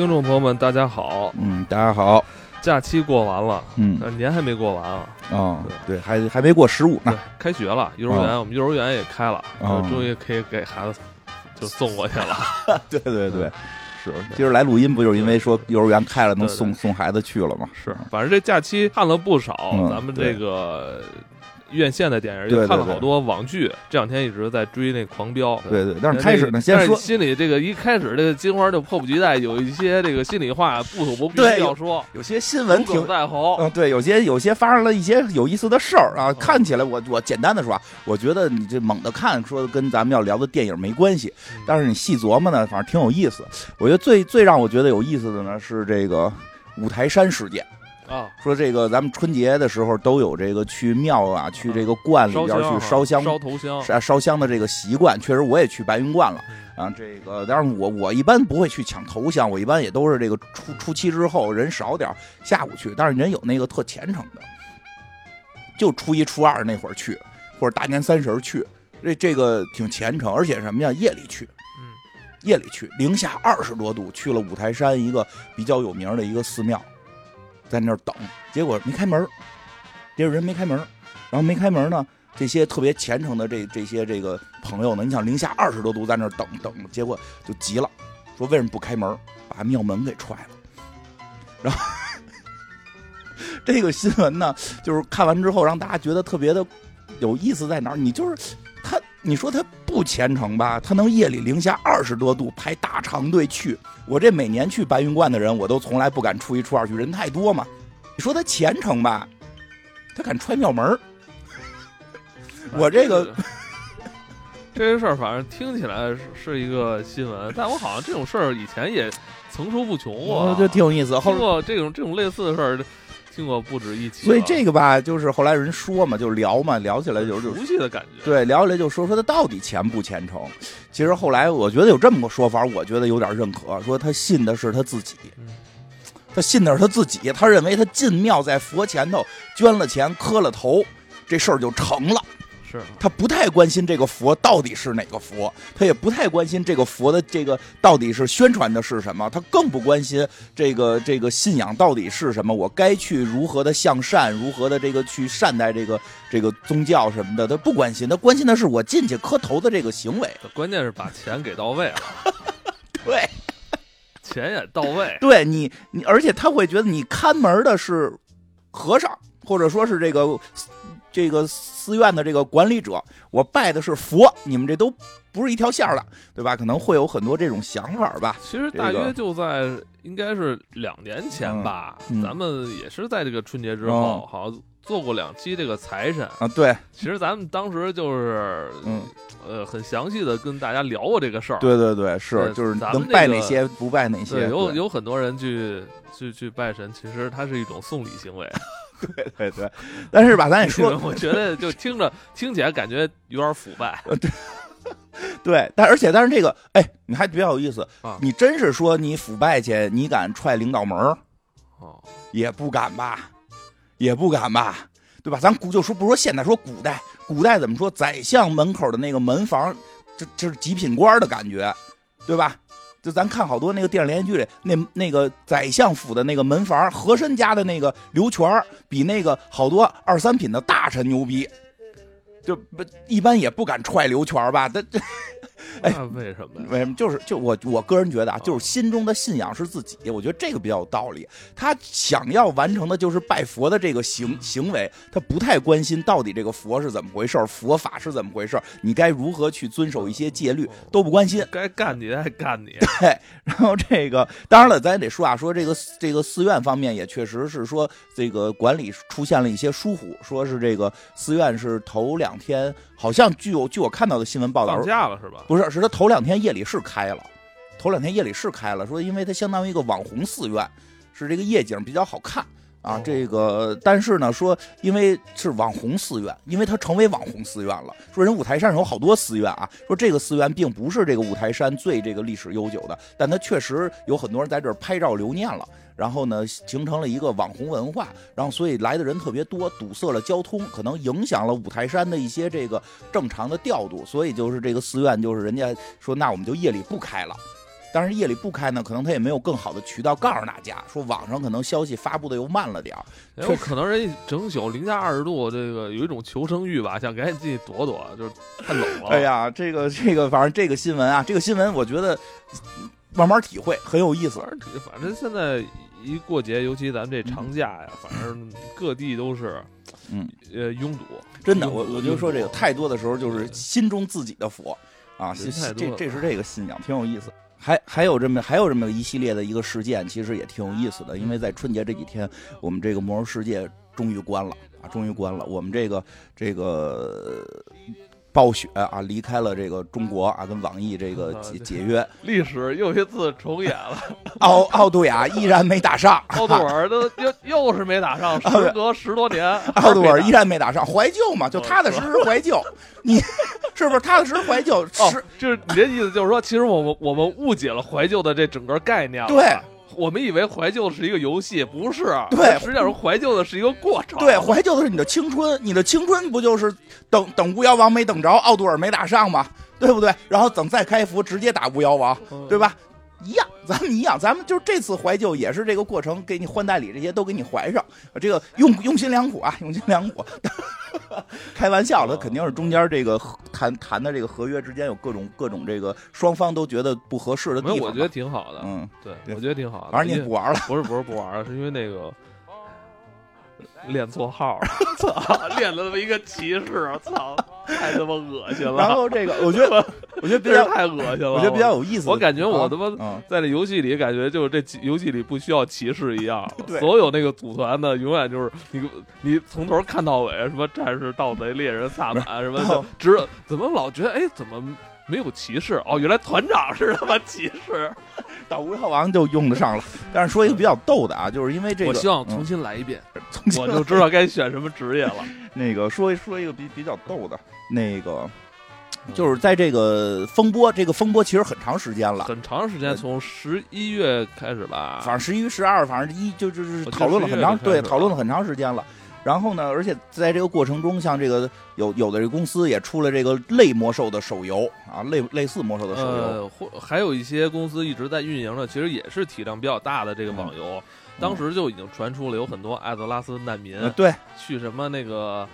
听众朋友们，大家好！嗯，大家好。假期过完了，嗯，年还没过完啊。啊，对，还还没过十五呢。开学了，幼儿园我们幼儿园也开了，终于可以给孩子就送过去了。对对对，是。今儿来录音不就是因为说幼儿园开了，能送送孩子去了吗？是，反正这假期看了不少，咱们这个。院线的电影也看了好多网剧，这两天一直在追那《狂飙》。对对，但是开始呢，先说心里这个一开始这个金花就迫不及待，有一些这个心里话不吐不必要说，有些新闻挺在喉。嗯，对，有些有些发生了一些有意思的事儿啊，看起来我我简单的说啊，我觉得你这猛的看，说跟咱们要聊的电影没关系，但是你细琢磨呢，反正挺有意思。我觉得最最让我觉得有意思的呢是这个五台山事件。啊，说这个咱们春节的时候都有这个去庙啊，去这个观里边去烧香、烧头香、烧香的这个习惯。确实，我也去白云观了啊。这个，但是我我一般不会去抢头香，我一般也都是这个初初七之后人少点下午去。但是人有那个特虔诚的，就初一初二那会儿去，或者大年三十去，这这个挺虔诚，而且什么呀，夜里去，嗯，夜里去，零下二十多度，去了五台山一个比较有名的一个寺庙。在那儿等，结果没开门，这人没开门，然后没开门呢，这些特别虔诚的这这些这个朋友呢，你想零下二十多度在那儿等等，结果就急了，说为什么不开门，把庙门给踹了。然后这个新闻呢，就是看完之后让大家觉得特别的有意思在哪儿？你就是，你说他不虔诚吧？他能夜里零下二十多度排大长队去？我这每年去白云观的人，我都从来不敢初一初二去，人太多嘛。你说他虔诚吧，他敢踹庙门 我这个这个事儿，反正听起来是一个新闻，但我好像这种事儿以前也层出不穷啊，就挺有意思。听过这种这种类似的事儿，听过不止一起。所以这个吧，就是后来人说嘛，就聊嘛，聊起来就是熟悉的感觉。对，聊起来就说说他到底虔不虔诚。其实后来我觉得有这么个说法，我觉得有点认可，说他信的是他自己，他信的是他自己，他认为他进庙在佛前头捐了钱磕了头，这事儿就成了。是他不太关心这个佛到底是哪个佛，他也不太关心这个佛的这个到底是宣传的是什么，他更不关心这个这个信仰到底是什么，我该去如何的向善，如何的这个去善待这个这个宗教什么的，他不关心，他关心的是我进去磕头的这个行为。关键是把钱给到位了，对，钱也到位，对你你，而且他会觉得你看门的是和尚，或者说是这个。这个寺院的这个管理者，我拜的是佛，你们这都不是一条线的，对吧？可能会有很多这种想法吧。其实大约就在应该是两年前吧，咱们也是在这个春节之后，好像做过两期这个财神啊。对，其实咱们当时就是嗯呃很详细的跟大家聊过这个事儿。对对对，是就是能拜哪些不拜哪些。有有很多人去去去拜神，其实它是一种送礼行为。对对对，但是吧，咱也说，我觉得就听着听起来感觉有点腐败。对，对，但而且但是这个，哎，你还比较有意思啊！你真是说你腐败去，你敢踹领导门哦，也不敢吧，也不敢吧，对吧？咱古就说不说现在，说古代，古代怎么说？宰相门口的那个门房，这这是极品官的感觉，对吧？就咱看好多那个电视连续剧里，那那个宰相府的那个门房，和珅家的那个刘全比那个好多二三品的大臣牛逼，就不一般也不敢踹刘全吧？他这。哎，为什么？为什么？就是就我我个人觉得啊，就是心中的信仰是自己，我觉得这个比较有道理。他想要完成的就是拜佛的这个行行为，他不太关心到底这个佛是怎么回事，佛法是怎么回事，你该如何去遵守一些戒律都不关心。该干你还干你。对，然后这个当然了，咱也得说啊，说这个这个寺院方面也确实是说这个管理出现了一些疏忽，说是这个寺院是头两天。好像据我据我看到的新闻报道，放假了是吧？不是，是他头两天夜里是开了，头两天夜里是开了，说因为他相当于一个网红寺院，是这个夜景比较好看啊。这个但是呢，说因为是网红寺院，因为它成为网红寺院了。说人五台山有好多寺院啊，说这个寺院并不是这个五台山最这个历史悠久的，但它确实有很多人在这儿拍照留念了。然后呢，形成了一个网红文化，然后所以来的人特别多，堵塞了交通，可能影响了五台山的一些这个正常的调度，所以就是这个寺院，就是人家说，那我们就夜里不开了，但是夜里不开呢，可能他也没有更好的渠道告诉大家，说网上可能消息发布的又慢了点儿。有可能人家整宿零下二十度，这个有一种求生欲吧，想赶紧进去躲躲，就是太冷了。哎呀，这个这个，反正这个新闻啊，这个新闻我觉得慢慢体会很有意思。反正现在一过节，尤其咱们这长假呀，反正各地都是，嗯呃，拥堵。真的，我我就说这个太多的时候就是心中自己的佛啊，这这是这个信仰，挺有意思。还还有这么还有这么一系列的一个事件，其实也挺有意思的。因为在春节这几天，我们这个魔兽世界终于关了啊，终于关了。我们这个这个。暴雪啊，离开了这个中国啊，跟网易这个解解约，历史又一次重演了。奥奥杜亚依然没打上，奥杜尔都又又是没打上，时隔十多年，奥杜尔依然没打上，怀旧嘛，就踏踏实实怀旧。你是不是踏踏实实怀旧？是，就是你的意思，就是说，其实我们我们误解了怀旧的这整个概念了。对。我们以为怀旧是一个游戏，不是？对，实际上怀旧的是一个过程。对，怀旧的是你的青春，你的青春不就是等等巫妖王没等着，奥杜尔没打上吗？对不对？然后等再开服，直接打巫妖王，对吧？一样，咱们一样，咱们就是这次怀旧也是这个过程，给你换代理这些都给你怀上，这个用用心良苦啊，用心良苦。开玩笑了，肯定是中间这个谈谈的这个合约之间有各种各种这个双方都觉得不合适的地方。我觉得挺好的，嗯，对，我觉得挺好的。反正你不玩了，不是不是不玩了，是因为那个。练错号了，操！练了那么一个骑士，操！太他妈恶心了。然后这个，我觉得，我觉得比较太恶心了。我觉得比较有意思。我感觉我他妈在这游戏里，感觉就是这游戏里不需要骑士一样。所有那个组团的，永远就是你，你从头看到尾，什么战士、盗贼、猎人、萨满什么的，只怎么老觉得哎，怎么？没有骑士哦，原来团长是他妈骑士，到无妖王就用得上了。但是说一个比较逗的啊，就是因为这个，我希望重新来一遍，我就知道该选什么职业了。那个说说一个比比较逗的，那个就是在这个风波，这个风波其实很长时间了，很长时间，从十一月开始吧，反正十一、十二，反正一就就是讨论了很长，对，讨论了很长时间了。然后呢？而且在这个过程中，像这个有有的这公司也出了这个类魔兽的手游啊，类类似魔兽的手游，或还有一些公司一直在运营的，其实也是体量比较大的这个网游。当时就已经传出了有很多艾泽拉斯难民，对，去什么那个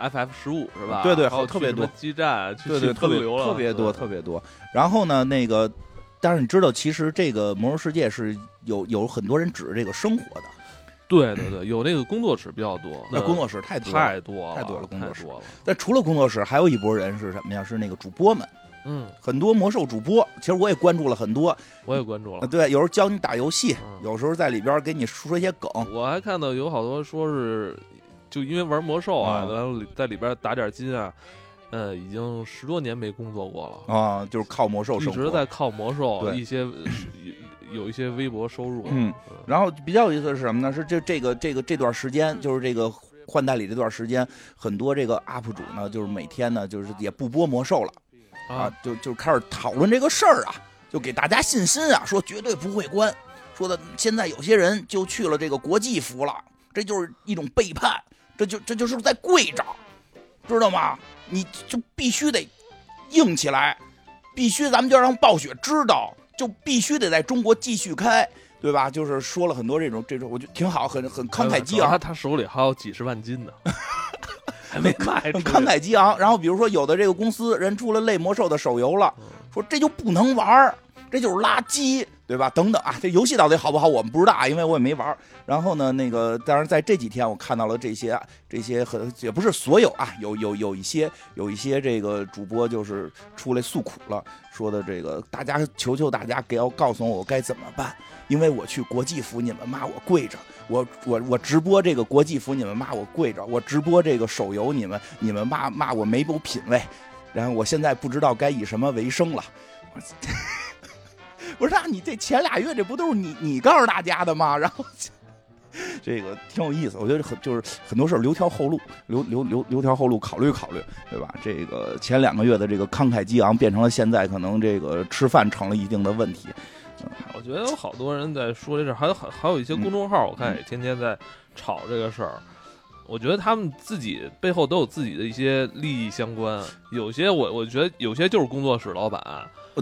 FF 十五是吧？对对，还有特别多基站，对对，特别特别多特别多。然后呢，那个，但是你知道，其实这个魔兽世界是有有很多人指着这个生活的。对对对，有那个工作室比较多，那工作室太多太多太多了，工作室。但除了工作室，还有一波人是什么呀？是那个主播们，嗯，很多魔兽主播，其实我也关注了很多，我也关注了。对，有时候教你打游戏，有时候在里边给你说一些梗。我还看到有好多说是，就因为玩魔兽啊，然后在里边打点金啊，呃，已经十多年没工作过了啊，就是靠魔兽，一直在靠魔兽一些。有一些微薄收入，嗯，然后比较有意思的是什么呢？是这这个这个这段时间，就是这个换代理这段时间，很多这个 UP 主呢，就是每天呢，就是也不播魔兽了，啊，就就开始讨论这个事儿啊，就给大家信心啊，说绝对不会关，说的现在有些人就去了这个国际服了，这就是一种背叛，这就这就是在跪着，知道吗？你就必须得硬起来，必须咱们就让暴雪知道。就必须得在中国继续开，对吧？就是说了很多这种这种，我觉得挺好，很很慷慨激昂。他他手里还有几十万金呢，还没卖。很慷慨激昂。然后比如说有的这个公司人出了类魔兽的手游了，说这就不能玩这就是垃圾。对吧？等等啊，这游戏到底好不好？我们不知道啊，因为我也没玩。然后呢，那个当然在这几天我看到了这些这些很也不是所有啊，有有有一些有一些这个主播就是出来诉苦了，说的这个大家求求大家给要告诉我我该怎么办，因为我去国际服你们骂我跪着，我我我直播这个国际服你们骂我跪着，我直播这个手游你们你们骂骂我没有品位，然后我现在不知道该以什么为生了。不是那你这前俩月这不都是你你告诉大家的吗？然后这个挺有意思，我觉得很就是很多事留条后路，留留留留条后路，考虑考虑，对吧？这个前两个月的这个慷慨激昂，变成了现在可能这个吃饭成了一定的问题。我觉得有好多人在说这事儿，还有还还有一些公众号，我看也天天在吵这个事儿。我觉得他们自己背后都有自己的一些利益相关，有些我我觉得有些就是工作室老板，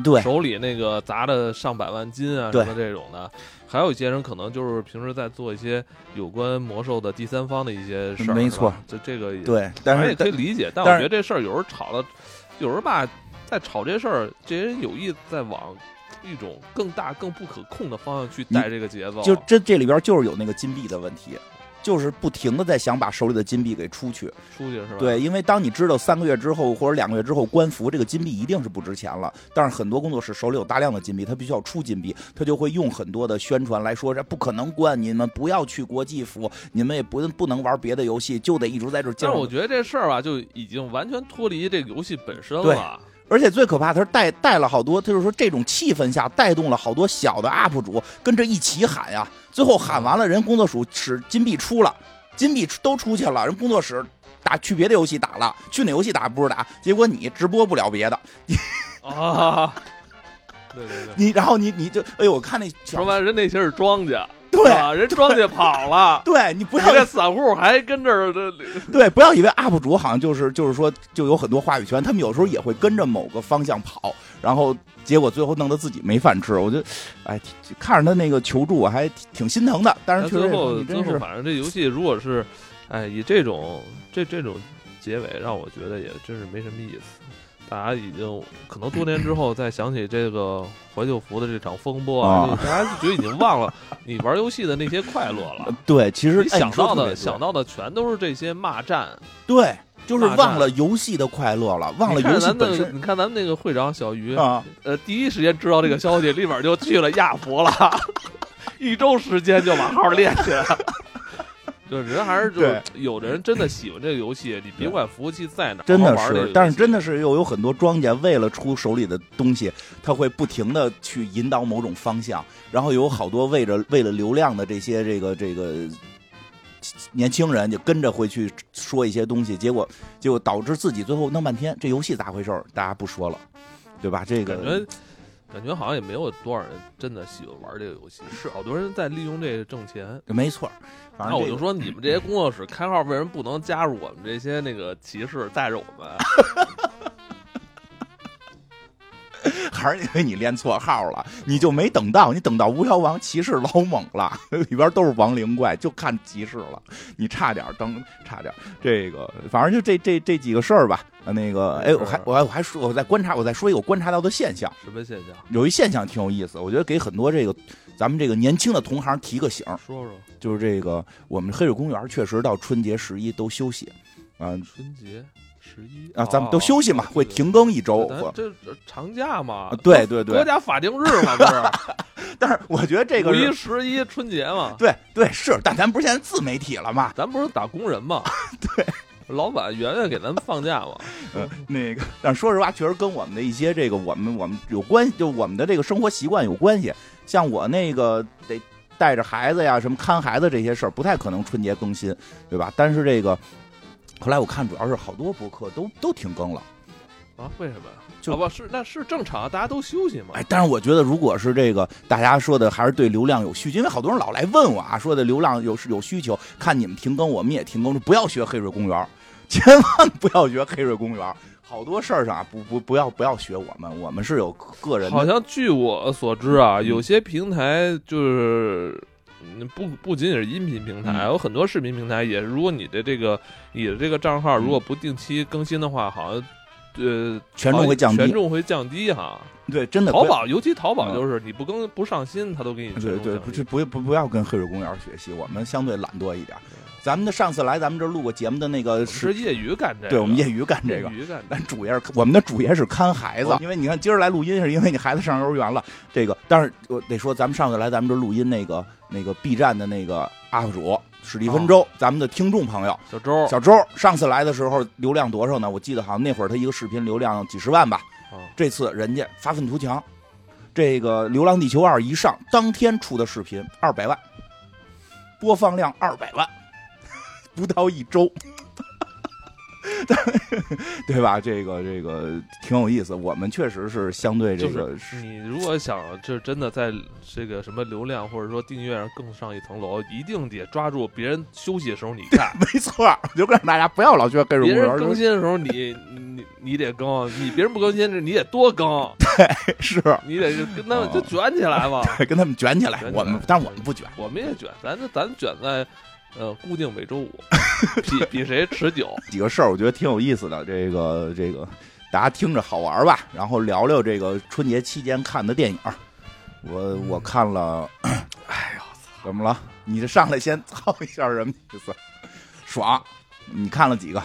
对，手里那个砸的上百万金啊什么这种的，还有一些人可能就是平时在做一些有关魔兽的第三方的一些事儿，没错，这这个对，但是也可以理解，但我觉得这事儿有时候吵了，有时候吧，在吵这事儿，这些人有意在往。一种更大、更不可控的方向去带这个节奏，就这这里边就是有那个金币的问题，就是不停的在想把手里的金币给出去，出去是吧？对，因为当你知道三个月之后或者两个月之后关服这个金币一定是不值钱了，但是很多工作室手里有大量的金币，他必须要出金币，他就会用很多的宣传来说这不可能关，你们不要去国际服，你们也不不能玩别的游戏，就得一直在这。但是我觉得这事儿吧，就已经完全脱离这个游戏本身了。而且最可怕，他是带带了好多，他就是说这种气氛下带动了好多小的 UP 主跟着一起喊呀。最后喊完了，人工作室使金币出了，金币都出去了，人工作室打去别的游戏打了，去哪游戏打不是打，结果你直播不了别的。啊，对对对，你然后你你就哎呦，我看那说白人那些是庄家。对，人庄稼跑了。对你不要这散户还跟这儿这。对，不要以为 UP 主好像就是就是说就有很多话语权，他们有时候也会跟着某个方向跑，然后结果最后弄得自己没饭吃。我就，哎，看着他那个求助，我还挺心疼的。但是最后最后反正这游戏如果是，哎，以这种这这种结尾，让我觉得也真是没什么意思。大家已经可能多年之后再想起这个怀旧服的这场风波啊，大家就觉得已经忘了你玩游戏的那些快乐了。对，其实想到的想到的全都是这些骂战。对，就是忘了游戏的快乐了，忘了游戏本身。你看咱们那个会长小鱼啊，呃，第一时间知道这个消息，立马就去了亚服了，一周时间就把号练起来。就人还是就是有的人真的喜欢这个游戏，你别管服务器在哪，真的是，但是真的是又有很多庄家为了出手里的东西，他会不停的去引导某种方向，然后有好多为了为了流量的这些这个这个年轻人就跟着会去说一些东西，结果结果导致自己最后弄半天这游戏咋回事儿大家不说了，对吧？这个。感觉好像也没有多少人真的喜欢玩这个游戏，是好多人在利用这个挣钱。没错，那我就说你们这些工作室开号为什么不能加入我们这些那个骑士带着我们？还是因为你练错号了，你就没等到，你等到巫妖王骑士老猛了，里边都是亡灵怪，就看骑士了，你差点等，差点这个，反正就这这这几个事儿吧。那个，哎，我还我还我还说，我在观察，我再说一个我观察到的现象。什么现象？有一现象挺有意思，我觉得给很多这个咱们这个年轻的同行提个醒。说说，就是这个我们黑水公园确实到春节十一都休息，啊，春节。十一啊，咱们都休息嘛，会停更一周。这长假嘛，对对对，国家法定日嘛，不是？但是我觉得这个五一、十一、春节嘛，对对是。但咱不是现在自媒体了嘛？咱不是打工人嘛？对，老板圆圆给咱们放假嘛。嗯，那个，但说实话，确实跟我们的一些这个我们我们有关系，就我们的这个生活习惯有关系。像我那个得带着孩子呀，什么看孩子这些事儿，不太可能春节更新，对吧？但是这个。后来我看，主要是好多博客都都停更了，啊？为什么呀？就不是那是正常，大家都休息嘛。哎，但是我觉得，如果是这个大家说的还是对流量有需求，因为好多人老来问我啊，说的流量有是有需求，看你们停更，我们也停更，不要学黑水公园，千万不要学黑水公园，好多事儿上啊，不不不要不要学我们，我们是有个人。好像据我所知啊，有些平台就是。不不仅仅是音频平台，有很多视频平台也。如果你的这个你的这个账号如果不定期更新的话，好像呃权重会降低，权重会降低哈。对，真的。淘宝尤其淘宝就是你不更不上新，他都给你对对，不是不不不要跟黑水公园学习，我们相对懒惰一点。咱们的上次来咱们这录过节目的那个是业余干这个，对我们业余干这个，咱主业是我们的主业是看孩子，因为你看今儿来录音是因为你孩子上幼儿园了，这个。但是我得说咱们上次来咱们这录音那个那个 B 站的那个 UP 主史蒂芬周，咱们的听众朋友。小周。小周上次来的时候流量多少呢？我记得好像那会儿他一个视频流量几十万吧，这次人家发愤图强，这个《流浪地球二》一上当天出的视频二百万，播放量二百万。不到一周，对吧？这个这个挺有意思。我们确实是相对这个，你如果想就真的在这个什么流量或者说订阅上更上一层楼，一定得抓住别人休息的时候你看。没错，就让大家不要老觉得跟着别人更新的时候你你你得更，你别人不更新你得多更。对，是你得跟他们就卷起来嘛，对，跟他们卷起来。我们，但是我们不卷，我们也卷，咱咱卷在。呃，固定每周五，比比谁持久。几个事儿，我觉得挺有意思的。这个这个，大家听着好玩吧？然后聊聊这个春节期间看的电影。我我看了，哎呦，怎么了？你这上来先 操一下什么意思？爽！你看了几个？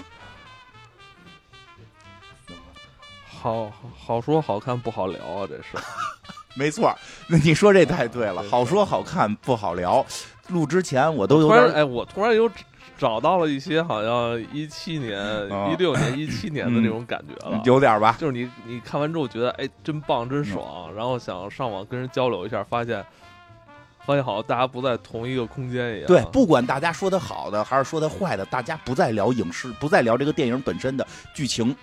好好说好看不好聊啊，这是。没错，那你说这太对了。好说好看不好聊。录之前我都有点哎，我突然有找到了一些好像一七年、一六年、一七年的那种感觉了，有点吧？就是你你看完之后觉得哎真棒真爽，然后想上网跟人交流一下，发现发现好像大家不在同一个空间一样。对，不管大家说的好的还是说的坏的，大家不再聊影视，不再聊这个电影本身的剧情。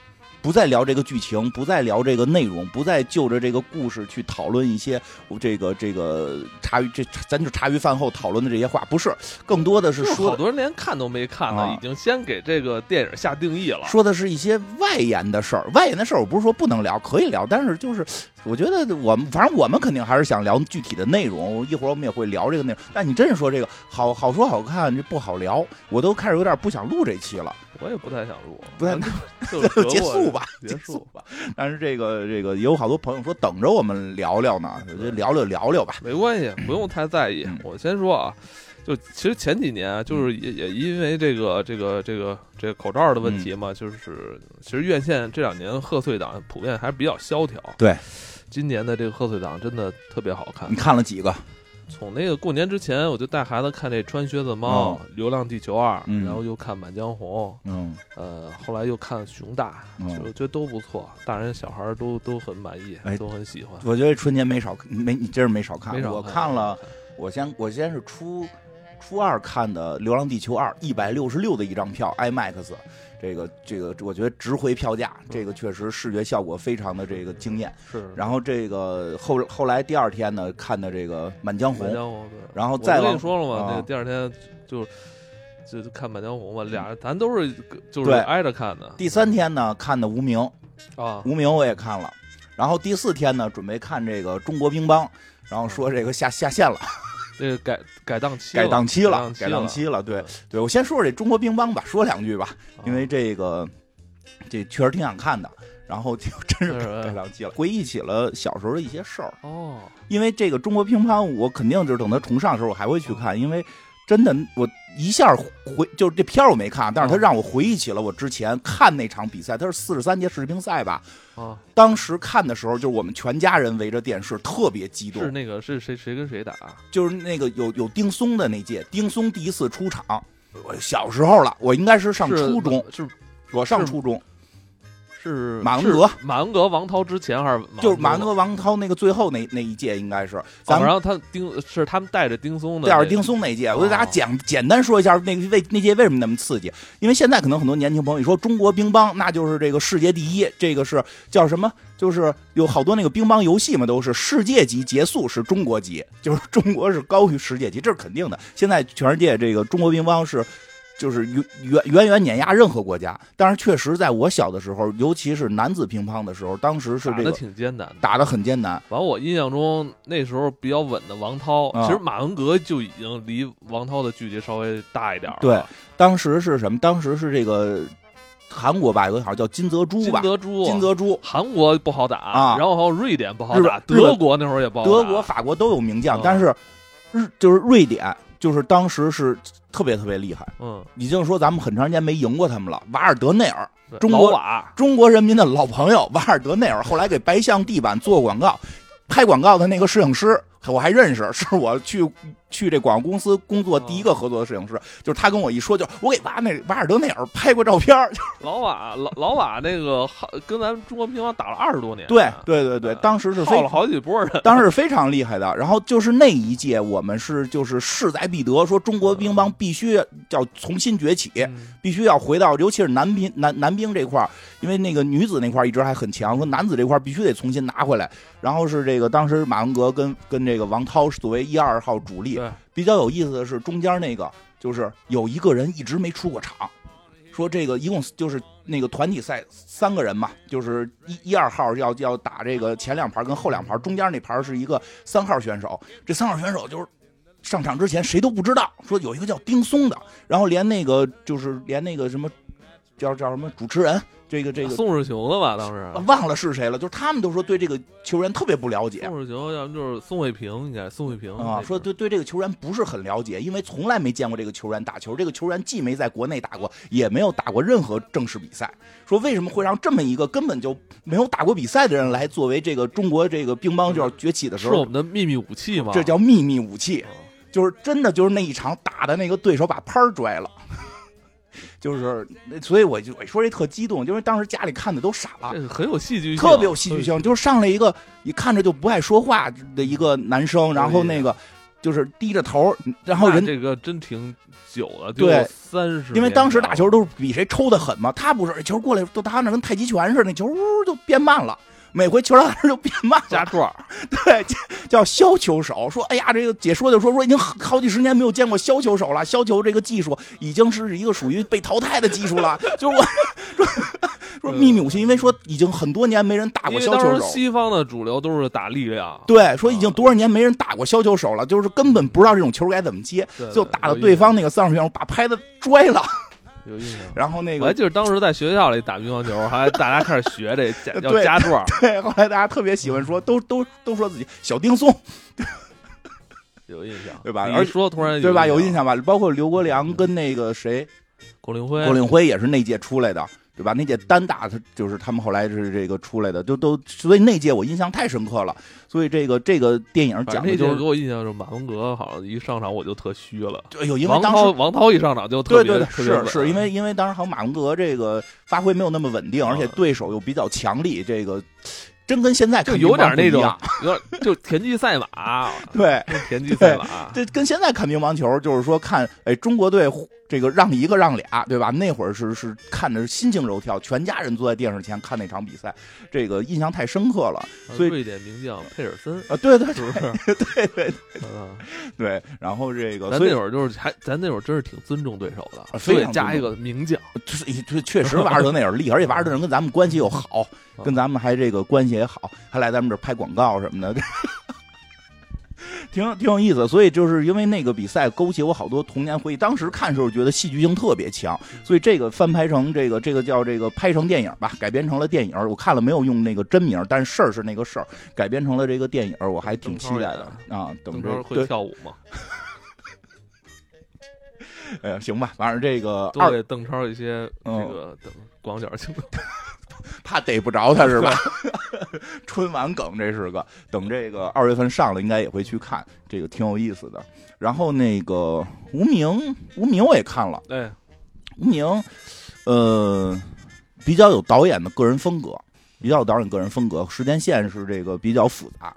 不再聊这个剧情，不再聊这个内容，不再就着这个故事去讨论一些这个这个茶余这咱就茶余饭后讨论的这些话，不是，更多的是说好多人连看都没看呢，已经先给这个电影下定义了。说的是一些外延的事儿，外延的事儿我不是说不能聊，可以聊，但是就是我觉得我们反正我们肯定还是想聊具体的内容，一会儿我们也会聊这个内容。但你真是说这个好好说好看，这不好聊，我都开始有点不想录这期了。我也不太想录，不太 就结束吧，结束吧。但是这个这个也有好多朋友说等着我们聊聊呢，就聊聊聊聊吧。没关系，不用太在意。我先说啊，就其实前几年就是也也因为这个这个这个这个口罩的问题嘛，就是其实院线这两年贺岁档普遍还是比较萧条。对，今年的这个贺岁档真的特别好看。你看了几个？从那个过年之前，我就带孩子看这《穿靴子猫》《流浪地球二》，然后又看《满江红》，嗯，呃，后来又看《熊大》，我觉得都不错，大人小孩都都很满意，都很喜欢。我觉得春节没少没，你真是没少看。我看了，我先我先是初初二看的《流浪地球二》，一百六十六的一张票，IMAX。这个这个，我觉得值回票价，这个确实视觉效果非常的这个惊艳。是。然后这个后后来第二天呢，看的这个《满江红》，然后再跟你说了嘛，那个第二天就就看《满江红》吧，俩咱都是就是挨着看的。第三天呢，看的《无名》啊，《无名》我也看了。然后第四天呢，准备看这个《中国乒乓》，然后说这个下下线了。这个改改档期，改档期了，改档期了。对，对我先说说这中国乒乓吧，说两句吧，因为这个这确实挺想看的。然后就真是改档期了，回忆起了小时候的一些事儿。哦，因为这个中国乒乓，我肯定就是等它重上的时候，我还会去看，因为。真的，我一下回就是这片儿我没看，但是他让我回忆起了我之前看那场比赛，他是四十三届世乒赛吧？啊，当时看的时候，就是我们全家人围着电视，特别激动。是那个是谁谁跟谁打？就是那个有有丁松的那届，丁松第一次出场，我小时候了，我应该是上初中，是我上初中。是马文革，马文革王涛之前还是就是马文革王涛那个最后那那一届应该是，然后他丁是他们带着丁松的，带着丁松那一届，我给大家讲简单说一下那个为那届为什么那么刺激，因为现在可能很多年轻朋友说中国乒乓那就是这个世界第一，这个是叫什么？就是有好多那个乒乓游戏嘛，都是世界级结束是中国级，就是中国是高于世界级，这是肯定的。现在全世界这个中国乒乓是。就是远远远远碾压任何国家，但是确实在我小的时候，尤其是男子乒乓的时候，当时是这个挺艰难，打的很艰难。完，我印象中那时候比较稳的王涛，其实马文革就已经离王涛的距离稍微大一点了。对，当时是什么？当时是这个韩国吧，有个好像叫金泽珠吧，金泽珠，金泽珠。韩国不好打啊，然后还有瑞典不好打，德国那会儿也不好打，德国、法国都有名将，但是日就是瑞典。就是当时是特别特别厉害，嗯，已经说咱们很长时间没赢过他们了。瓦尔德内尔，中国中国人民的老朋友瓦尔德内尔，后来给白象地板做广告，拍广告的那个摄影师我还认识，是我去去这广告公司工作第一个合作的摄影师，就是他跟我一说，就我给瓦那瓦尔德内尔拍过照片，老瓦老老瓦那个跟咱们中国乒乓打了二十多年，对对对对，当时是耗了好几波人，当时是非常厉害的。然后就是那一届，我们是就是势在必得，说中国乒乓必须要重新崛起，必须要回到，尤其是男乒男男乒这块因为那个女子那块一直还很强，说男子这块必须得重新拿回来。然后是这个当时马文革跟跟这个王涛是作为一二号主力。比较有意思的是中间那个就是有一个人一直没出过场，说这个一共就是那个团体赛三个人嘛，就是一一二号要要打这个前两盘跟后两盘，中间那盘是一个三号选手。这三号选手就是上场之前谁都不知道，说有一个叫丁松的，然后连那个就是连那个什么叫叫什么主持人。这个这个宋世雄的吧，当时忘了是谁了，就是他们都说对这个球员特别不了解。宋世雄，要么就是宋卫平，应该宋卫平啊，说对对这个球员不是很了解，因为从来没见过这个球员打球。这个球员既没在国内打过，也没有打过任何正式比赛。说为什么会让这么一个根本就没有打过比赛的人来作为这个中国这个乒乓就要崛起的时候，是我们的秘密武器吗？这叫秘密武器，就是真的就是那一场打的那个对手把拍拽了。就是，所以我就我说这特激动，因为当时家里看的都傻了，很有戏剧性，特别有戏剧性。就是上来一个一看着就不爱说话的一个男生，然后那个就是低着头，然后人这个真挺久了，对，三十。因为当时打球都是比谁抽的狠嘛，他不是球过来都他那跟太极拳似的，那球呜就变慢了。每回球来就变慢，加转，对，叫削球手。说，哎呀，这个解说就说说已经好几十年没有见过削球手了，削球这个技术已经是一个属于被淘汰的技术了。就是我 说说秘密武器，因为说已经很多年没人打过削球手。西方的主流都是打力量，对，说已经多少年没人打过削球手了，就是根本不知道这种球该怎么接，就打到对方那个三手选手把拍子拽了。有印象，然后那个我还记得当时在学校里打乒乓球，还大家开始学这 要加壮。对，后来大家特别喜欢说，都都都说自己小丁松，有印象，对吧？而说突然对吧？有印象吧？包括刘国梁跟那个谁，郭林辉，郭令辉也是那届出来的。对吧？那届单打他就是他们后来是这个出来的，就都所以那届我印象太深刻了。所以这个这个电影讲的就是给我印象是马文革好像一上场我就特虚了。对，有因为王涛王涛一上场就特别对对是是因为因为当时好像马文革这个发挥没有那么稳定，而且对手又比较强力，这个。真跟现在就有点那种，有点就田忌赛马，对，田忌赛马，这跟现在看乒乓球就是说看，哎，中国队这个让一个让俩，对吧？那会儿是是看着心惊肉跳，全家人坐在电视前看那场比赛，这个印象太深刻了。所以瑞典名将佩尔森啊，对对，是不是？对对对。然后这个，咱那会儿就是还，咱那会儿真是挺尊重对手的，所以加一个名将，就是确实瓦尔德内尔厉害，而且瓦尔德人跟咱们关系又好，跟咱们还这个关系也好，还来咱们这拍广告什么的。挺挺有意思，所以就是因为那个比赛勾起我好多童年回忆。当时看的时候觉得戏剧性特别强，所以这个翻拍成这个这个叫这个拍成电影吧，改编成了电影。我看了没有用那个真名，但事儿是那个事儿，改编成了这个电影，我还挺期待的啊。等着会跳舞吗？哎呀，行吧，反正这个多给邓超一些这个等广角镜头。怕逮不着他是吧？春晚梗这是个，等这个二月份上了，应该也会去看，这个挺有意思的。然后那个无名，无名我也看了，对，无名，呃，比较有导演的个人风格，比较有导演个人风格，时间线是这个比较复杂。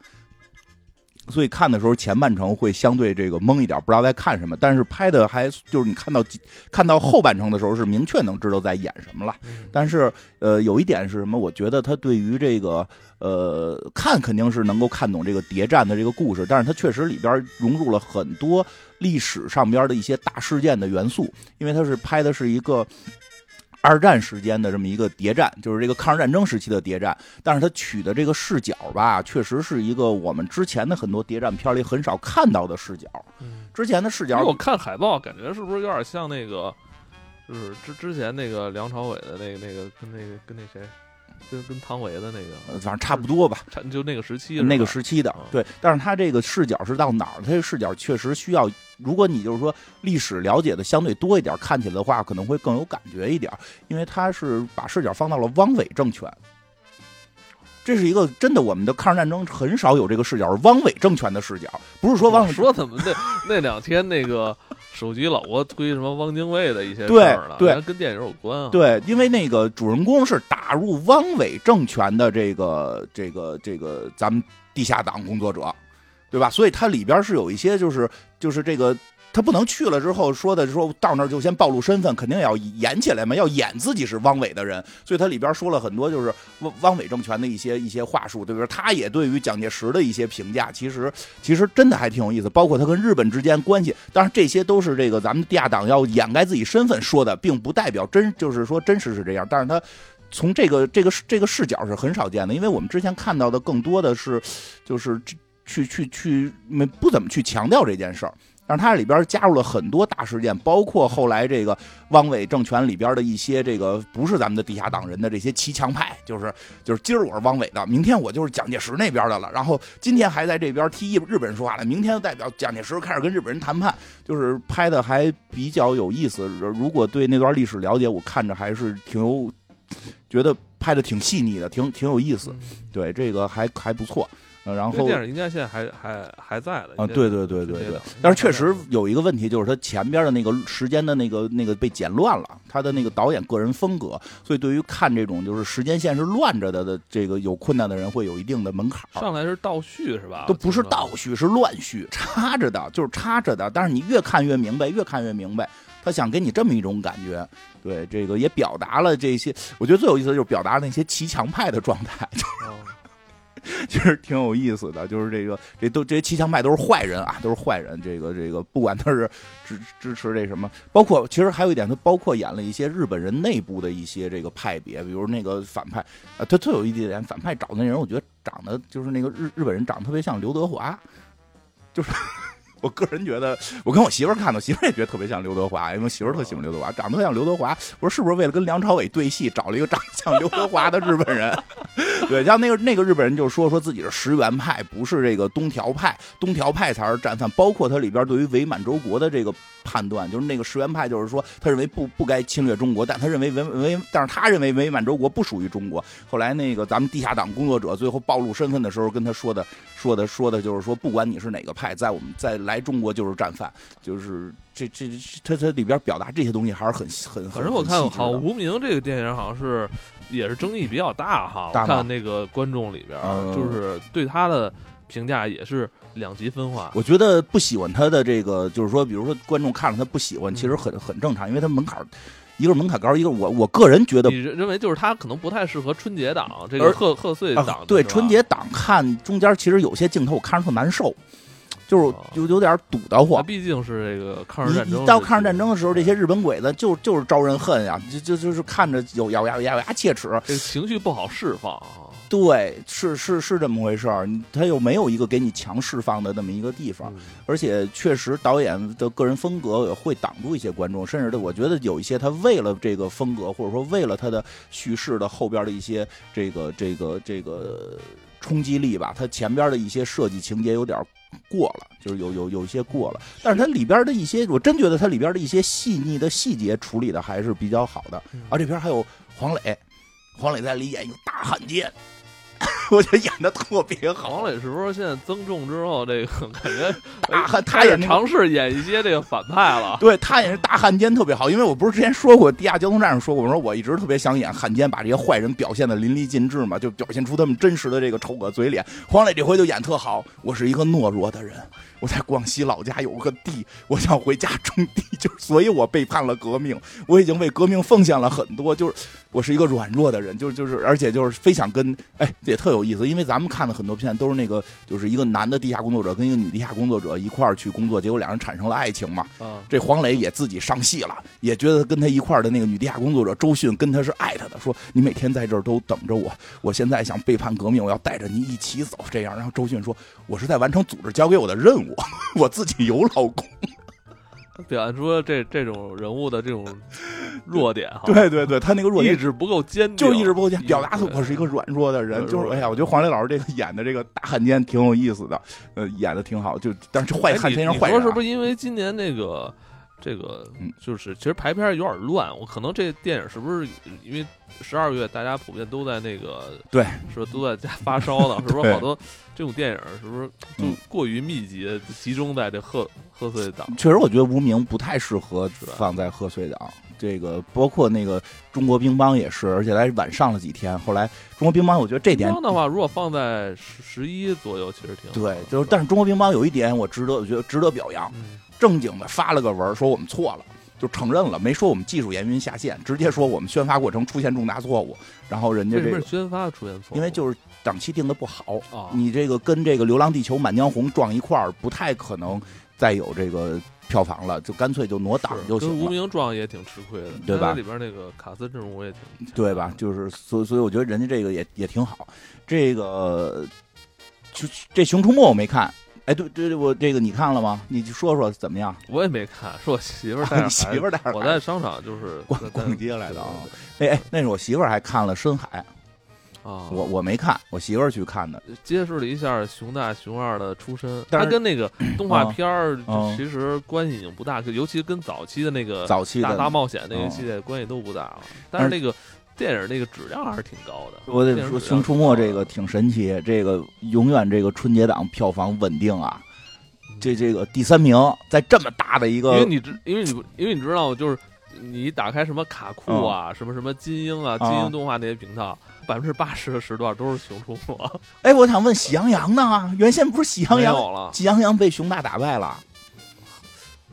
所以看的时候前半程会相对这个懵一点，不知道在看什么。但是拍的还就是你看到看到后半程的时候是明确能知道在演什么了。但是呃有一点是什么？我觉得他对于这个呃看肯定是能够看懂这个谍战的这个故事，但是他确实里边融入了很多历史上边的一些大事件的元素，因为他是拍的是一个。二战时间的这么一个谍战，就是这个抗日战争时期的谍战，但是他取的这个视角吧，确实是一个我们之前的很多谍战片里很少看到的视角。之前的视角，我看海报感觉是不是有点像那个，就是之之前那个梁朝伟的那个那个跟那个跟那谁。跟跟汤唯的那个，反正差不多吧，就那个时期，那个时期的，对。但是他这个视角是到哪儿？他这视角确实需要，如果你就是说历史了解的相对多一点，看起来的话，可能会更有感觉一点，因为他是把视角放到了汪伪政权。这是一个真的，我们的抗日战争很少有这个视角，汪伪政权的视角，不是说汪说怎么那那两天那个手机老给我推什么汪精卫的一些事儿了，对，跟电影有关啊。对，因为那个主人公是打入汪伪政权的这个这个这个咱们地下党工作者，对吧？所以它里边是有一些就是就是这个。他不能去了之后说的说到那儿就先暴露身份，肯定要演起来嘛，要演自己是汪伪的人，所以他里边说了很多就是汪汪伪政权的一些一些话术，对不对？他也对于蒋介石的一些评价，其实其实真的还挺有意思，包括他跟日本之间关系。当然这些都是这个咱们地下党要掩盖自己身份说的，并不代表真就是说真实是这样。但是他从这个这个这个视角是很少见的，因为我们之前看到的更多的是就是去去去没不怎么去强调这件事儿。但是它里边加入了很多大事件，包括后来这个汪伪政权里边的一些这个不是咱们的地下党人的这些骑墙派，就是就是今儿我是汪伪的，明天我就是蒋介石那边的了，然后今天还在这边替日本人说话了，明天代表蒋介石开始跟日本人谈判，就是拍的还比较有意思。如果对那段历史了解，我看着还是挺有，觉得拍的挺细腻的，挺挺有意思。对这个还还不错。然后电影应该现在还还还在的啊，对对对对对，但是确实有一个问题，就是他前边的那个时间的那个那个被剪乱了，他的那个导演个人风格，所以对于看这种就是时间线是乱着的的这个有困难的人会有一定的门槛。上来是倒叙是吧？都不是倒叙，是乱叙，插着的，就是插着的。但是你越看越明白，越看越明白，他想给你这么一种感觉。对，这个也表达了这些，我觉得最有意思的就是表达那些骑墙派的状态。其实挺有意思的，就是这个这都这些气象派都是坏人啊，都是坏人。这个这个，不管他是支支持这什么，包括其实还有一点，他包括演了一些日本人内部的一些这个派别，比如那个反派啊，他最有一点，反派找那人，我觉得长得就是那个日日本人长得特别像刘德华，就是。我个人觉得，我跟我媳妇儿看的，媳妇儿也觉得特别像刘德华，因为媳妇儿特喜欢刘德华，长得特像刘德华。我说是不是为了跟梁朝伟对戏，找了一个长得像刘德华的日本人？对，像那个那个日本人就说说自己是石原派，不是这个东条派，东条派才是战犯。包括他里边对于伪满洲国的这个判断，就是那个石原派就是说，他认为不不该侵略中国，但他认为伪伪，但是他认为伪满洲国不属于中国。后来那个咱们地下党工作者最后暴露身份的时候，跟他说的说的说的就是说，不管你是哪个派，在我们在来。中国就是战犯，就是这这他他里边表达这些东西还是很很。反正我看《好无名》这个电影好像是也是争议比较大哈。我看那个观众里边，就是对他的评价也是两极分化。我觉得不喜欢他的这个，就是说，比如说观众看了他不喜欢，其实很很正常，因为他门槛。一个是门槛高，一个我我个人觉得，你认为就是他可能不太适合春节档这个贺贺岁档。对春节档看中间其实有些镜头我看着特难受。就是有有点堵得慌，毕竟是这个抗日战争。一到抗日战争的时候，这些日本鬼子就就是招人恨呀，就就就是看着有咬牙咬牙切齿，这个情绪不好释放啊。对，是是是这么回事儿，他又没有一个给你强释放的那么一个地方，而且确实导演的个人风格也会挡住一些观众，甚至的我觉得有一些他为了这个风格，或者说为了他的叙事的后边的一些这个这个这个冲击力吧，他前边的一些设计情节有点。过了，就是有有有一些过了，但是它里边的一些，我真觉得它里边的一些细腻的细节处理的还是比较好的。啊，这片还有黄磊，黄磊在里演一个大汉奸。我觉得演的特别好。黄磊是不是现在增重之后，这个感觉 大汉，他也尝试演一些这个反派了。对他演大汉奸特别好，因为我不是之前说过，地下交通站上说过，我说我一直特别想演汉奸，把这些坏人表现的淋漓尽致嘛，就表现出他们真实的这个丑恶嘴脸。黄磊这回就演特好，我是一个懦弱的人。我在广西老家有个地，我想回家种地，就所以我背叛了革命。我已经为革命奉献了很多，就是我是一个软弱的人，就是就是，而且就是非想跟哎，也特有意思，因为咱们看的很多片都是那个，就是一个男的地下工作者跟一个女地下工作者一块儿去工作，结果两人产生了爱情嘛。这黄磊也自己上戏了，也觉得跟他一块儿的那个女地下工作者周迅跟他是爱他的，说你每天在这儿都等着我，我现在想背叛革命，我要带着你一起走，这样。然后周迅说，我是在完成组织交给我的任务。我 我自己有老公，表现出这这种人物的这种弱点哈。对对对，他那个弱点意志不够坚定，就意志不够坚，表达出我是一个软弱的人。就是哎呀，我觉得黄磊老师这个演的这个大汉奸挺有意思的，呃，演的挺好。就但是坏汉奸是坏人，是不是因为今年那个这个嗯就是其实排片有点乱，我可能这电影是不是因为十二月大家普遍都在那个对，是不都在家发烧呢？是不是好多这种电影是不是就嗯过于密集，集中在这贺贺岁档？确实，我觉得无名不太适合放在贺岁档。这个包括那个中国乒乓也是，而且还晚上了几天。后来中国乒乓，我觉得这点的话，如果放在十十一左右，其实挺好对，就是但是中国乒乓有一点我值得，我觉得值得表扬，嗯正经的发了个文说我们错了。就承认了，没说我们技术严云下线，直接说我们宣发过程出现重大错误。然后人家这宣发出现错误？因为就是档期定的不好，啊，你这个跟这个《流浪地球》《满江红》撞一块儿，不太可能再有这个票房了，就干脆就挪档就行了。名撞也挺吃亏的，对吧里边那个卡斯阵容也挺对吧？就是所以所以我觉得人家这个也也挺好。这个就这《熊出没》我没看，哎，对对对，我这个你看了吗？你说说怎么样？我也没看，是我媳妇儿带 媳妇儿带着我在商场就是 逛逛街来的啊哎哎，那是我媳妇儿还看了《深海》，啊，我我没看，我媳妇儿去看的。揭示了一下熊大熊二的出身，他跟那个 动画片儿嗯其实关系已经不大，尤其跟早期的那个早期的大大冒险那个嗯系列关系都不大了。但是那个电影那个质量还是挺高的。我得说，《熊出没》这个挺神奇，这个永远这个春节档票房稳定啊。这这个第三名，在这么大的一个因为你知，因为你因为你知道，就是你打开什么卡酷啊，什么什么金鹰啊，金鹰动画那些频道，百分之八十的时段都是熊出没，哎，我想问喜羊羊呢？原先不是喜羊羊，了，喜羊羊被熊大打败了。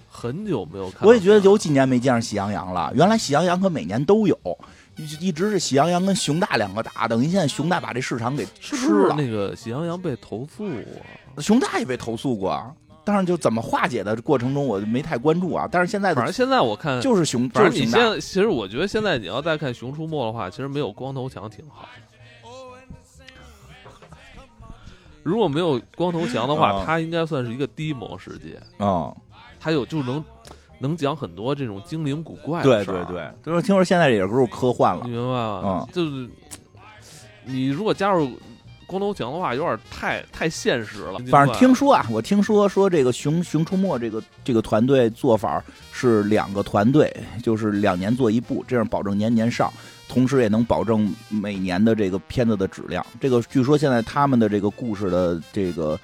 很久没有看。我也觉得有几年没见着喜羊羊了。原来喜羊羊可每年都有，一一直是喜羊羊跟熊大两个打，等于现在熊大把这市场给吃了。不是那个喜羊羊被投诉啊？熊大也被投诉过，但是就怎么化解的过程中我没太关注啊。但是现在反正现在我看，就是熊，就是熊大。现在其实我觉得现在你要再看《熊出没》的话，其实没有光头强挺好的。如果没有光头强的话，啊他应该算是一个低模世界，啊，他有就能能讲很多这种精灵古怪对的事儿对对，就是听说现在也是科幻了你。明白吗？嗯就是你如果加入光头强的话，有点太太现实了。反正听说啊，我听说说这个熊熊出没这个这个团队做法是两个团队，就是两年做一部，这样保证年年上，同时也能保证每年的这个片子的质量。这个据说现在他们的这个故事的这个。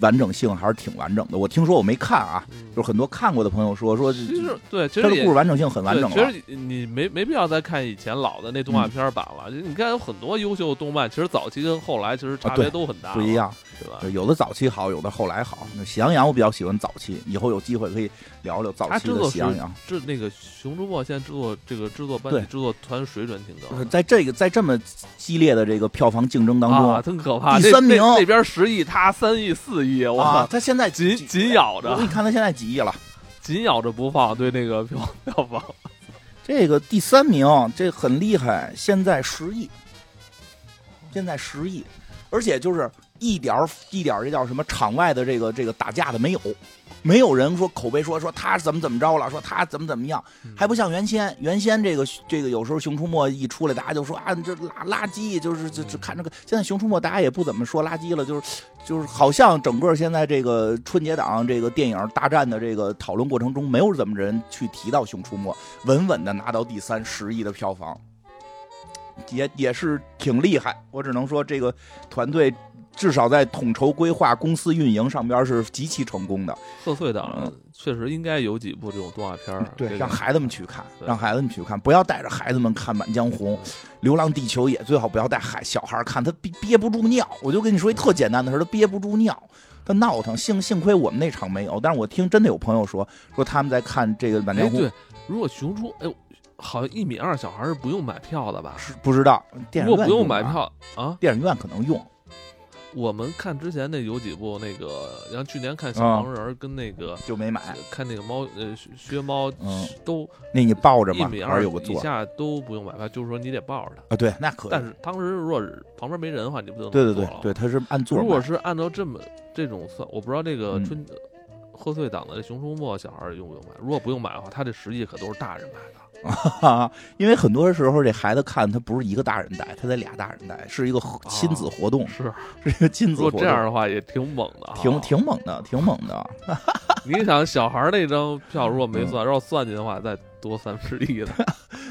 呃完整性还是挺完整的，我听说我没看啊，嗯就是很多看过的朋友说说，其实对，其他的实故事完整性很完整了。其实你没没必要再看以前老的那动画片版了。你看有很多优秀的动漫，其实早期跟后来其实差别都很大，不一，样，有的早期好，有的后来好。那喜羊羊我比较喜欢早期，以后有机会可以聊聊早期的喜羊羊。这那个《熊出没》现在制作这个制作班底、制作团水准挺高在这个在这么激烈的这个票房竞争当中，啊，真可怕！第三名那那边十亿，他三亿、四亿，哇他现在紧紧咬我着，你看他现在几亿了？紧咬着不放，对那个票票房。这个第三名，这很厉害，现在十亿，现在十亿，而且就是一点儿一点儿这叫什么场外的这个这个打架的没有，没有人说口碑说说他怎么怎么着了，说他怎么怎么样，还不像原先，原先这个这个有时候《熊出没》一出来，大家就说啊，这垃垃圾，就是就就看这个。现在《熊出没》大家也不怎么说垃圾了，就是就是好像整个现在这个春节档这个电影大战的这个讨论过程中，没有怎么人去提到《熊出没》，稳稳的拿到第三十亿的票房，也也是挺厉害。我只能说这个团队。至少在统筹规划、公司运营上边是极其成功的。贺岁档嗯确实应该有几部这种动画片儿，对让孩子们去看，让孩子们去看，不要带着孩子们看《满江红》《流浪地球》，也最好不要带孩小孩看，他憋憋不住尿。我就跟你说一特简单的事，他憋不住尿，他闹腾。幸幸亏我们那场没有，但是我听真的有朋友说，说他们在看这个《满江哎，红》对，如果熊出，哎呦，好像一米二小孩是不用买票的吧？是不知道，电影院不用买，票啊，电影院可能用。我们看之前那有几部那个，然后去年看小啊黄人儿跟那个就没买，看那个猫呃薛薛猫嗯都那你抱着一嘛，一米二以是有个座下都不用买票，就是说你得抱着它。啊？对，那可以。但是当时如果旁边没人的话，你不能对对对对，他是按座买。如果是按照这么这种算，我不知道这个嗯春、贺岁档的这《熊出没》小孩儿用不用买？如果不用买的话，他这实际可都是大人买的。啊，因为很多时候这孩子看他不是一个大人带，他得俩大人带，是一个亲子活动，是，是一个亲子活动。如果这样的话也挺猛的哈，挺挺猛的，挺猛的。你想小孩那张票如果没算，要算进的话，再多三分之一的，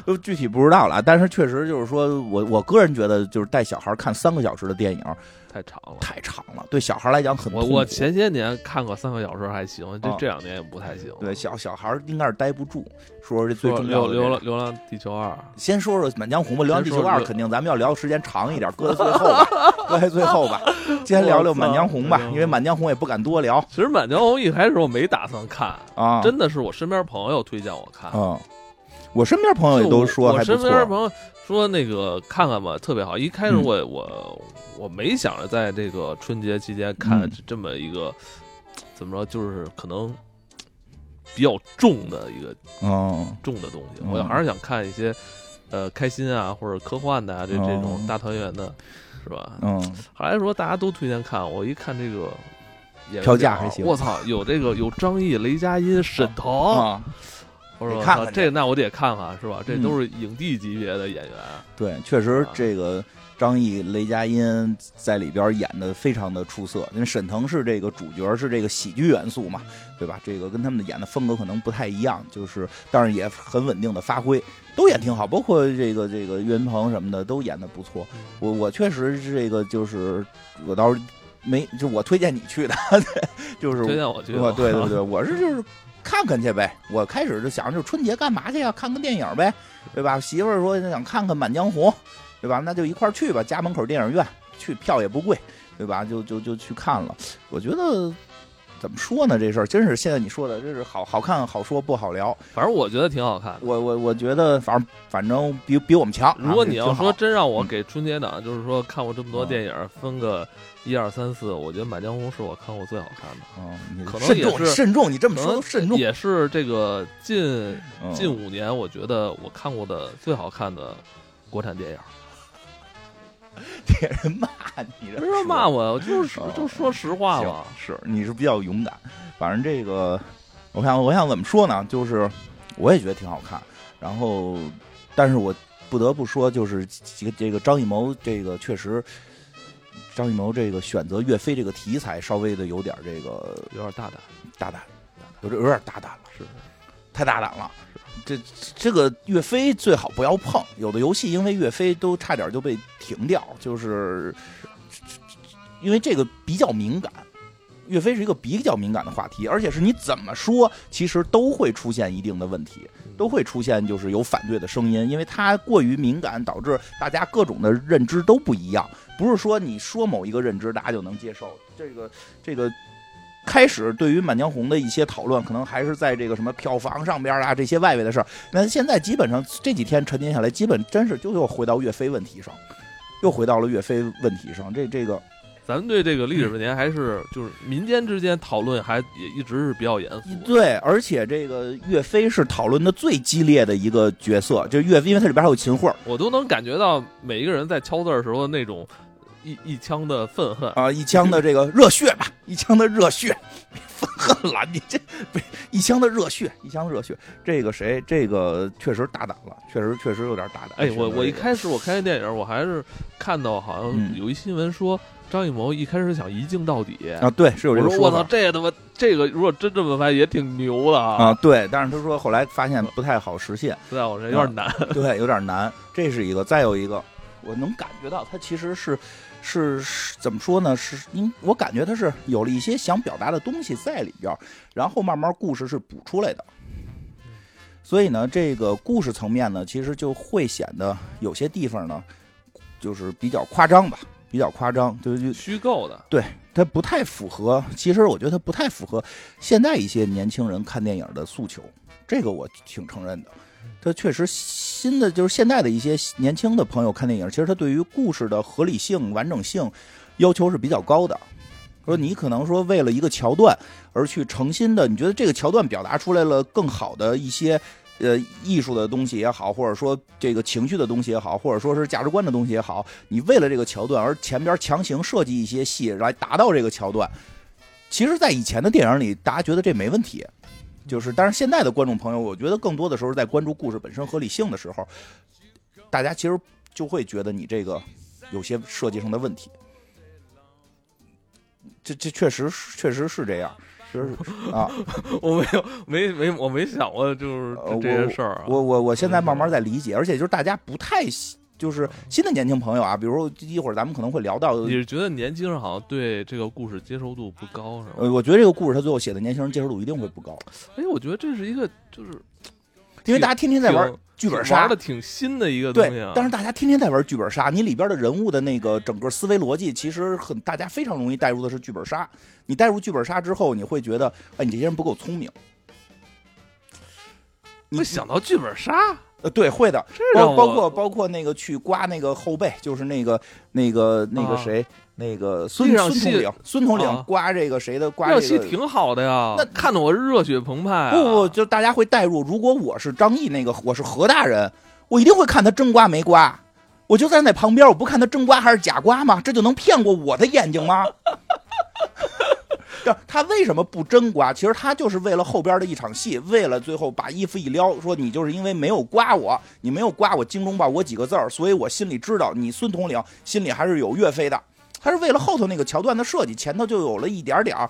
都 具体不知道了。但是确实就是说我我个人觉得，就是带小孩看三个小时的电影。太长了，太长了，对小孩来讲很。我我前些年看过三个小时还行，这这两年也不太行。对小小孩应该是待不住。说说这最重要的《流浪流浪地球二》，先说说《满江红》吧，《流浪地球二》肯定咱们要聊时间长一点，搁在最后吧，搁在最后吧。先聊聊《满江红》吧，因为《满江红》也不敢多聊。其实《满江红》一开始我没打算看啊，真的是我身边朋友推荐我看嗯。我身边朋友也都说还不错。我身边朋友说那个看看吧，特别好。一开始我我。我没想着在这个春节期间看这么一个，怎么着，就是可能比较重的一个重的东西。我还是想看一些呃开心啊或者科幻的啊这这种大团圆的，是吧？嗯。后来说大家都推荐看，我一看这个票价还行。我操，有这个有张译、雷佳音、沈腾，我说看这那我得看看，是吧？这都是影帝级别的演员。对，确实这个。张译、雷佳音在里边演的非常的出色，因为沈腾是这个主角，是这个喜剧元素嘛，对吧？这个跟他们的演的风格可能不太一样，就是但是也很稳定的发挥，都演挺好。包括这个这个岳云鹏什么的都演的不错。我我确实是这个就是我倒是没就我推荐你去的，就是推荐我去。对对对，我是就是看看去呗。我开始就想，就春节干嘛去呀？看个电影呗，对吧？媳妇儿说想看看《满江红》。对吧？那就一块儿去吧，家门口电影院去，票也不贵，对吧？就就就去看了。我觉得怎么说呢？这事儿真是现在你说的，真是好好看好说不好聊。反正我觉得挺好看。我我我觉得反正反正比比我们强。如果你要说真让我给春节档，就是说看过这么多电影，分个一二三四，我觉得《满江红》是我看过最好看的。嗯，可能也是慎重，你这么说慎重，也是这个近近五年我觉得我看过的最好看的国产电影。别人骂你，没人骂我，我就是就说实话嘛。是，你是比较勇敢。反正这个，我想，我想怎么说呢？就是我也觉得挺好看。然后，但是我不得不说，就是这个这个张艺谋，这个确实，张艺谋这个选择岳飞这个题材，稍微的有点这个有点大胆，大胆，有点有点大胆了，是太大胆了。这这个岳飞最好不要碰，有的游戏因为岳飞都差点就被停掉，就是因为这个比较敏感，岳飞是一个比较敏感的话题，而且是你怎么说，其实都会出现一定的问题，都会出现就是有反对的声音，因为它过于敏感，导致大家各种的认知都不一样，不是说你说某一个认知大家就能接受，这个这个。开始对于《满江红》的一些讨论，可能还是在这个什么票房上边啊，这些外围的事儿。那现在基本上这几天沉淀下来，基本真是就又回到岳飞问题上，又回到了岳飞问题上。这这个，咱们对这个历史问题还是就是民间之间讨论，还也一直是比较严肃。对，而且这个岳飞是讨论的最激烈的一个角色，就岳飞，因为他里边还有秦桧，我都能感觉到每一个人在敲字的时候那种。一一腔的愤恨啊，一腔的这个热血吧，一腔的热血，愤恨了，你这不一腔的热血，一腔的热血，这个谁，这个确实大胆了，确实确实有点大胆。哎，我我一开始我看电影，我还是看到好像有一新闻说张艺谋一开始想一镜到底啊，对，是有这个说法。我操，这他妈这个如果真这么拍也挺牛的啊。对，但是他说后来发现不太好实现，在我这有点难，对，有点难。这是一个，再有一个，我能感觉到他其实是。是怎么说呢？是，因我感觉他是有了一些想表达的东西在里边，然后慢慢故事是补出来的。所以呢，这个故事层面呢，其实就会显得有些地方呢，就是比较夸张吧，比较夸张，就是虚构的。对，它不太符合。其实我觉得它不太符合现在一些年轻人看电影的诉求，这个我挺承认的。它确实新的就是现在的一些年轻的朋友看电影，其实他对于故事的合理性、完整性要求是比较高的。说你可能说为了一个桥段而去诚心的，你觉得这个桥段表达出来了更好的一些呃艺术的东西也好，或者说这个情绪的东西也好，或者说是价值观的东西也好，你为了这个桥段而前边强行设计一些戏来达到这个桥段，其实，在以前的电影里，大家觉得这没问题。就是，但是现在的观众朋友，我觉得更多的时候在关注故事本身合理性的时候，大家其实就会觉得你这个有些设计上的问题。这这确实确实是这样。是啊，我没有没没我没想过就是这些事儿。我我我现在慢慢在理解，而且就是大家不太就是新的年轻朋友啊，比如一会儿咱们可能会聊到。你是觉得年轻人好像对这个故事接受度不高是吧？呃，我觉得这个故事他最后写的年轻人接受度一定会不高。哎，我觉得这是一个就是。因为大家天天在玩剧本杀玩，的挺新的一个东西啊。但是大家天天在玩剧本杀，你里边的人物的那个整个思维逻辑，其实很大家非常容易带入的是剧本杀。你带入剧本杀之后，你会觉得，哎，你这些人不够聪明。会想到剧本杀？呃，对，会的。包包括包括那个去刮那个后背，就是那个那个那个谁。那个孙孙统领，孙统领刮这个谁的刮这个戏挺好的呀，那看得我热血澎湃。不不，就大家会带入。如果我是张译，那个我是何大人，我一定会看他真刮没刮。我就站在那旁边，我不看他真刮还是假刮吗？这就能骗过我的眼睛吗？他为什么不真刮？其实他就是为了后边的一场戏，为了最后把衣服一撩，说你就是因为没有刮我，你没有刮我精忠报国几个字儿，所以我心里知道你孙统领心里还是有岳飞的。他是为了后头那个桥段的设计，前头就有了一点点儿，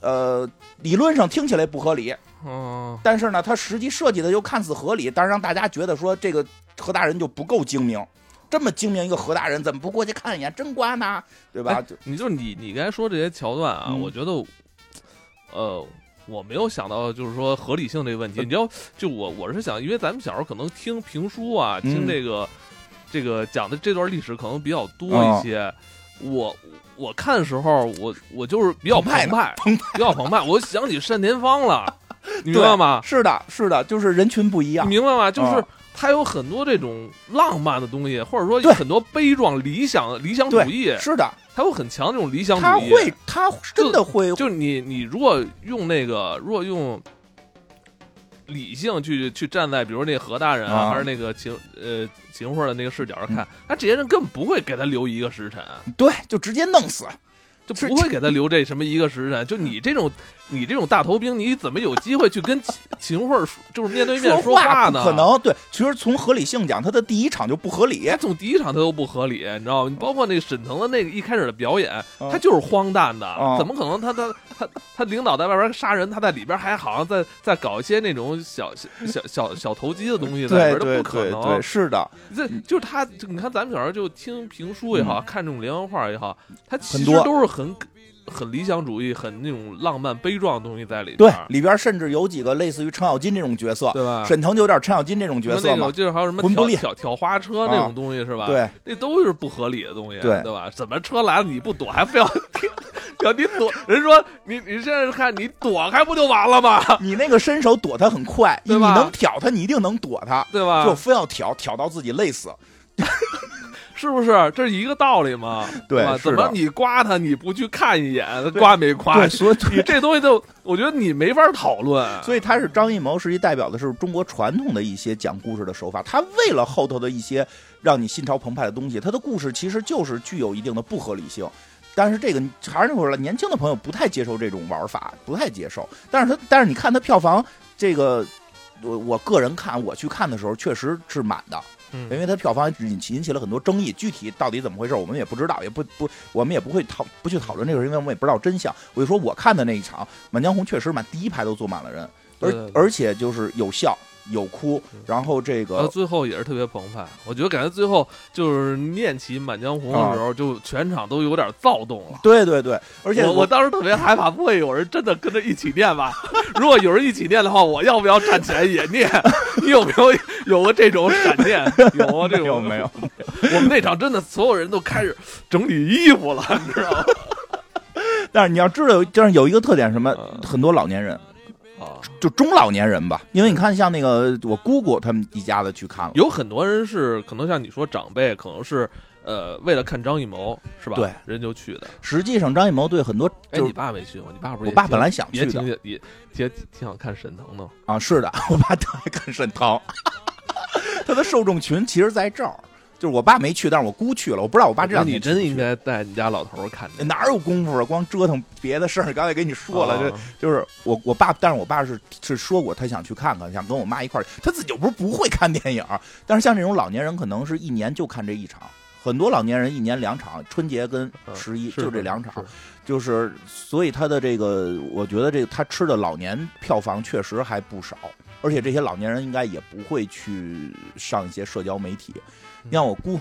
呃，理论上听起来不合理，嗯，但是呢，他实际设计的又看似合理，但是让大家觉得说这个何大人就不够精明，这么精明一个何大人，怎么不过去看一眼真瓜呢？对吧？你就是你，你刚才说这些桥段啊，我觉得，呃，我没有想到就是说合理性这个问题。你知道，就我我是想，因为咱们小时候可能听评书啊，听这个这个讲的这段历史可能比较多一些。我我看的时候，我我就是比较澎湃，比较澎湃。我想起单田芳了，你明白吗？是的，是的，就是人群不一样，你明白吗？就是他有很多这种浪漫的东西，或者说有很多悲壮、理想、理想主义。是的，他有很强这种理想主义。他会，他真的会。就你，你如果用那个，如果用。理性去去站在，比如那何大人啊，还是那个秦呃秦桧的那个视角上看，那这些人根本不会给他留一个时辰，对，就直接弄死。就不会给他留这什么一个时辰。就你这种，你这种大头兵，你怎么有机会去跟 秦桧就是面对面说话呢？可能对，其实从合理性讲，他的第一场就不合理。他从第一场他都不合理，你知道吗？你包括那个沈腾的那个一开始的表演，他就是荒诞的。怎么可能？他他他他领导在外边杀人，他在里边还好像在在搞一些那种小小小小投机的东西在里边，不可能。是的，这就是他。你看咱们小时候就听评书也好看这种连环画也好，他其实都是。很很理想主义，很那种浪漫悲壮的东西在里边。对，里边甚至有几个类似于程咬金这种角色，对吧？沈腾就有点程咬金这种角色嘛。就是还有什么挑挑挑花车那种东西，是吧？对，那都是不合理的东西，对对吧？怎么车来了你不躲，还非要 要你躲？人说你你现在看你躲开不就完了吗？你那个伸手躲他很快，对吧？你能挑他，你一定能躲他，对吧？就非要挑挑到自己累死。是不是这是一个道理吗？对，怎么你刮他你不去看一眼，刮没刮？所以你这东西就，我觉得你没法讨论。所以他是张艺谋，实际代表的是中国传统的一些讲故事的手法。他为了后头的一些让你心潮澎湃的东西，他的故事其实就是具有一定的不合理性。但是这个还是那会儿了，年轻的朋友不太接受这种玩法，不太接受。但是他，但是你看他票房，这个我我个人看，我去看的时候确实是满的。嗯，因为它票房引起引起了很多争议，具体到底怎么回事，我们也不知道，也不不，我们也不会讨不去讨论这个，因为我们也不知道真相。我就说我看的那一场《满江红》，确实满第一排都坐满了人，而而且就是有笑。有哭，然后这个最后也是特别澎湃。我觉得感觉最后就是念起《满江红》的时候，就全场都有点躁动了。对对对，而且我我当时特别害怕，不会有人真的跟着一起念吧？如果有人一起念的话，我要不要站起来也念？你有没有有过这种闪念？有啊，这种没有？我们那场真的所有人都开始整理衣服了，你知道吗？但是你要知道，就是有一个特点，什么？很多老年人。啊，就中老年人吧，因为你看，像那个我姑姑他们一家子去看了，有很多人是可能像你说长辈，可能是呃为了看张艺谋是吧？对，人就去的。实际上张艺谋对很多，哎，你爸没去过？你爸不是？我爸本来想去的，也挺也也挺想看沈腾的啊。是的，我爸特爱看沈腾，他的受众群其实在这儿。就是我爸没去，但是我姑去了。我不知道我爸这两天。你真应该带你家老头看。哪有功夫啊？光折腾别的事儿。刚才跟你说了，这就是我我爸，但是我爸是是说过他想去看看，想跟我妈一块儿。他自己又不是不会看电影，但是像这种老年人，可能是一年就看这一场，很多老年人一年两场，春节跟十一就这两场，就是所以他的这个，我觉得这个他吃的老年票房确实还不少，而且这些老年人应该也不会去上一些社交媒体。你像我姑，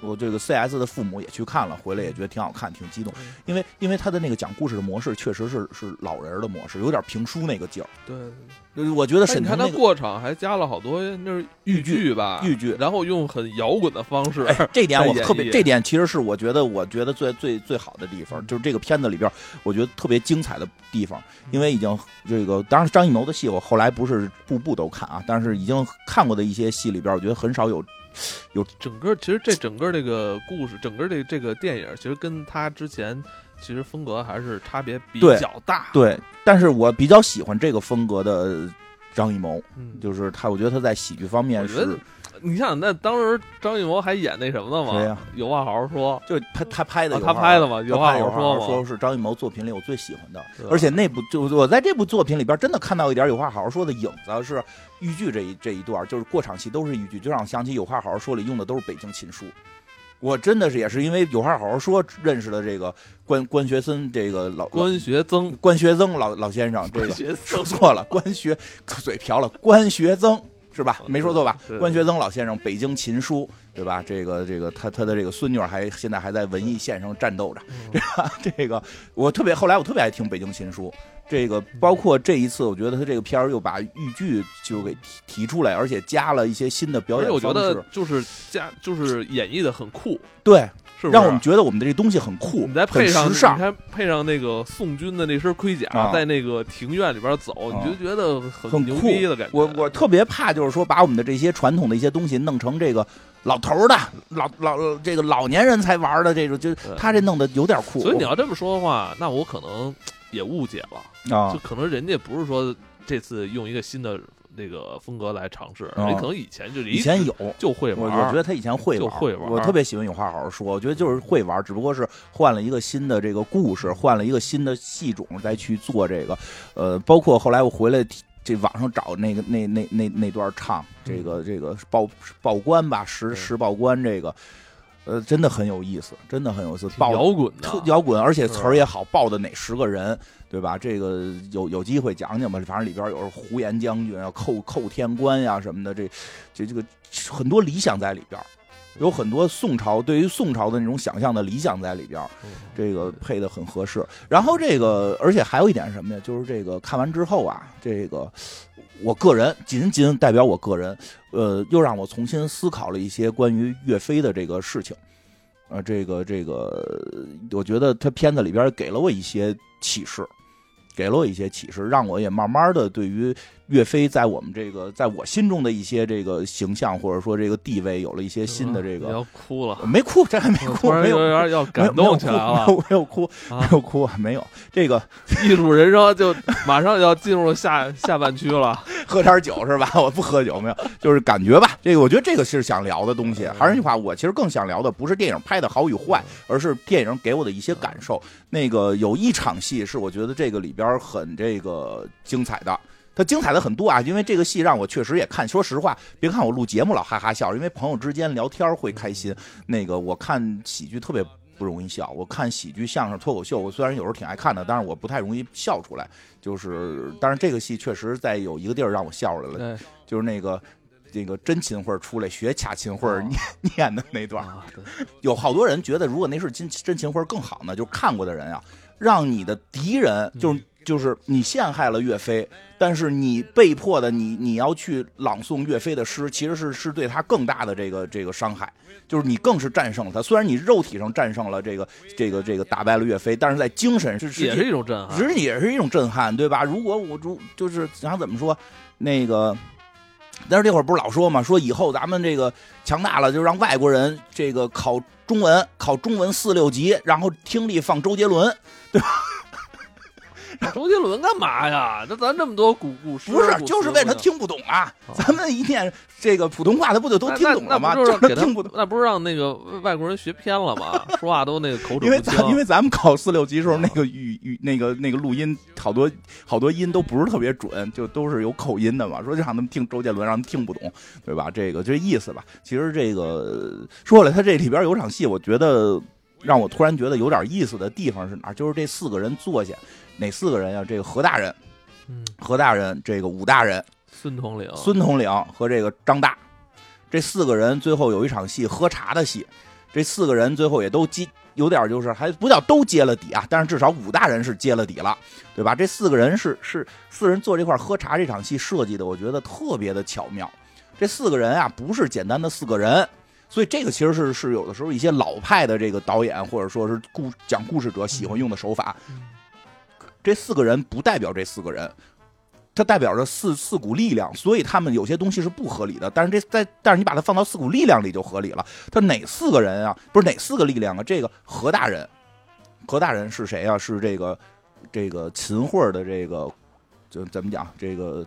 我这个 C S 的父母也去看了，回来也觉得挺好看，挺激动，因为因为他的那个讲故事的模式确实是是老人的模式，有点评书那个劲儿。对，我觉得沈腾他过场还加了好多那是豫剧吧，豫剧，然后用很摇滚的方式，这点我特别，这点其实是我觉得我觉得最最最好的地方，就是这个片子里边我觉得特别精彩的地方，因为已经这个当然张艺谋的戏我后来不是部部都看啊，但是已经看过的一些戏里边，我觉得很少有。有整个，其实这整个这个故事，整个这这个电影，其实跟他之前其实风格还是差别比较大。对，但是我比较喜欢这个风格的张艺谋，就是他，我觉得他在喜剧方面是。你想，那当时张艺谋还演那什么呢吗？有话好好说，就他他拍的，他拍的嘛。有话好好说，是张艺谋作品里我最喜欢的。而且那部就我在这部作品里边真的看到一点有话好好说的影子，是豫剧这一这一段，就是过场戏都是豫剧，就让我想起有话好好说里用的都是北京琴书。我真的是也是因为有话好好说认识的这个关关学森这个老关学增关学增老老先生，这个说错了，关学嘴瓢了，关学曾。是吧？没说错吧？关学增老先生，北京琴书，对吧？这个这个，他他的这个孙女还现在还在文艺线上战斗着，对吧？这个我特别后来我特别爱听北京琴书，这个包括这一次，我觉得他这个片儿又把豫剧就给提提出来，而且加了一些新的表演方式，我觉得就是加就是演绎的很酷，对。让我们觉得我们的这东西很酷，你再配上，你看配上那个宋军的那身盔甲，在那个庭院里边走，你就觉得很牛逼的感觉。我我特别怕，就是说把我们的这些传统的一些东西弄成这个老头的老老这个老年人才玩的这种，就他这弄得有点酷。所以你要这么说的话，那我可能也误解了。啊，就可能人家不是说这次用一个新的。那个风格来尝试，你可能以前就以前有就会玩，我觉得他以前会玩，会玩。我特别喜欢有话好好说，我觉得就是会玩，只不过是换了一个新的这个故事，换了一个新的戏种再去做这个。呃，包括后来我回来这网上找那个那那那那段唱这个这个报报官吧，十十报官这个。呃，真的很有意思，真的很有意思，报摇滚的，摇滚，而且词儿也好，报的哪十个人，对吧？这个有有机会讲讲吧，反正里边有胡延将军啊，寇寇天官呀什么的，这这这个很多理想在里边，有很多宋朝对于宋朝的那种想象的理想在里边，这个配的很合适。然后这个，而且还有一点什么呀？就是这个看完之后啊，这个。我个人仅仅代表我个人，呃，又让我重新思考了一些关于岳飞的这个事情，呃，这个这个，我觉得他片子里边给了我一些启示。给了我一些启示，让我也慢慢的对于岳飞在我们这个在我心中的一些这个形象或者说这个地位有了一些新的这个。要哭了？没哭，这还没哭，没有有点要感动起来了。没有哭，没有哭，没有这个 艺术人生就马上要进入下下半区了。喝点酒是吧？我不喝酒，没有，就是感觉吧。这个我觉得这个是想聊的东西。还是那句话，我其实更想聊的不是电影拍的好与坏，而是电影给我的一些感受。那个有一场戏是我觉得这个里边。很这个精彩的，它精彩的很多啊！因为这个戏让我确实也看。说实话，别看我录节目老哈哈笑，因为朋友之间聊天会开心。那个我看喜剧特别不容易笑，我看喜剧、相声、脱口秀，我虽然有时候挺爱看的，但是我不太容易笑出来。就是，但是这个戏确实在有一个地儿让我笑出来了，就是那个那个真秦桧出来学假秦桧念念的那段。有好多人觉得，如果那是真真秦桧更好呢？就看过的人啊。让你的敌人，就是就是你陷害了岳飞，但是你被迫的，你你要去朗诵岳飞的诗，其实是是对他更大的这个这个伤害，就是你更是战胜了他。虽然你肉体上战胜了这个这个这个打败了岳飞，但是在精神是也是一种震撼，其实也是一种震撼，对吧？如果我如就是想怎么说，那个，但是这会儿不是老说嘛，说以后咱们这个强大了，就让外国人这个考中文，考中文四六级，然后听力放周杰伦。对吧？周杰伦干嘛呀？那咱这么多古古诗，不是，就是为他听不懂啊。咱们一念这个普通话，他不就都听懂了吗？就是听不懂，那不是让那个外国人学偏了吗？说话都那个口齿因为咱因为咱们考四六级时候，那个语语那个那个录音，好多好多音都不是特别准，就都是有口音的嘛。说就让他们听周杰伦，让他们听不懂，对吧？这个这意思吧。其实这个说了，他这里边有场戏，我觉得。让我突然觉得有点意思的地方是哪？就是这四个人坐下，哪四个人呀？这个何大人，嗯，何大人，这个武大人，孙统领，孙统领和这个张大，这四个人最后有一场戏喝茶的戏。这四个人最后也都接，有点就是还不叫都接了底啊，但是至少武大人是接了底了，对吧？这四个人是是四人坐这块喝茶这场戏设计的，我觉得特别的巧妙。这四个人啊，不是简单的四个人。所以这个其实是是有的时候一些老派的这个导演或者说是故讲故事者喜欢用的手法。这四个人不代表这四个人，它代表着四四股力量，所以他们有些东西是不合理的。但是这在但是你把它放到四股力量里就合理了。他哪四个人啊？不是哪四个力量啊？这个何大人，何大人是谁啊？是这个这个秦桧的这个就怎么讲这个。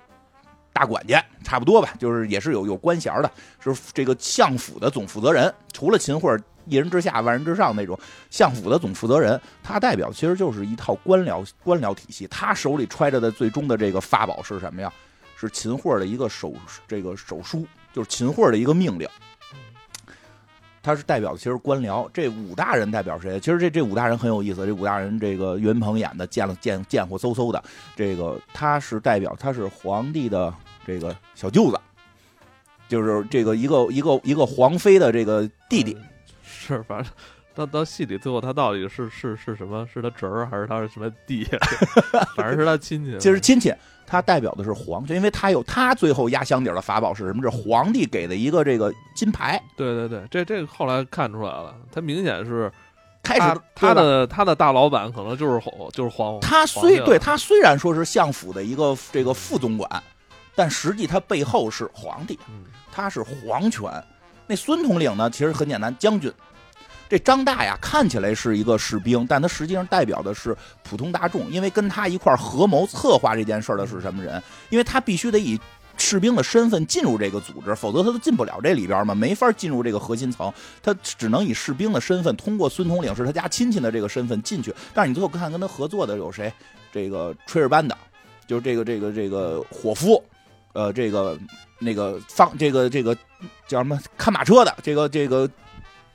大管家差不多吧，就是也是有有官衔的，是这个相府的总负责人。除了秦桧一人之下万人之上那种相府的总负责人，他代表其实就是一套官僚官僚体系。他手里揣着的最终的这个法宝是什么呀？是秦桧的一个手这个手书，就是秦桧的一个命令。他是代表的其实官僚。这五大人代表谁？其实这这五大人很有意思。这五大人，这个岳云鹏演的，见了见见火嗖嗖的。这个他是代表，他是皇帝的这个小舅子，就是这个一个一个一个皇妃的这个弟弟。是，反正到到戏里最后，他到底是是是什么？是他侄儿还是他是什么弟？反正是他亲戚。其实亲戚。他代表的是皇，就因为他有他最后压箱底的法宝是什么？是皇帝给的一个这个金牌。对对对，这这个后来看出来了，他明显是开始他的他的大老板可能就是就是皇。他虽对他虽然说是相府的一个这个副总管，但实际他背后是皇帝，他是皇权。那孙统领呢，其实很简单，将军。这张大呀，看起来是一个士兵，但他实际上代表的是普通大众，因为跟他一块合谋策划这件事的是什么人？因为他必须得以士兵的身份进入这个组织，否则他都进不了这里边嘛，没法进入这个核心层，他只能以士兵的身份，通过孙统领是他家亲戚的这个身份进去。但是你最后看跟他合作的有谁？这个炊事班的，就是这个这个这个伙夫，呃，这个那个放这个这个叫什么看马车的，这个这个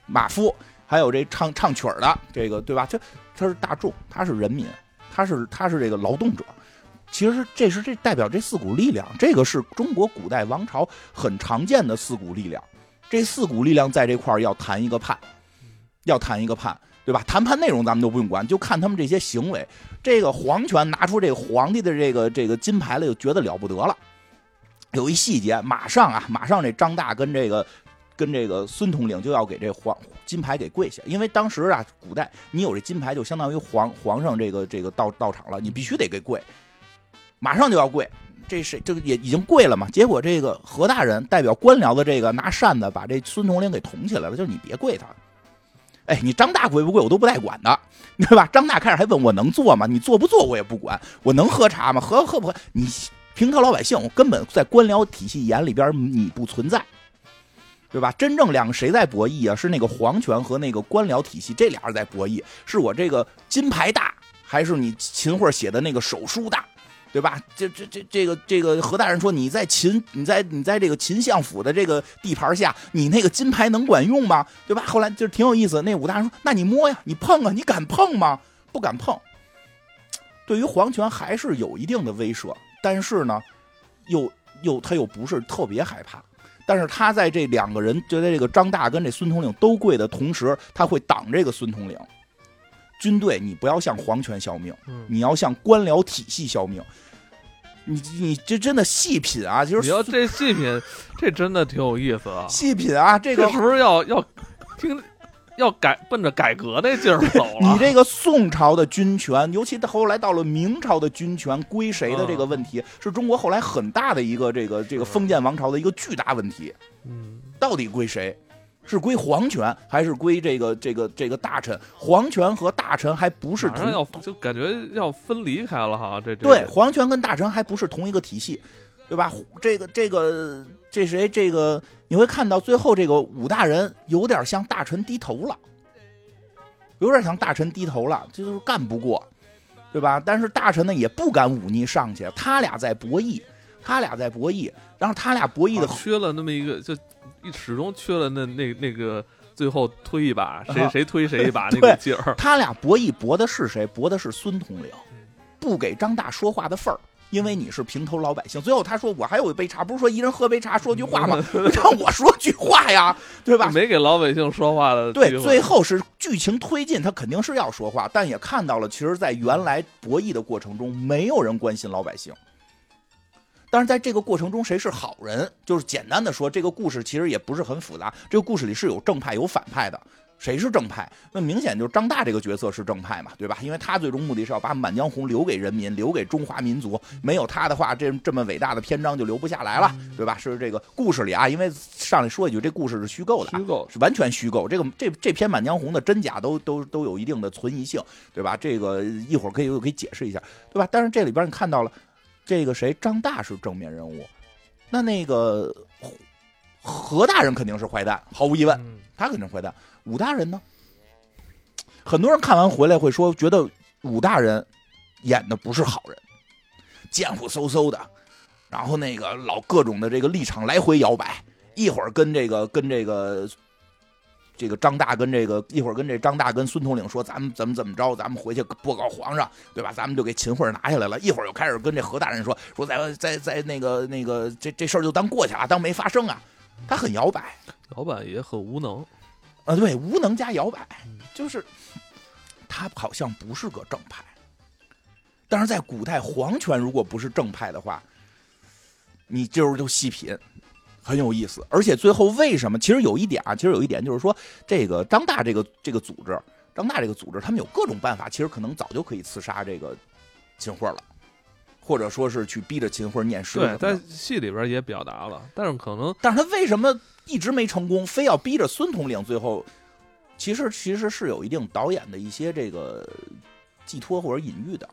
马夫。还有这唱唱曲儿的，这个对吧？这他是大众，他是人民，他是他是这个劳动者。其实这是这代表这四股力量，这个是中国古代王朝很常见的四股力量。这四股力量在这块儿要谈一个判，要谈一个判，对吧？谈判内容咱们都不用管，就看他们这些行为。这个皇权拿出这个皇帝的这个这个金牌来，就觉得了不得了。有一细节，马上啊，马上这张大跟这个。跟这个孙统领就要给这皇金牌给跪下，因为当时啊，古代你有这金牌就相当于皇皇上这个这个到到场了，你必须得给跪，马上就要跪，这是这个也已经跪了嘛？结果这个何大人代表官僚的这个拿扇子把这孙统领给捅起来了，就是你别跪他，哎，你张大跪不跪我都不带管的，对吧？张大开始还问我能做吗？你做不做我也不管，我能喝茶吗？喝喝不喝？你平头老百姓，我根本在官僚体系眼里边你不存在。对吧？真正两个谁在博弈啊？是那个皇权和那个官僚体系这俩人在博弈。是我这个金牌大，还是你秦桧写的那个手书大？对吧？这这这这个这个何大人说你在秦你在你在这个秦相府的这个地盘下，你那个金牌能管用吗？对吧？后来就挺有意思。那武大人说：“那你摸呀，你碰啊，你敢碰吗？不敢碰。”对于皇权还是有一定的威慑，但是呢，又又他又不是特别害怕。但是他在这两个人，就在这个张大跟这孙统领都跪的同时，他会挡这个孙统领。军队，你不要向皇权效命，你要向官僚体系效命。你你这真的细品啊！就是你要这细品，这真的挺有意思啊！细品啊，这个是不是要要听？要改奔着改革那劲儿走了。你这个宋朝的军权，尤其后来到了明朝的军权归谁的这个问题，是中国后来很大的一个这个这个封建王朝的一个巨大问题。嗯，到底归谁？是归皇权还是归这个这个这个大臣？皇权和大臣还不是同要就感觉要分离开了哈，这对皇权跟大臣还不是同一个体系，对吧？这个这个这谁这个你会看到最后这个武大人有点向大臣低头了，有点向大臣低头了，这就是干不过，对吧？但是大臣呢也不敢忤逆上去，他俩在博弈，他俩在博弈，然后他俩博弈的缺了那么一个就。始终缺了那那那个最后推一把，谁谁推谁一把 那个劲儿。他俩博弈博的是谁？博的是孙统领，不给张大说话的份儿，因为你是平头老百姓。最后他说：“我还有一杯茶，不是说一人喝杯茶说句话吗？让我说句话呀，对吧？”没给老百姓说话的。对，最后是剧情推进，他肯定是要说话，但也看到了，其实，在原来博弈的过程中，没有人关心老百姓。但是在这个过程中，谁是好人？就是简单的说，这个故事其实也不是很复杂。这个故事里是有正派有反派的，谁是正派？那明显就是张大这个角色是正派嘛，对吧？因为他最终目的是要把《满江红》留给人民，留给中华民族。没有他的话，这这么伟大的篇章就留不下来了，对吧？是这个故事里啊，因为上来说一句，这故事是虚构的，虚构是完全虚构。这个这这篇《满江红》的真假都都都有一定的存疑性，对吧？这个一会儿可以可以解释一下，对吧？但是这里边你看到了。这个谁张大是正面人物，那那个何大人肯定是坏蛋，毫无疑问，他肯定坏蛋。武大人呢？很多人看完回来会说，觉得武大人演的不是好人，贱乎嗖嗖的，然后那个老各种的这个立场来回摇摆，一会儿跟这个跟这个。这个张大跟这个一会儿跟这张大跟孙统领说，咱们怎么怎么着，咱们回去报告皇上，对吧？咱们就给秦桧拿下来了。一会儿又开始跟这何大人说，说在在在那个那个这这事儿就当过去了，当没发生啊。他很摇摆，摇摆也很无能啊。对，无能加摇摆，就是他好像不是个正派。但是在古代，皇权如果不是正派的话，你就是就细品。很有意思，而且最后为什么？其实有一点啊，其实有一点就是说，这个张大这个这个组织，张大这个组织，他们有各种办法，其实可能早就可以刺杀这个秦桧了，或者说是去逼着秦桧念诗。对，在戏里边也表达了，但是可能，但是他为什么一直没成功，非要逼着孙统领最后？其实其实是有一定导演的一些这个寄托或者隐喻的。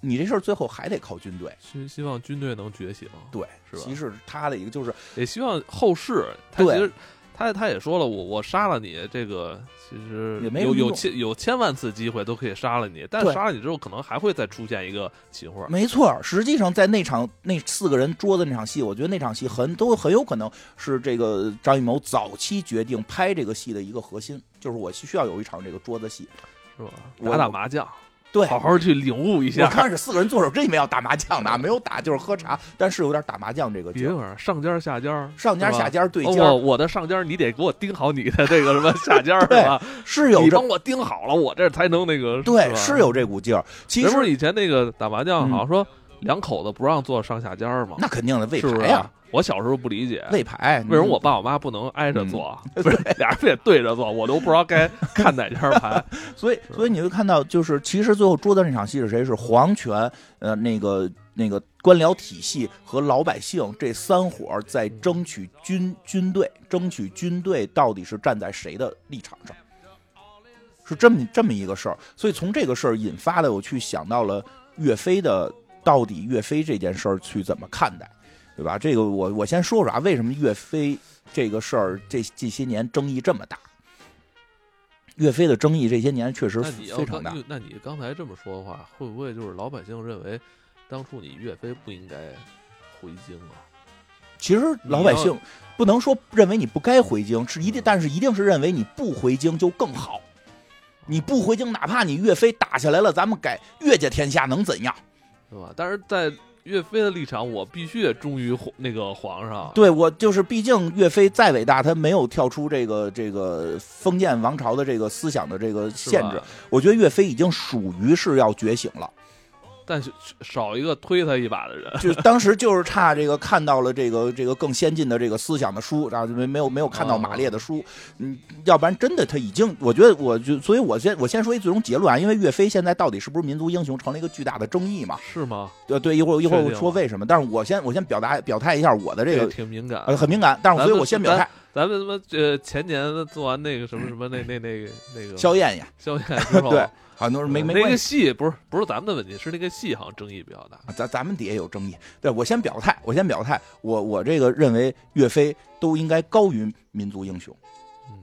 你这事儿最后还得靠军队，希希望军队能觉醒，对，是吧？其实他的一个就是也希望后世，他其实他他也说了，我我杀了你，这个其实有有千有千万次机会都可以杀了你，但杀了你之后，可能还会再出现一个秦桧。没错，实际上在那场那四个人桌子那场戏，我觉得那场戏很都很有可能是这个张艺谋早期决定拍这个戏的一个核心，就是我需要有一场这个桌子戏，是吧？打打麻将。对，好好去领悟一下。我开始四个人坐手，真以为要打麻将呢，没有打，就是喝茶，但是有点打麻将这个劲儿。上尖下尖，上尖下尖对尖。我我的上尖，你得给我盯好你的这个什么下尖，是吧？是有，你帮我盯好了，我这才能那个。对，是有这股劲儿。其实以前那个打麻将，好像说两口子不让坐上下尖嘛。那肯定的，为啥呀。我小时候不理解位牌，为什么我爸我妈不能挨着坐？不是 俩人得对着坐，我都不知道该看哪家牌。所以，所以你会看到，就是其实最后桌子那场戏是谁？是皇权，呃，那个那个官僚体系和老百姓这三伙在争取军军队，争取军队到底是站在谁的立场上？是这么这么一个事儿。所以从这个事儿引发的，我去想到了岳飞的，到底岳飞这件事儿去怎么看待？对吧？这个我我先说说啊，为什么岳飞这个事儿这这些年争议这么大？岳飞的争议这些年确实非常大。那你刚才这么说的话，会不会就是老百姓认为当初你岳飞不应该回京啊？其实老百姓不能说认为你不该回京，是一定，但是一定是认为你不回京就更好。你不回京，哪怕你岳飞打下来了，咱们改岳家天下能怎样？对吧？但是在岳飞的立场，我必须得忠于那个皇上。对我就是，毕竟岳飞再伟大，他没有跳出这个这个封建王朝的这个思想的这个限制。我觉得岳飞已经属于是要觉醒了。但是少一个推他一把的人，就当时就是差这个看到了这个这个更先进的这个思想的书，然后没没有没有看到马列的书，嗯，要不然真的他已经，我觉得我就，所以我先我先说一最终结论啊，因为岳飞现在到底是不是民族英雄，成了一个巨大的争议嘛？是吗？对对，一会儿一会儿我说为什么，但是我先我先表达表态一下我的这个挺敏感，很敏感，但是所以我先表态。咱们他妈呃前年做完那个什么什么那那那个那个萧燕呀，萧燕之后，对，很多人没没那个戏不是不是咱们的问题，是那个戏好像争议比较大。咱咱们底下有争议。对我先表态，我先表态，我我这个认为岳飞都应该高于民族英雄，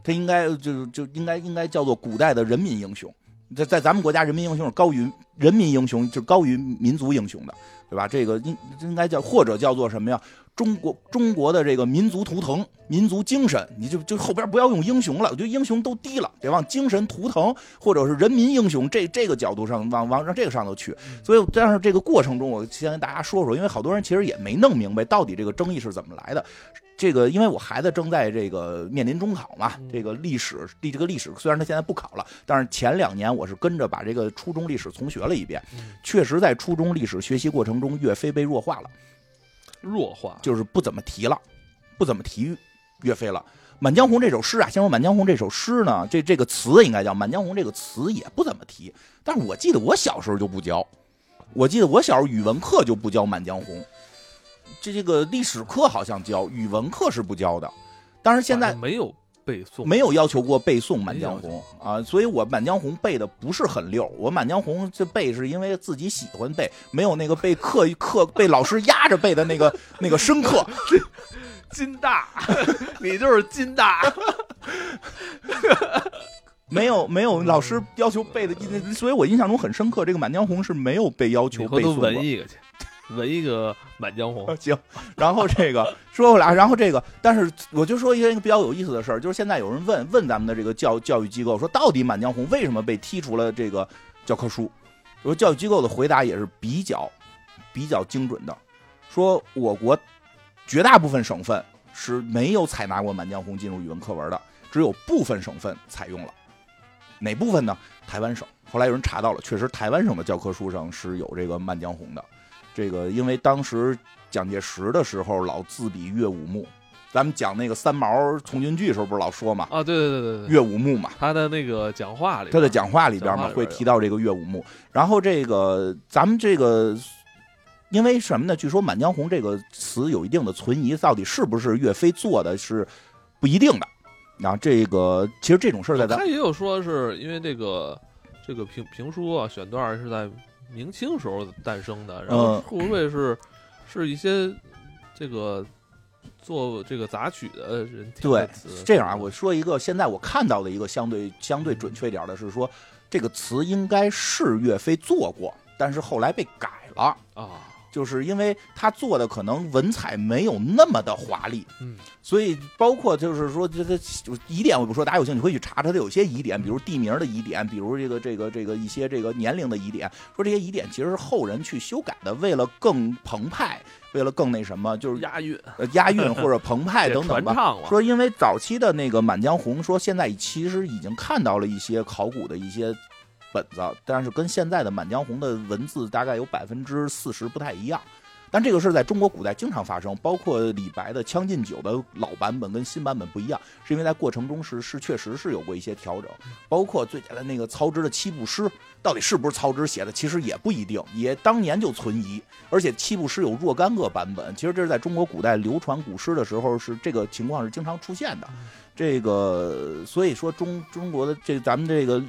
他应该就就应该应该叫做古代的人民英雄。在在咱们国家，人民英雄是高于人民英雄，就高于民族英雄的，对吧？这个应应该叫或者叫做什么呀？中国中国的这个民族图腾、民族精神，你就就后边不要用英雄了，我觉得英雄都低了，得往精神图腾或者是人民英雄这这个角度上往往让这个上头去。所以，但是这个过程中，我先跟大家说说，因为好多人其实也没弄明白到底这个争议是怎么来的。这个，因为我孩子正在这个面临中考嘛，这个历史历这个历史虽然他现在不考了，但是前两年我是跟着把这个初中历史重学了一遍，确实在初中历史学习过程中，岳飞被弱化了。弱化就是不怎么提了，不怎么提岳飞了。《满江红》这首诗啊，先说《满江红》这首诗呢，这这个词应该叫《满江红》这个词也不怎么提。但是我记得我小时候就不教，我记得我小时候语文课就不教《满江红》，这这个历史课好像教，语文课是不教的。但是现在没有。背诵没有要求过背诵《满江红》啊，所以我《满江红》背的不是很溜。我《满江红》这背是因为自己喜欢背，没有那个被课课被老师压着背的那个 那个深刻。金大，你就是金大，没有没有老师要求背的，所以我印象中很深刻。这个《满江红》是没有被要求背诵过。一个去。纹一个《满江红》行，然后这个说回来，然后这个，但是我就说一个比较有意思的事儿，就是现在有人问问咱们的这个教教育机构，说到底《满江红》为什么被踢出了这个教科书？说教育机构的回答也是比较比较精准的，说我国绝大部分省份是没有采纳过《满江红》进入语文课文的，只有部分省份采用了。哪部分呢？台湾省。后来有人查到了，确实台湾省的教科书上是有这个《满江红》的。这个，因为当时蒋介石的时候老自比岳武穆，咱们讲那个三毛从军剧时候不是老说嘛？啊，对对对对对，岳武穆嘛，他的那个讲话里，他的讲话里边嘛会提到这个岳武穆。然后这个咱们这个，因为什么呢？据说“满江红”这个词有一定的存疑，到底是不是岳飞做的是不一定的。然后这个其实这种事儿在咱他也有说是因为这个这个评评书啊选段是在。明清时候诞生的，然后会不会是是一些这个做这个杂曲的人？对，这样啊，我说一个，现在我看到的一个相对相对准确点的是说，这个词应该是岳飞做过，但是后来被改了啊。就是因为他做的可能文采没有那么的华丽，嗯，所以包括就是说这这疑点我不说，大家有兴趣可以去查查，他有些疑点，比如地名的疑点，比如这个这个这个一些这个年龄的疑点，说这些疑点其实是后人去修改的，为了更澎湃，为了更那什么，就是押韵，押韵或者澎湃 等等吧。说因为早期的那个《满江红》，说现在其实已经看到了一些考古的一些。本子，但是跟现在的《满江红》的文字大概有百分之四十不太一样。但这个事在中国古代经常发生，包括李白的《将进酒》的老版本跟新版本不一样，是因为在过程中是是确实是有过一些调整。包括最简单那个曹植的七步诗，到底是不是曹植写的，其实也不一定，也当年就存疑。而且七步诗有若干个版本，其实这是在中国古代流传古诗的时候是这个情况是经常出现的。这个所以说中中国的这咱们这个。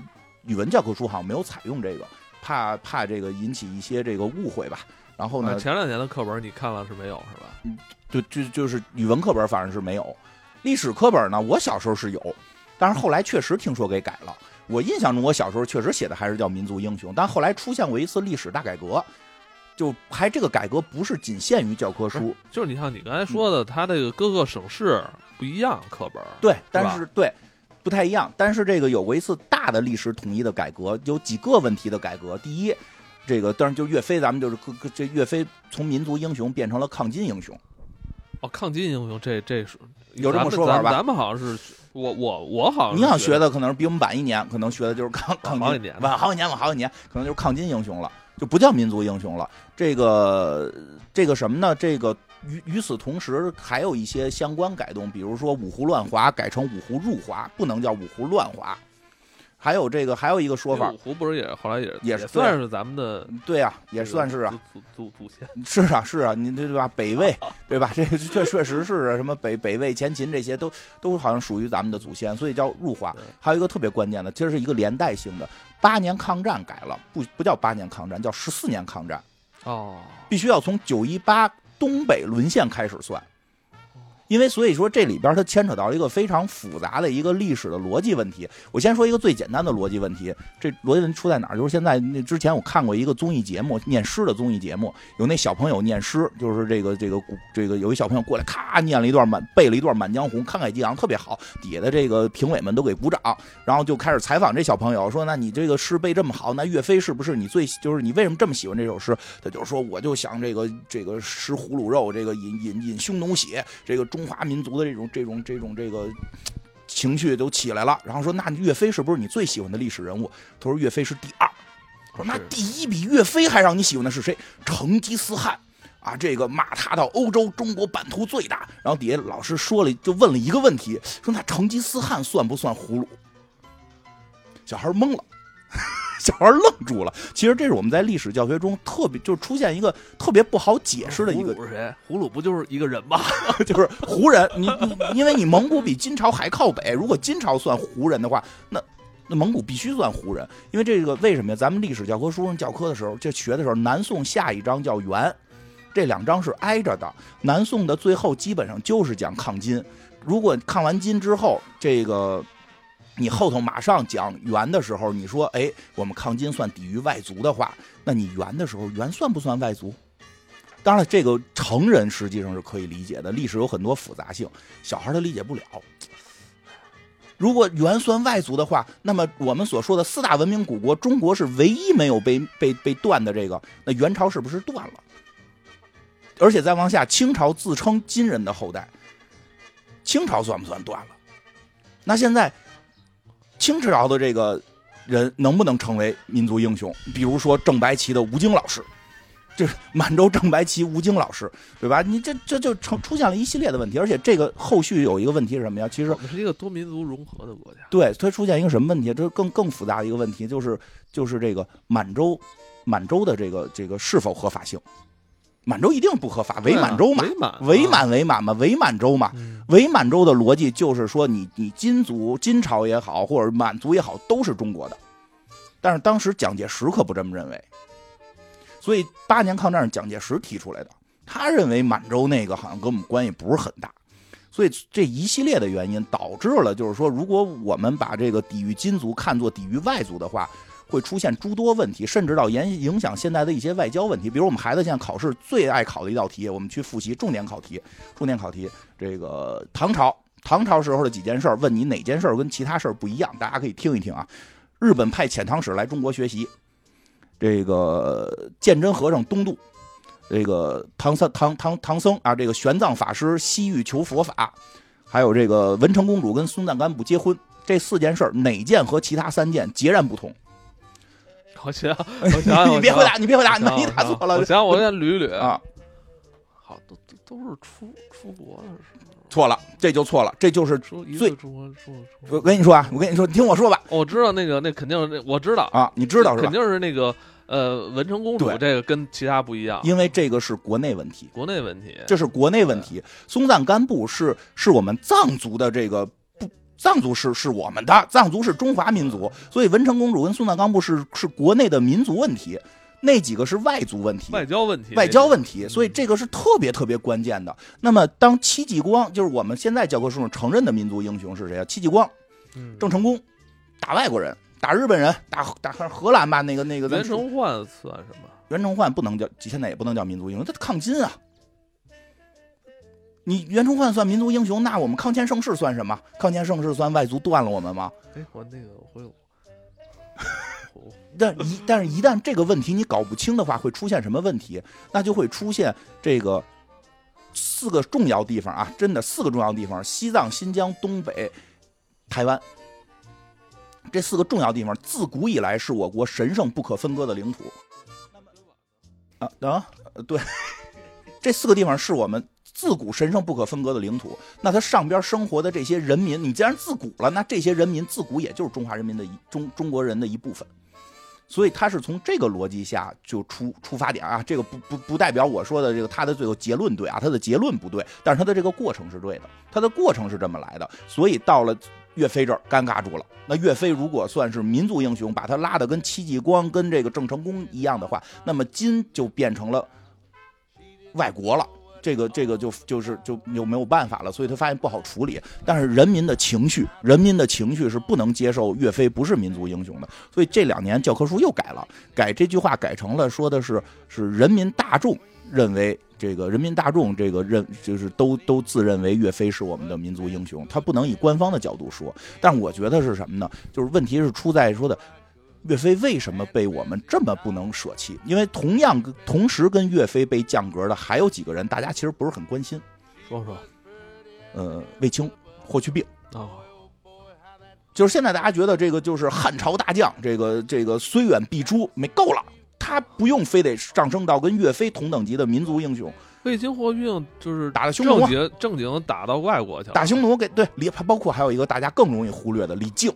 语文教科书好像没有采用这个，怕怕这个引起一些这个误会吧。然后呢，前两年的课本你看了是没有是吧？嗯，就就就是语文课本反正是没有，历史课本呢，我小时候是有，但是后来确实听说给改了。我印象中我小时候确实写的还是叫民族英雄，但后来出现过一次历史大改革，就还这个改革不是仅限于教科书，就是你像你刚才说的，它这个各个省市不一样课本，对，但是对。不太一样，但是这个有过一次大的历史统一的改革，有几个问题的改革。第一，这个当然就岳飞，咱们就是这岳飞从民族英雄变成了抗金英雄。哦，抗金英雄，这这是有这么说法吧？咱们好像是我我我好像你想学的可能是比我们晚一年，可能学的就是抗抗好几年，晚好几年，晚好几年，可能就是抗金英雄了，就不叫民族英雄了。这个这个什么呢？这个。与与此同时，还有一些相关改动，比如说五胡乱华改成五胡入华，不能叫五胡乱华。还有这个，还有一个说法，五胡不是也后来也也算是咱们的，对呀，也算是啊，祖祖祖先是啊是啊，你对吧？北魏对吧？这这确确实是啊，什么北北魏、前秦这些都都好像属于咱们的祖先，所以叫入华。还有一个特别关键的，其实是一个连带性的，八年抗战改了，不不叫八年抗战，叫十四年抗战。哦，必须要从九一八东北沦陷开始算。因为所以说这里边它牵扯到一个非常复杂的一个历史的逻辑问题。我先说一个最简单的逻辑问题，这逻辑问题出在哪儿？就是现在那之前我看过一个综艺节目，念诗的综艺节目，有那小朋友念诗，就是这个这个这个有一小朋友过来，咔念了一段满背了一段《满江红》，慷慨激昂，特别好。底下的这个评委们都给鼓掌，然后就开始采访这小朋友，说：“那你这个诗背这么好，那岳飞是不是你最就是你为什么这么喜欢这首诗？”他就说：“我就想这个这个吃葫芦肉，这个饮饮饮匈奴血，这个中华民族的这。”种这种这种这个情绪都起来了，然后说：“那岳飞是不是你最喜欢的历史人物？”他说：“岳飞是第二。”说：“那第一比岳飞还让你喜欢的是谁？”成吉思汗啊！这个骂他到欧洲，中国版图最大。然后底下老师说了，就问了一个问题：说那成吉思汗算不算俘虏？小孩懵了。小孩愣住了。其实这是我们在历史教学中特别，就是出现一个特别不好解释的一个。葫芦是谁？胡鲁不就是一个人吗？就是胡人。你你，因为你蒙古比金朝还靠北，如果金朝算胡人的话，那那蒙古必须算胡人。因为这个为什么呀？咱们历史教科书上教科的时候，就学的时候，南宋下一章叫元，这两章是挨着的。南宋的最后基本上就是讲抗金。如果抗完金之后，这个。你后头马上讲元的时候，你说，哎，我们抗金算抵御外族的话，那你元的时候，元算不算外族？当然，这个成人实际上是可以理解的。历史有很多复杂性，小孩他理解不了。如果元算外族的话，那么我们所说的四大文明古国，中国是唯一没有被被被断的这个，那元朝是不是断了？而且再往下，清朝自称金人的后代，清朝算不算断了？那现在？清朝的这个人能不能成为民族英雄？比如说正白旗的吴京老师，就是满洲正白旗吴京老师，对吧？你这这就成出现了一系列的问题，而且这个后续有一个问题是什么呀？其实是一个多民族融合的国家。对，它出现一个什么问题？这更更复杂的一个问题就是就是这个满洲满洲的这个这个是否合法性？满洲一定不合法，伪满洲嘛，伪满伪满嘛，伪满洲嘛，伪满洲的逻辑就是说，你你金族金朝也好，或者满族也好，都是中国的。但是当时蒋介石可不这么认为，所以八年抗战是蒋介石提出来的，他认为满洲那个好像跟我们关系不是很大，所以这一系列的原因导致了，就是说，如果我们把这个抵御金族看作抵御外族的话。会出现诸多问题，甚至到影影响现在的一些外交问题。比如我们孩子现在考试最爱考的一道题，我们去复习重点考题。重点考题，这个唐朝，唐朝时候的几件事，问你哪件事跟其他事儿不一样？大家可以听一听啊。日本派遣唐使来中国学习，这个鉴真和尚东渡，这个唐僧唐唐唐僧啊，这个玄奘法师西域求佛法，还有这个文成公主跟松赞干布结婚，这四件事哪件和其他三件截然不同？我想，我想，你别回答，你别回答，你答错了。我想，我先捋捋啊。好，都都都是出出国的，错了，这就错了，这就是最。我跟你说啊，我跟你说，你听我说吧。我知道那个，那肯定是，我知道啊，你知道是肯定是那个呃，文成公主这个跟其他不一样，因为这个是国内问题，国内问题，这是国内问题。松赞干布是是我们藏族的这个。藏族是是我们的，藏族是中华民族，所以文成公主跟松赞干布是是国内的民族问题，那几个是外族问题，外交问题，外交问题，所以这个是特别特别关键的。那么，当戚继光就是我们现在教科书上承认的民族英雄是谁啊？戚继光，郑成功，打外国人，打日本人，打打荷兰吧，那个那个袁崇焕算什么？袁崇焕不能叫，现在也不能叫民族英雄，他抗金啊。你袁崇焕算民族英雄，那我们康乾盛世算什么？康乾盛世算外族断了我们吗？哎，我那个我有，但一但是，一旦这个问题你搞不清的话，会出现什么问题？那就会出现这个四个重要地方啊，真的四个重要地方：西藏、新疆、东北、台湾。这四个重要地方自古以来是我国神圣不可分割的领土。啊啊，对，这四个地方是我们。自古神圣不可分割的领土，那它上边生活的这些人民，你既然自古了，那这些人民自古也就是中华人民的一中中国人的一部分。所以他是从这个逻辑下就出出发点啊，这个不不不代表我说的这个他的最后结论对啊，他的结论不对，但是他的这个过程是对的，他的过程是这么来的。所以到了岳飞这儿尴尬住了。那岳飞如果算是民族英雄，把他拉的跟戚继光、跟这个郑成功一样的话，那么金就变成了外国了。这个这个就就是就就没有办法了，所以他发现不好处理。但是人民的情绪，人民的情绪是不能接受岳飞不是民族英雄的，所以这两年教科书又改了，改这句话改成了说的是是人民大众认为这个人民大众这个认就是都都自认为岳飞是我们的民族英雄，他不能以官方的角度说。但我觉得是什么呢？就是问题是出在说的。岳飞为什么被我们这么不能舍弃？因为同样同时跟岳飞被降格的还有几个人，大家其实不是很关心。说说，呃，卫青、霍去病啊，就是现在大家觉得这个就是汉朝大将，这个这个虽远必诛，没够了，他不用非得上升到跟岳飞同等级的民族英雄。卫青、霍去病就是打的匈奴，正经正经打到外国去了，打匈奴给对李，包括还有一个大家更容易忽略的李靖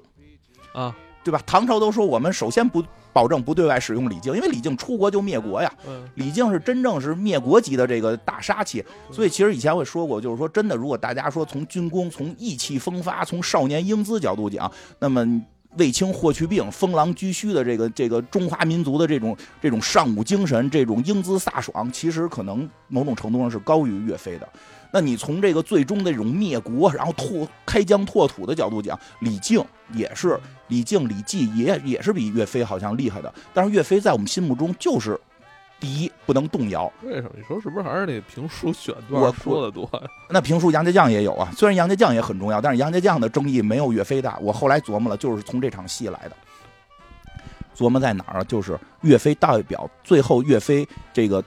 啊。对吧？唐朝都说我们首先不保证不对外使用李靖，因为李靖出国就灭国呀。李靖是真正是灭国级的这个大杀器。所以其实以前我也说过，就是说真的，如果大家说从军功、从意气风发、从少年英姿角度讲，那么卫青、霍去病、封狼居胥的这个这个中华民族的这种这种尚武精神、这种英姿飒爽，其实可能某种程度上是高于岳飞的。那你从这个最终的这种灭国，然后拓开疆拓土的角度讲，李靖也是李靖、李绩也也是比岳飞好像厉害的。但是岳飞在我们心目中就是第一，不能动摇。为什么？你说是不是还是那评书选段说的多？那评书杨家将也有啊，虽然杨家将也很重要，但是杨家将的争议没有岳飞大。我后来琢磨了，就是从这场戏来的。琢磨在哪儿啊？就是岳飞代表最后岳飞这个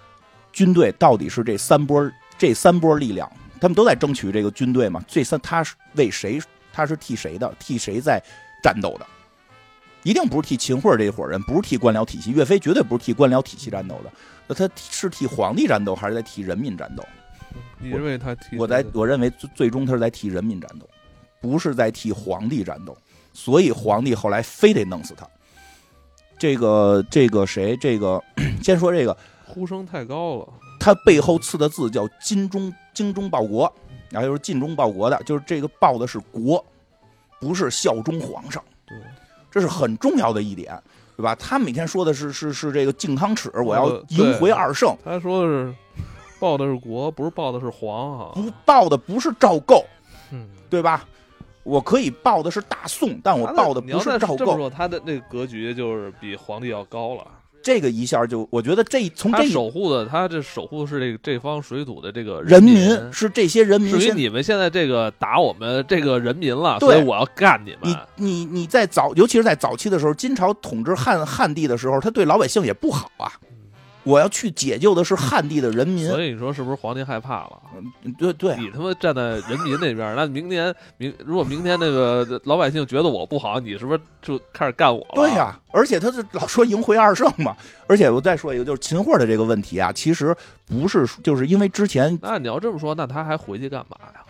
军队到底是这三波。这三波力量，他们都在争取这个军队嘛？这三他是为谁？他是替谁的？替谁在战斗的？一定不是替秦桧这一伙人，不是替官僚体系。岳飞绝对不是替官僚体系战斗的。那他是替皇帝战斗，还是在替人民战斗？你认为他替？我在我认为最最终他是在替人民战斗，不是在替皇帝战斗。所以皇帝后来非得弄死他。这个这个谁？这个先说这个呼声太高了。他背后刺的字叫“精忠精忠报国”，然后就是尽忠报国的，就是这个报的是国，不是效忠皇上。对，这是很重要的一点，对吧？他每天说的是是是这个靖康耻，我要赢回二圣。他说的是报的是国，不是报的是皇啊。不报的不是赵构，嗯，对吧？我可以报的是大宋，但我报的不是赵构。他的那个格局就是比皇帝要高了。这个一下就，我觉得这从这守护的，他这守护的是这这方水土的这个人民，是这些人民。至于你们现在这个打我们这个人民了，所以我要干你们。你你你在早，尤其是在早期的时候，金朝统治汉汉地的时候，他对老百姓也不好啊。我要去解救的是汉地的人民，所以你说是不是皇帝害怕了？对对，你他妈站在人民那边，那明年明如果明天那个老百姓觉得我不好，你是不是就开始干我？对呀，而且他是老说迎回二圣嘛。而且我再说一个，就是秦桧的这个问题啊，其实不是就是因为之前，那你要这么说，那他还回去干嘛呀？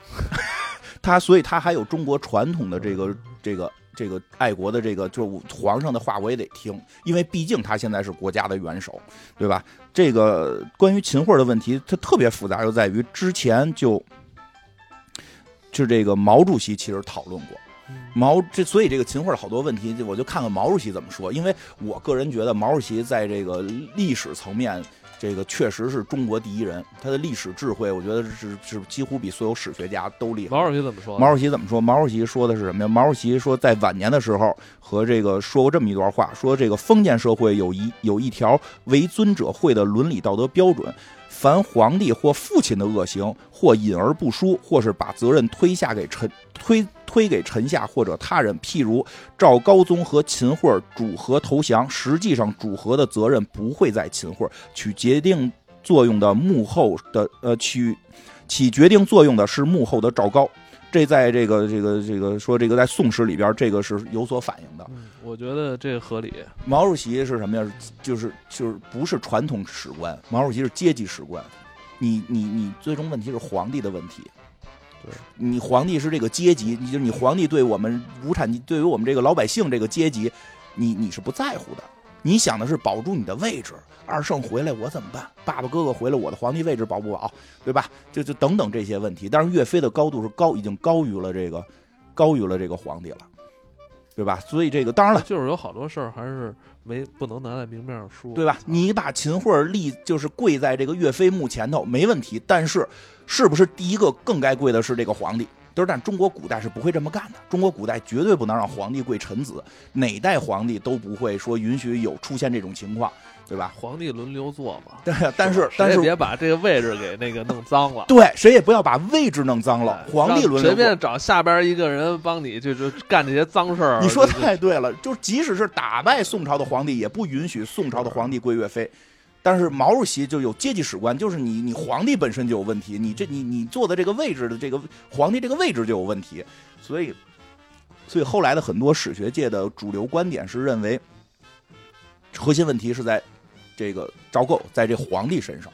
他所以他还有中国传统的这个这个。这个爱国的这个，就是皇上的话我也得听，因为毕竟他现在是国家的元首，对吧？这个关于秦桧的问题，它特别复杂，就在于之前就，就这个毛主席其实讨论过，毛这所以这个秦桧好多问题，我就看看毛主席怎么说，因为我个人觉得毛主席在这个历史层面。这个确实是中国第一人，他的历史智慧，我觉得是是几乎比所有史学家都厉害。毛主席怎么说？毛主席怎么说？毛主席说的是什么呀？毛主席说，在晚年的时候和这个说过这么一段话，说这个封建社会有一有一条为尊者会的伦理道德标准，凡皇帝或父亲的恶行，或隐而不书，或是把责任推下给臣推。推给臣下或者他人，譬如赵高宗和秦桧主和投降，实际上主和的责任不会在秦桧，起决定作用的幕后的呃起起决定作用的是幕后的赵高。这在这个这个这个说这个在宋史里边，这个是有所反映的。我觉得这个合理。毛主席是什么呀？就是就是不是传统史观，毛主席是阶级史观。你你你最终问题是皇帝的问题。对，你皇帝是这个阶级，你就你皇帝对我们无产，对于我们这个老百姓这个阶级，你你是不在乎的。你想的是保住你的位置，二圣回来我怎么办？爸爸哥哥回来，我的皇帝位置保不保？对吧？就就等等这些问题。但是岳飞的高度是高，已经高于了这个，高于了这个皇帝了，对吧？所以这个当然了，就是有好多事儿还是没不能拿在明面上说，对吧？你把秦桧立就是跪在这个岳飞墓前头没问题，但是是不是第一个更该跪的是这个皇帝？就是但中国古代是不会这么干的，中国古代绝对不能让皇帝跪臣子，哪代皇帝都不会说允许有出现这种情况，对吧？皇帝轮流坐嘛。对，但是但是别把这个位置给那个弄脏了。对，谁也不要把位置弄脏了。皇帝轮流随便找下边一个人帮你，就是干这些脏事儿。你说太对了，就即使是打败宋朝的皇帝，也不允许宋朝的皇帝跪岳飞。但是毛主席就有阶级史观，就是你你皇帝本身就有问题，你这你你坐的这个位置的这个皇帝这个位置就有问题，所以所以后来的很多史学界的主流观点是认为，核心问题是在这个赵构在这皇帝身上，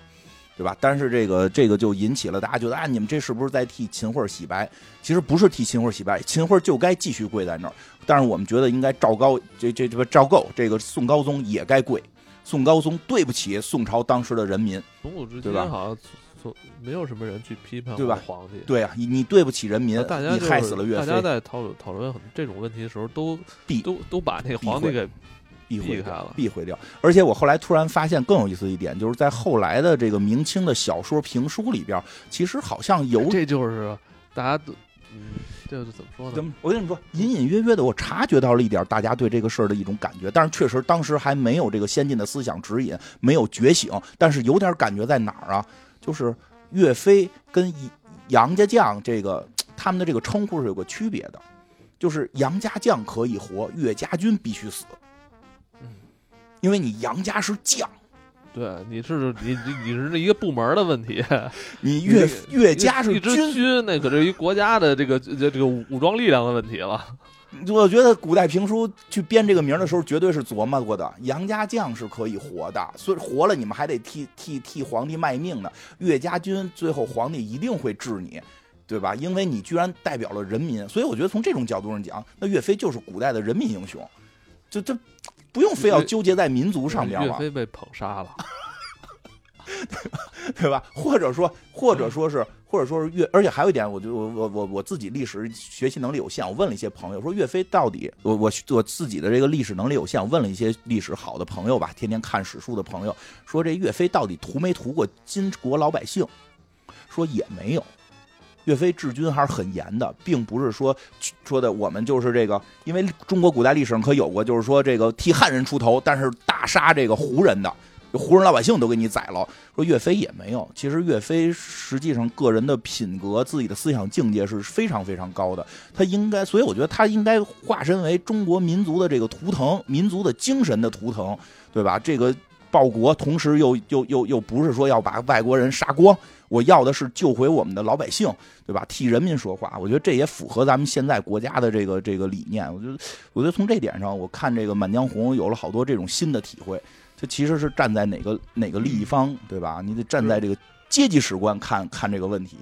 对吧？但是这个这个就引起了大家觉得啊，你们这是不是在替秦桧洗白？其实不是替秦桧洗白，秦桧就该继续跪在那儿。但是我们觉得应该赵高这这这个赵构这个宋高宗也该跪。宋高宗对不起宋朝当时的人民，从古至今好像从没有什么人去批判对吧？皇帝对啊，你你对不起人民，你害死了岳飞。大家在讨论讨论这种问题的时候，都避都都把那个皇帝给避避开了，避讳掉。而且我后来突然发现更有意思一点，就是在后来的这个明清的小说评书里边，其实好像有这就是大家都嗯。这个怎么说呢？怎么？我跟你说，隐隐约约的，我察觉到了一点大家对这个事儿的一种感觉，但是确实当时还没有这个先进的思想指引，没有觉醒。但是有点感觉在哪儿啊？就是岳飞跟杨家将这个他们的这个称呼是有个区别的，就是杨家将可以活，岳家军必须死。嗯，因为你杨家是将。对，你是你你你是一个部门的问题，你岳岳家是一支军，那可是一国家的这个这这个武装力量的问题了。我觉得古代评书去编这个名的时候，绝对是琢磨过的。杨家将是可以活的，所以活了你们还得替替替皇帝卖命呢。岳家军最后皇帝一定会治你，对吧？因为你居然代表了人民，所以我觉得从这种角度上讲，那岳飞就是古代的人民英雄，就这。不用非要纠结在民族上面了。岳飞被捧杀了，对吧？或者说，或者说是，或者说是岳，而且还有一点，我就我我我我自己历史学习能力有限，我问了一些朋友，说岳飞到底，我我我自己的这个历史能力有限，我问了一些历史好的朋友吧，天天看史书的朋友，说这岳飞到底屠没屠过金国老百姓？说也没有。岳飞治军还是很严的，并不是说说的我们就是这个，因为中国古代历史上可有过，就是说这个替汉人出头，但是大杀这个胡人的，胡人老百姓都给你宰了。说岳飞也没有，其实岳飞实际上个人的品格、自己的思想境界是非常非常高的，他应该，所以我觉得他应该化身为中国民族的这个图腾，民族的精神的图腾，对吧？这个报国，同时又又又又不是说要把外国人杀光。我要的是救回我们的老百姓，对吧？替人民说话，我觉得这也符合咱们现在国家的这个这个理念。我觉得，我觉得从这点上，我看这个《满江红》有了好多这种新的体会。它其实是站在哪个哪个利益方，对吧？你得站在这个阶级史观看看这个问题。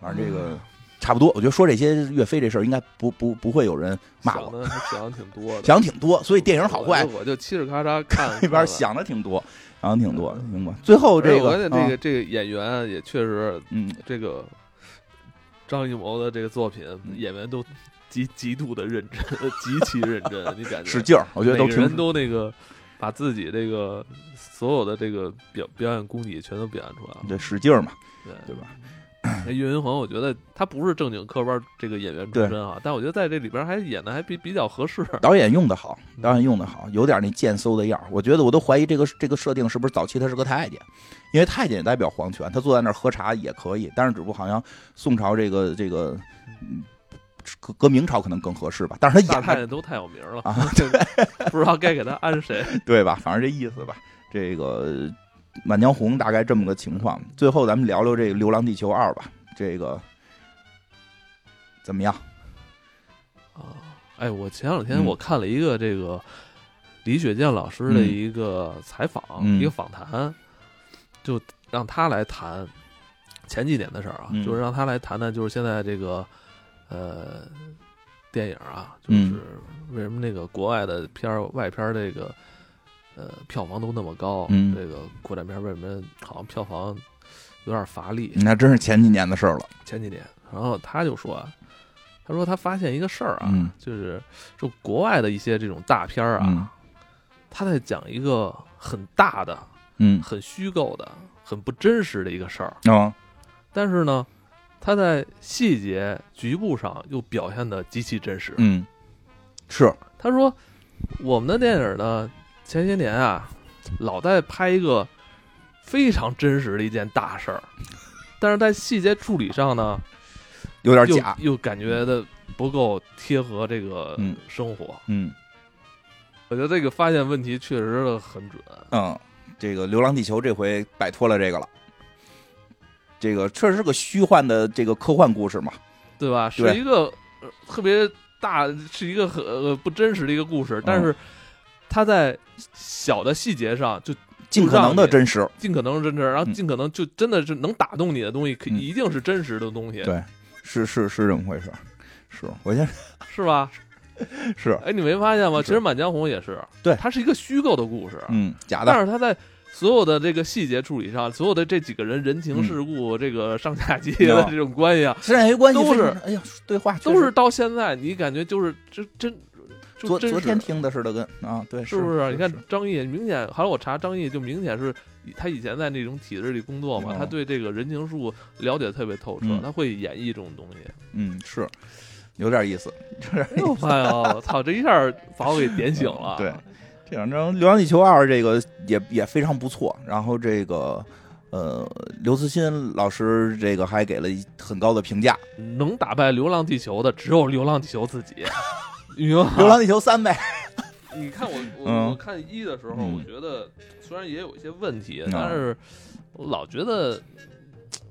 反正这个差不多，我觉得说这些岳飞这事儿，应该不不不会有人骂我。想的挺多，想挺多，所以电影好坏，我就嘁哩咔嚓看 一边想的挺多。想挺多，的，行吧。最后这个，这个这个演员也确实，嗯，这个张艺谋的这个作品，演员都极极度的认真，极其认真。你感觉 使劲儿，我觉得都人都那个把自己这个所有的这个表表演功底全都表现出来了，对，使劲儿嘛，对对吧？那岳云鹏，我觉得他不是正经科班这个演员出身啊，但我觉得在这里边还演的还比比较合适。导演用的好，导演用的好，有点那贱嗖的样我觉得我都怀疑这个这个设定是不是早期他是个太监，因为太监也代表皇权，他坐在那儿喝茶也可以。但是只不过好像宋朝这个这个，搁搁明朝可能更合适吧。但是他演太监都太有名了啊，不知道该给他安谁，对吧？反正这意思吧，这个。《满江红》大概这么个情况，最后咱们聊聊这个《流浪地球二》吧，这个怎么样？啊，哎，我前两天我看了一个这个李雪健老师的一个采访，一个访谈，就让他来谈前几年的事儿啊，嗯。就是让他来谈谈，就是现在这个呃电影啊，就是为什么那个国外的片儿外片儿这个呃票房都那么高，嗯。这个国产片为什么好像票房有点乏力？那真是前几年的事儿了。前几年，然后他就说啊，他说他发现一个事儿啊，嗯。就是就国外的一些这种大片儿啊，嗯。他在讲一个很大的、嗯。很虚构的、很不真实的一个事儿，啊但是呢，他在细节局部上又表现的极其真实。嗯，是。他说，我们的电影呢，前些年啊，老在拍一个非常真实的一件大事儿，但是在细节处理上呢，有点假。又感觉的不够贴合这个嗯生活。嗯我觉得这个发现问题确实的很准。嗯，这个《流浪地球》这回摆脱了这个了。这个确实是个虚幻的这个科幻故事嘛。对吧？是一个、呃特别大，是一个很、呃、不真实的一个故事，但是它在小的细节上就尽可能的真实。尽可能真实，然后嗯尽可能就真的是能打动你的东西，可嗯一定是真实的东西，对，是是是这么回事。是我先 是吧？是哎，你没发现吗？其实《满江红》也是，对它是一个虚构的故事，嗯假的。但是它在所有的这个细节处理上，所有的这几个人人情世故、这个上下级的嗯这种关系啊，上下级关系都是哎呀，对话都是到现在你感觉就是这真昨昨天听的似的，跟啊对，是不是？你看张译，明显后来我查张译，就明显是他以前在那种体制里工作嘛，嗯他对这个人情世故了解特别透彻，嗯他会演绎这种东西。嗯是有点意思，哎呦，哎呦，操！这一下把我给点醒了。对，这两张《流浪地球二》这个也也非常不错，然后这个呃刘慈欣老师这个还给了很高的评价，能打败《流浪地球》的只有《流浪地球》自己。流浪地球三》呗。你看我我、嗯我看一的时候，嗯我觉得虽然也有一些问题，嗯但是我老觉得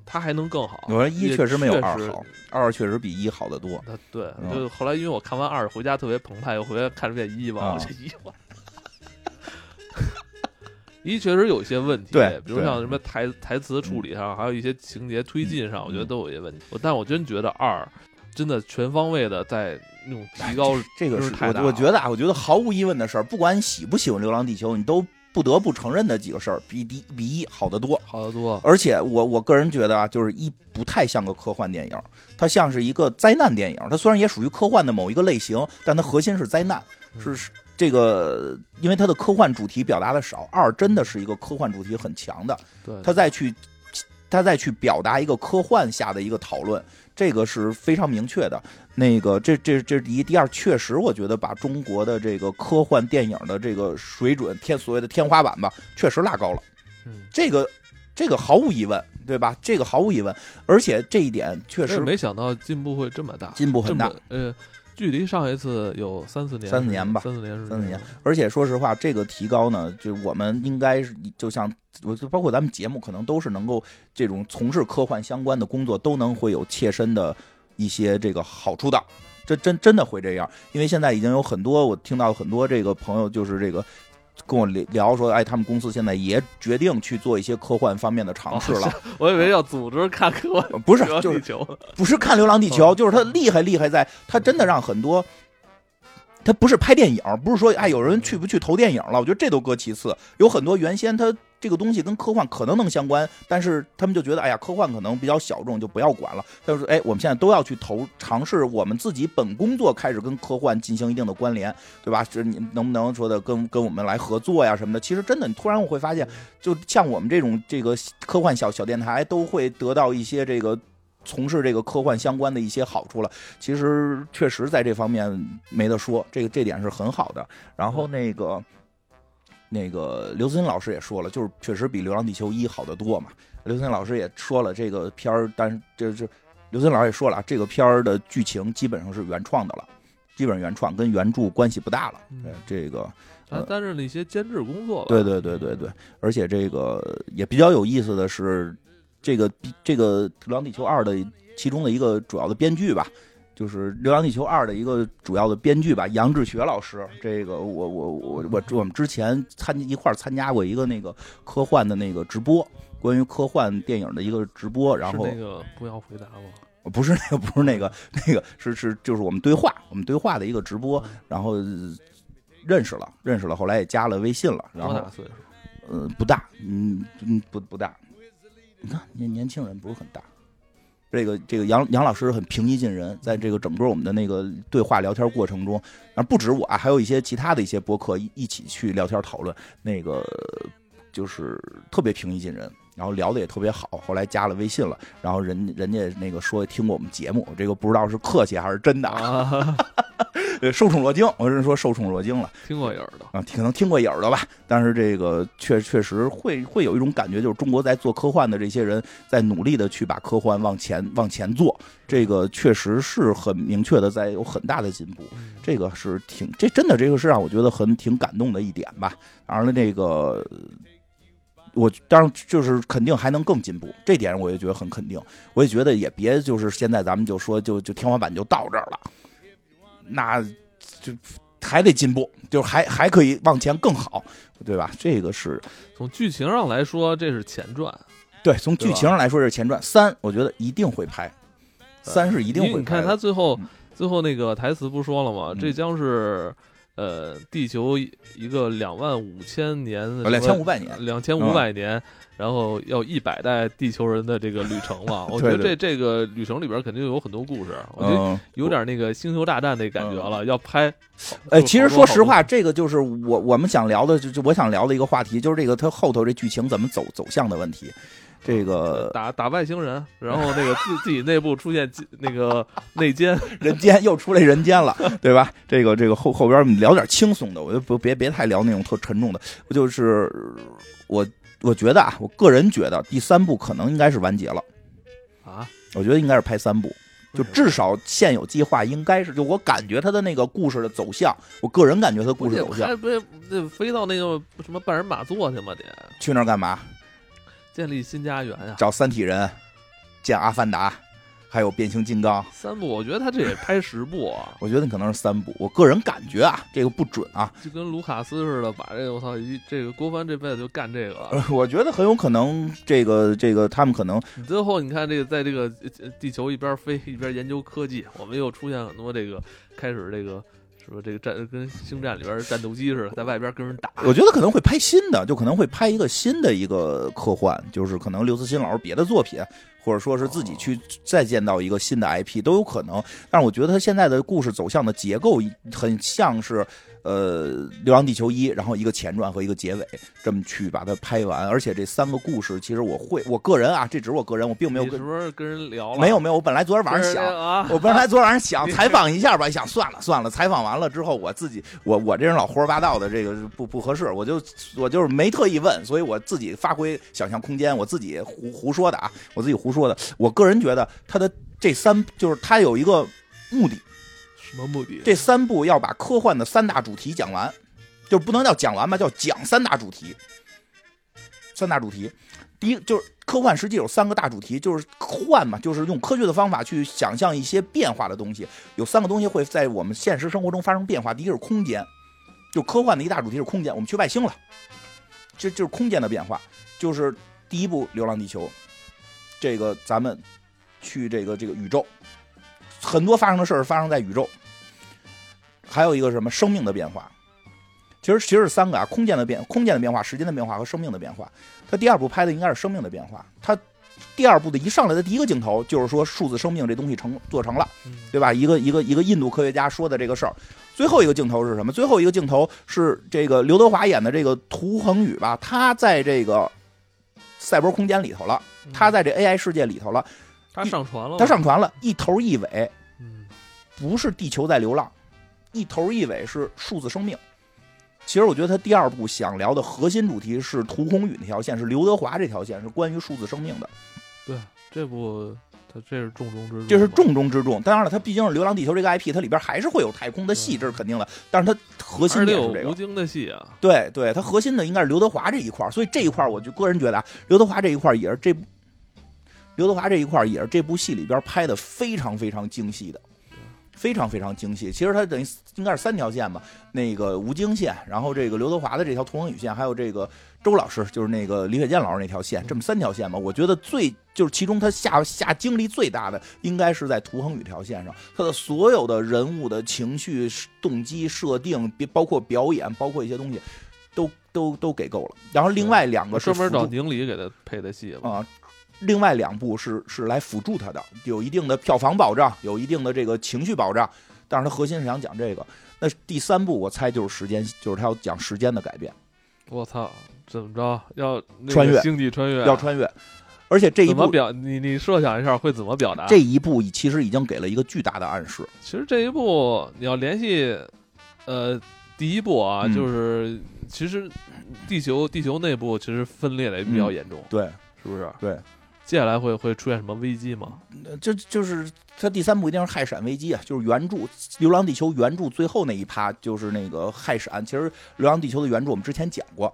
它还能更好。我说一确实没有二好，二确实比一好得多。对，嗯就后来因为我看完二回家特别澎湃，又回来看了遍一嘛，啊我这一我。一确实有一些问题，对对比如像什么台台词处理上，还有一些情节推进上，我觉得嗯都有一些问题。我但我真觉得二真的全方位的在那种提高，这个是我我觉得啊，我觉得毫无疑问的事儿，不管你喜不喜欢《流浪地球》，你都不得不承认的几个事儿，比第比一好得多。好得多。而且我我个人觉得啊，就是一不太像个科幻电影，它像是一个灾难电影。它虽然也属于科幻的某一个类型，但它核心是灾难，嗯是是这个，因为它的科幻主题表达的少。二真的是一个科幻主题很强的，对，他再去他再去表达一个科幻下的一个讨论，这个是非常明确的。那个，这这这是第一，第二，确实我觉得把中国的这个科幻电影的这个水准天所谓的天花板吧，确实拉高了。嗯，这个这个毫无疑问，对吧？这个毫无疑问，而且这一点确实没想到进步会这么大，进步很大。呃，距离上一次有三四年，三四年吧三四年是三四年而且说实话，这个提高呢，就我们应该是就像我就包括咱们节目，可能都是能够这种从事科幻相关的工作，都能会有切身的一些这个好处的。这真真的会这样，因为现在已经有很多我听到很多这个朋友就是这个跟我聊说，哎，他们公司现在也决定去做一些科幻方面的尝试了。我以为要组织看科幻不是就是不是看《流浪地球》，哦就是他厉害厉害在，他真的让很多，他不是拍电影，不是说哎有人去不去投电影了，我觉得这都搁其次。有很多原先他这个东西跟科幻可能能相关，但是他们就觉得哎呀科幻可能比较小众，就不要管了。他就说哎我们现在都要去投尝试，我们自己本工作开始跟科幻进行一定的关联，对吧？这你能不能说的跟跟我们来合作呀什么的？其实真的，你突然我会发现，就像我们这种这个科幻小小电台，都会得到一些这个。从事这个科幻相关的一些好处了，其实确实在这方面没得说，这个这点是很好的。然后那个那个刘慈欣老师也说了，就是确实比《流浪地球一》好得多嘛。刘慈欣老师也说了，这个片儿，但是这这刘慈欣老师也说了，啊这个片儿的剧情基本上是原创的了，基本上原创，跟原著关系不大了。嗯对这个他担任了一些监制工作吧。对对对对对，而且这个也比较有意思的是，这个这个《流浪地球二》的其中的一个主要的编剧吧，就是《流浪地球二》的一个主要的编剧吧，杨志学老师。这个我我我我我们之前参一块参加过一个那个科幻的那个直播，关于科幻电影的一个直播。然后那个不要回答我？不是那个，不是那个，那个是是就是我们对话，我们对话的一个直播。然后认识了，认识了，后来也加了微信了。然后多大岁数？嗯，不大，嗯嗯不不大。你看年年轻人不是很大。这个这个杨杨老师很平易近人，在这个整个我们的那个对话聊天过程中，啊不止我啊，还有一些其他的一些播客一一起去聊天讨论，那个就是特别平易近人，然后聊的也特别好。后来加了微信了，然后人人家那个说听过我们节目，这个不知道是客气还是真的啊。受宠若惊，我是说受宠若惊了。听过影儿的啊，可能听过影儿的吧。但是这个确确实会会有一种感觉，就是中国在做科幻的这些人在努力的去把科幻往前往前做。这个确实是很明确的，在有很大的进步。这个是挺这真的，这个是让我觉得很挺感动的一点吧。当然了，这个我当然就是肯定还能更进步，这点我也觉得很肯定。我也觉得也别就是现在咱们就说就就天花板就到这儿了。那就还得进步，就是还还可以往前更好，对吧？这个是从剧情上来说，这是前传。对，从剧情上来说是前传。三，我觉得一定会拍。三是一定会。你看他最后最后那个台词不说了吗？这将是呃地球一个两万五千年，两千五百年，两千五百年。然后要一百代地球人的这个旅程嘛，我觉得这这个旅程里边肯定有很多故事，我觉得有点那个星球大战那感觉了。要拍，哎，其实说实话，这个就是我我们想聊的，就就我想聊的一个话题，就是这个它后头这剧情怎么走走向的问题。这个打打外星人，然后那个自自己内部出现那个 内奸，人间又出来人间了，对吧？这个这个后后边聊点轻松的，我就不别别太聊那种特沉重的，不就是我。我觉得啊，我个人觉得第三部可能应该是完结了，啊，我觉得应该是拍三部，就至少现有计划应该是，就我感觉他的那个故事的走向，我个人感觉他故事走向，不得飞到那个什么半人马座去吗？得去那儿干嘛？建立新家园呀？找三体人，建阿凡达。还有变形金刚三部，我觉得他这也拍十部啊。我觉得可能是三部，我个人感觉啊，这个不准啊。就跟卢卡斯似的，把这个我操，一这个郭帆这辈子就干这个。我觉得很有可能，这个这个他们可能。最后你看这个，在这个地球一边飞一边研究科技，我们又出现很多这个开始这个。说这个战跟星战里边战斗机似的，在外边跟人打。我觉得可能会拍新的，就可能会拍一个新的一个科幻，就是可能刘慈欣老师别的作品，或者说是自己去再见到一个新的 IP 都有可能。但是我觉得他现在的故事走向的结构很像是。呃，《流浪地球一》，然后一个前传和一个结尾，这么去把它拍完。而且这三个故事，其实我会，我个人啊，这只是我个人，我并没有跟是不是跟人聊了？没有没有，我本来昨天晚上想，我本来昨天晚上想采访一下吧，想算了算了，采访完了之后，我自己，我我这人老胡说八道的，这个不不合适，我就我就是没特意问，所以我自己发挥想象空间，我自己胡胡说的啊，我自己胡说的。我个人觉得他的这三就是他有一个目的。什么目的？这三部要把科幻的三大主题讲完，就不能叫讲完吧，叫讲三大主题。三大主题，第一就是科幻，实际有三个大主题，就是幻嘛，就是用科学的方法去想象一些变化的东西。有三个东西会在我们现实生活中发生变化。第一个是空间，就科幻的一大主题是空间，我们去外星了，这就是空间的变化。就是第一部《流浪地球》，这个咱们去这个这个宇宙，很多发生的事儿发生在宇宙。还有一个什么生命的变化，其实其实是三个啊，空间的变，空间的变化，时间的变化和生命的变化。他第二部拍的应该是生命的变化。他第二部的一上来的第一个镜头就是说数字生命这东西成做成了，对吧？一个一个一个印度科学家说的这个事儿。最后一个镜头是什么？最后一个镜头是这个刘德华演的这个涂恒宇吧？他在这个赛博空间里头了，他在这 AI 世界里头了，他上传了，他上传了，一头一尾，不是地球在流浪。一头一尾是数字生命，其实我觉得他第二部想聊的核心主题是涂红宇那条线，是刘德华这条线，是关于数字生命的。对，这部他这是重中之重，这是重中之重。当然了，它毕竟是《流浪地球》这个 IP，它里边还是会有太空的戏，这是肯定的。但是它核心点是这个吴京的戏啊。对对，它核心的应该是刘德华这一块所以这一块我就个人觉得啊，刘德华这一块也是这刘德华这一块也是这部戏里边拍的非常非常精细的。非常非常精细。其实它等于应该是三条线吧，那个吴京线，然后这个刘德华的这条屠恒宇线，还有这个周老师，就是那个李雪健老师那条线，这么三条线嘛。我觉得最就是其中他下下精力最大的，应该是在屠恒宇条线上，他的所有的人物的情绪、动机设定，包括表演，包括一些东西，都都都给够了。然后另外两个是专门找宁理给他配的戏啊。另外两部是是来辅助他的，有一定的票房保障，有一定的这个情绪保障，但是他核心是想讲这个。那第三部我猜就是时间，就是他要讲时间的改变。我操，怎么着要穿越？星际穿越？要穿越？而且这一部表你你设想一下会怎么表达？这一部其实已经给了一个巨大的暗示。其实这一部你要联系，呃，第一部啊，就是其实地球地球内部其实分裂的也比较严重，对，是不是？对。接下来会会出现什么危机吗？这就是它第三部一定是氦闪危机啊！就是原著《流浪地球》原著最后那一趴就是那个氦闪。其实《流浪地球》的原著我们之前讲过，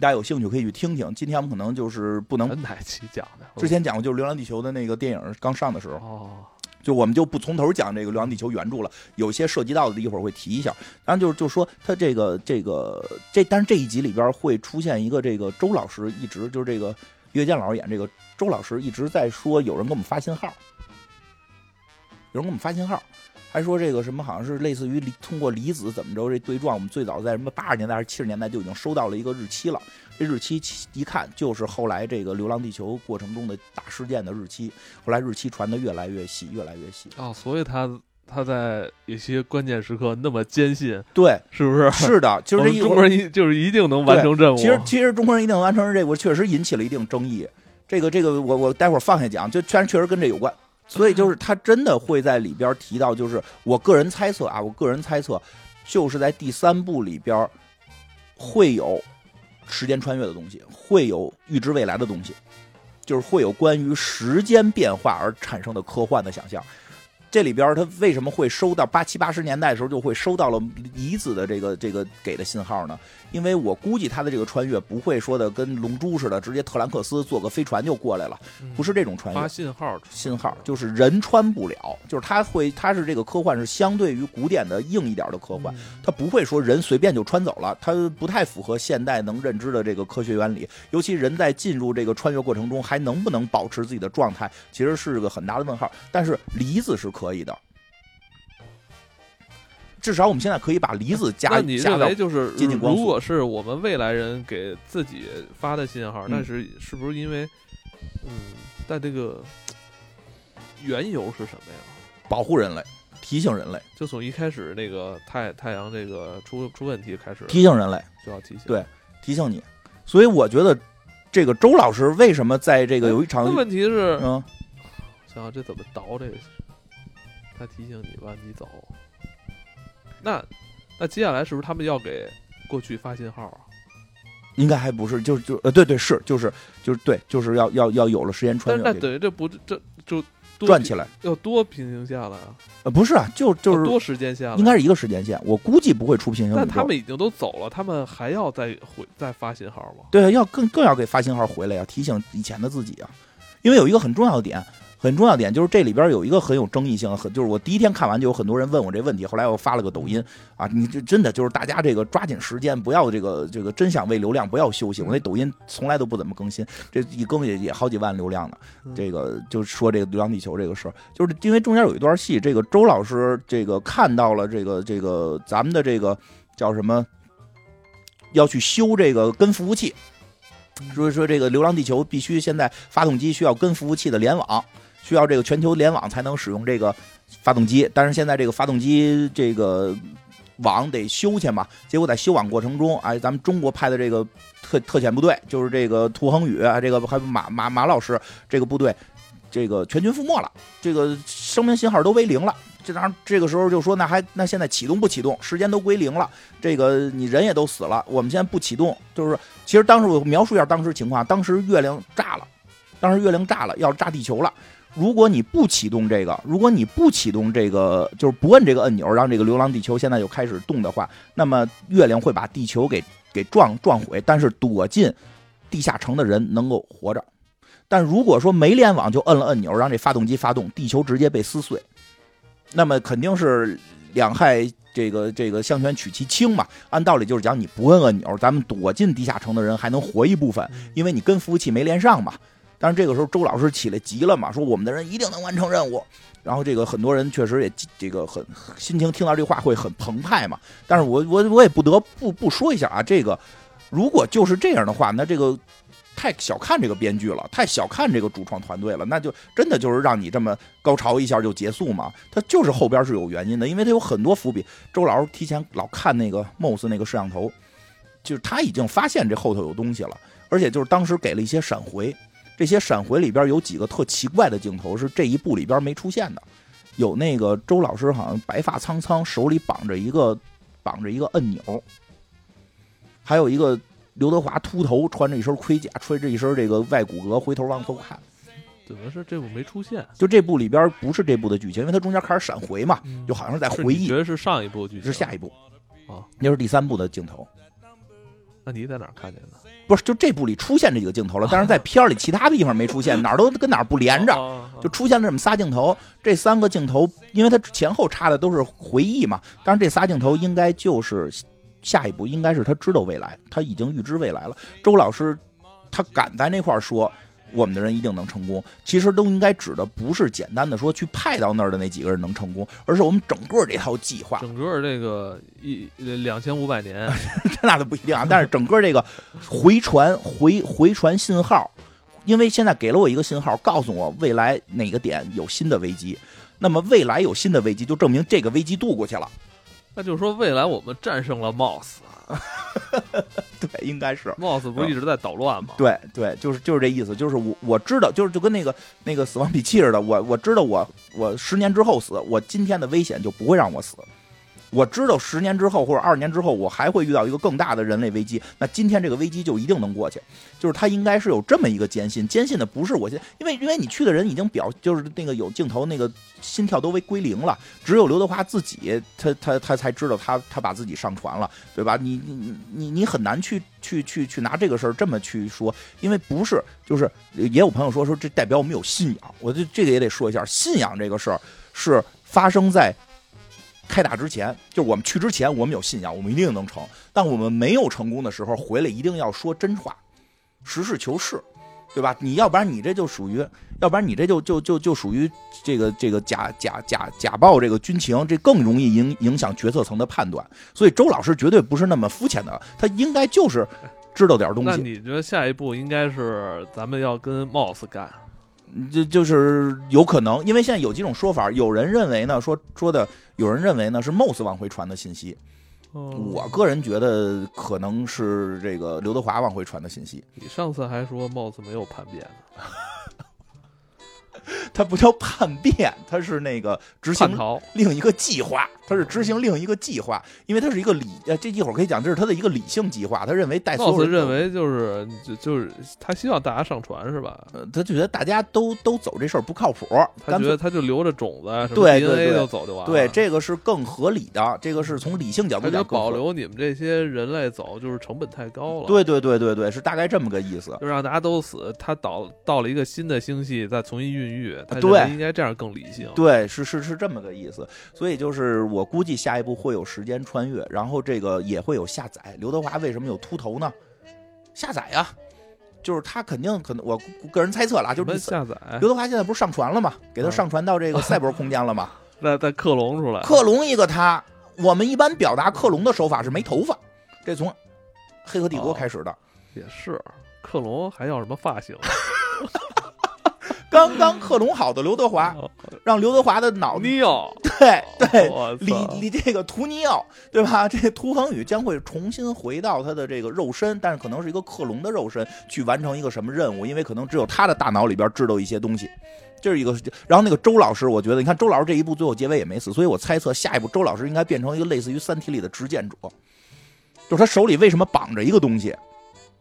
大家有兴趣可以去听听。今天我们可能就是不能哪期讲的？之前讲过，就是《流浪地球》的那个电影刚上的时候，就我们就不从头讲这个《流浪地球》原著了。有些涉及到的，一会儿会提一下。然后就是就说他这个这个这，但是这一集里边会出现一个这个周老师一直就是这个。岳建老师演这个周老师一直在说有人给我们发信号，有人给我们发信号，还说这个什么好像是类似于通过离子怎么着这对撞，我们最早在什么八十年代还是七十年代就已经收到了一个日期了，这日期一看就是后来这个《流浪地球》过程中的大事件的日期，后来日期传的越来越细，越来越细啊，所以他。他在一些关键时刻那么坚信，对，是不是？是的，就是中国人一就是一定能完成任务。其实，其实中国人一定能完成任务，确实引起了一定争议。这个，这个，我我待会儿放下讲，就确实确实跟这有关。所以，就是他真的会在里边提到，就是我个人猜测啊，我个人猜测，就是在第三部里边会有时间穿越的东西，会有预知未来的东西，就是会有关于时间变化而产生的科幻的想象。这里边他为什么会收到八七八十年代的时候就会收到了离子的这个这个给的信号呢？因为我估计他的这个穿越不会说的跟龙珠似的，直接特兰克斯坐个飞船就过来了，不是这种穿越。发信号，信号就是人穿不了，就是他会，他是这个科幻是相对于古典的硬一点的科幻，他不会说人随便就穿走了，他不太符合现代能认知的这个科学原理。尤其人在进入这个穿越过程中还能不能保持自己的状态，其实是个很大的问号。但是离子是可以的。至少我们现在可以把离子加。那你认为就是，如果是我们未来人给自己发的信号，那是是不是因为，嗯，但这个缘由是什么呀？保护人类，提醒人类。就从一开始那个太太阳这个出出问题开始，提醒人类就要提醒。对，提醒你。所以我觉得这个周老师为什么在这个有一场问题是，嗯，想想这怎么倒这个？他提醒你吧，你走。那，那接下来是不是他们要给过去发信号啊？应该还不是，就就呃，对对是，就是就是对，就是要要要有了时间穿越。那等于这不这就转起来要多平行线了呀？呃，不是啊，就就是多时间线，应该是一个时间线。我估计不会出平行。但他们已经都走了，他们还要再回再发信号吗？对，要更更要给发信号回来呀，提醒以前的自己啊。因为有一个很重要的点。很重要点就是这里边有一个很有争议性，很就是我第一天看完就有很多人问我这问题，后来我发了个抖音啊，你就真的就是大家这个抓紧时间，不要这个这个真想为流量不要休息。我那抖音从来都不怎么更新，这一更也也好几万流量呢。这个就说这个《流浪地球》这个事儿，就是因为中间有一段戏，这个周老师这个看到了这个这个咱们的这个叫什么，要去修这个跟服务器，所以说这个《流浪地球》必须现在发动机需要跟服务器的联网。需要这个全球联网才能使用这个发动机，但是现在这个发动机这个网得修去嘛，结果在修网过程中，哎，咱们中国派的这个特特遣部队，就是这个涂恒宇，这个还马马马老师这个部队，这个全军覆没了，这个生命信号都为零了。这当然这个时候就说，那还那现在启动不启动？时间都归零了，这个你人也都死了，我们现在不启动，就是其实当时我描述一下当时情况，当时月亮炸了，当时月亮炸了，要炸地球了。如果你不启动这个，如果你不启动这个，就是不摁这个按钮，让这个流浪地球现在就开始动的话，那么月亮会把地球给给撞撞毁。但是躲进地下城的人能够活着。但如果说没联网就摁了按钮，让这发动机发动，地球直接被撕碎。那么肯定是两害这个这个相权取其轻嘛。按道理就是讲，你不摁按钮，咱们躲进地下城的人还能活一部分，因为你跟服务器没连上嘛。但是这个时候周老师起来急了嘛，说我们的人一定能完成任务。然后这个很多人确实也这个很心情听到这话会很澎湃嘛。但是我我我也不得不不说一下啊，这个如果就是这样的话，那这个太小看这个编剧了，太小看这个主创团队了，那就真的就是让你这么高潮一下就结束嘛？他就是后边是有原因的，因为他有很多伏笔。周老师提前老看那个 MOS 那个摄像头，就是他已经发现这后头有东西了，而且就是当时给了一些闪回。这些闪回里边有几个特奇怪的镜头是这一部里边没出现的，有那个周老师好像白发苍苍，手里绑着一个绑着一个按钮，还有一个刘德华秃头，穿着一身盔甲，穿着一身这个外骨骼，回头往后看。怎么是这部没出现？就这部里边不是这部的剧情，因为它中间开始闪回嘛，就好像是在回忆。觉得是上一部剧情，是下一部啊，那是第三部的镜头。那你在哪儿看见的？不是，就这部里出现这几个镜头了，但是在片儿里其他的地方没出现，哪儿都跟哪儿不连着，就出现了这么仨镜头。这三个镜头，因为它前后插的都是回忆嘛，但是这仨镜头应该就是下一步，应该是他知道未来，他已经预知未来了。周老师他敢在那块儿说。我们的人一定能成功，其实都应该指的不是简单的说去派到那儿的那几个人能成功，而是我们整个这套计划，整个这个一两千五百年，那都不一定啊。但是整个这个回传回回传信号，因为现在给了我一个信号，告诉我未来哪个点有新的危机，那么未来有新的危机，就证明这个危机度过去了。那就是说，未来我们战胜了 Moss。对，应该是 Moss 不一直在捣乱吗？对对，就是就是这意思，就是我我知道，就是就跟那个那个死亡笔记似的，我我知道我我十年之后死，我今天的危险就不会让我死。我知道十年之后或者二十年之后，我还会遇到一个更大的人类危机。那今天这个危机就一定能过去，就是他应该是有这么一个坚信，坚信的不是我现，因为因为你去的人已经表，就是那个有镜头，那个心跳都为归零了，只有刘德华自己，他他他才知道他他把自己上传了，对吧？你你你你很难去去去去拿这个事儿这么去说，因为不是，就是也有朋友说说这代表我们有信仰，我这这个也得说一下，信仰这个事儿是发生在。开打之前，就是我们去之前，我们有信仰，我们一定能成。但我们没有成功的时候，回来一定要说真话，实事求是，对吧？你要不然你这就属于，要不然你这就就就就属于这个这个假假假假报这个军情，这更容易影影响决策层的判断。所以周老师绝对不是那么肤浅的，他应该就是知道点东西。那你觉得下一步应该是咱们要跟 Moss 干？就就是有可能，因为现在有几种说法，有人认为呢，说说的，有人认为呢是 Moss 往回传的信息，我个人觉得可能是这个刘德华往回传的信息。你上次还说 Moss 没有叛变呢。他不叫叛变，他是那个执行另一个计划，他是执行另一个计划，因为他是一个理，呃，这一会儿可以讲，这是他的一个理性计划。他认为戴斯认为就是就就是他希望大家上船是吧？他觉得大家都都走这事儿不靠谱，他觉得他就留着种子，对对对，就走就完了。对，这个是更合理的，这个是从理性角度讲，保留你们这些人类走就是成本太高了。对对对对对，是大概这么个意思，就让大家都死。他到到了一个新的星系，再重新孕育。对。应该这样更理性。对，是是是这么个意思。所以就是我估计下一步会有时间穿越，然后这个也会有下载。刘德华为什么有秃头呢？下载呀，就是他肯定可能，我个人猜测了，就是下载。刘德华现在不是上传了吗？给他上传到这个 赛博空间了吗？再再克隆出来，克隆一个他。我们一般表达克隆的手法是没头发，这从《黑客帝国》开始的。也是，克隆还要什么发型？刚刚克隆好的刘德华，让刘德华的脑尼奥，对对，李李这个图尼奥，对吧？这涂恒宇将会重新回到他的这个肉身，但是可能是一个克隆的肉身，去完成一个什么任务？因为可能只有他的大脑里边知道一些东西，这是一个。然后那个周老师，我觉得你看周老师这一部最后结尾也没死，所以我猜测下一步周老师应该变成一个类似于《三体》里的执剑者，就是他手里为什么绑着一个东西，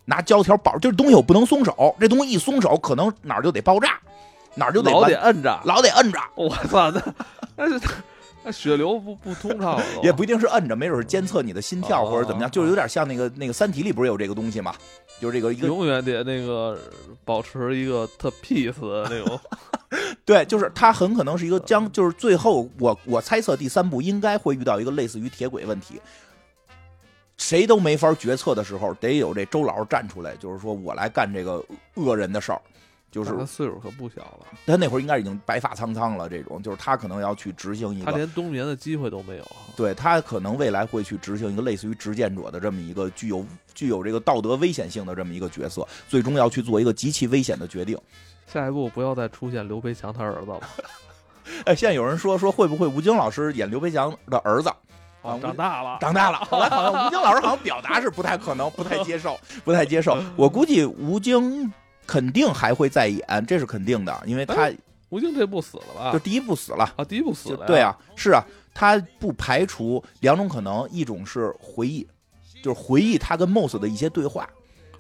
拿胶条绑，就是东西我不能松手，这东西一松手，可能哪儿就得爆炸。哪儿就得老得摁着，老得摁着。我操，那那是那血流不不通畅，也不一定是摁着，没准是监测你的心跳或者怎么样，就是有点像那个那个《三体》里不是有这个东西吗？就是这个一个永远得那个保持一个特 peace 的那种。对，就是他很可能是一个将，就是最后我我猜测第三部应该会遇到一个类似于铁轨问题，谁都没法决策的时候，得有这周老师站出来，就是说我来干这个恶人的事儿。就是他岁数可不小了，他那会儿应该已经白发苍苍了。这种就是他可能要去执行一个，他连冬眠的机会都没有。对他可能未来会去执行一个类似于执剑者的这么一个具有具有这个道德危险性的这么一个角色，最终要去做一个极其危险的决定。下一步不要再出现刘培强他儿子了。哎，现在有人说说会不会吴京老师演刘培强的儿子？啊，长大了，长大了。后来好像吴京老师好像表达是不太可能，不太接受，不太接受。我估计吴京。肯定还会再演，这是肯定的，因为他吴京这部死了吧？就第一部死了啊，第一部死了。对啊，是啊，他不排除两种可能，一种是回忆，就是回忆他跟 Moss 的一些对话。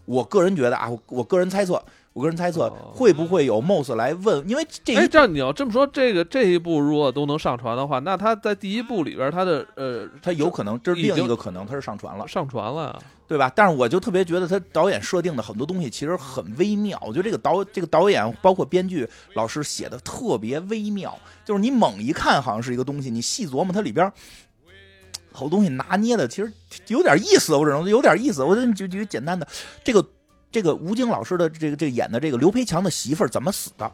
我个人觉得啊，我个人猜测。我个人猜测会不会有 Moss 来问？因为这哎，这样你要这么说，这个这一部如果都能上传的话，那他在第一部里边，他的呃，他有可能这是另一个可能，他是上传了，上传了，对吧？但是我就特别觉得他导演设定的很多东西其实很微妙，我觉得这个导这个导演包括编剧老师写的特别微妙，就是你猛一看好像是一个东西，你细琢磨它里边好东西拿捏的其实有点意思，我只能有点意思。我就举个简单的这个。这个吴京老师的这个这个演的这个刘培强的媳妇儿怎么死的？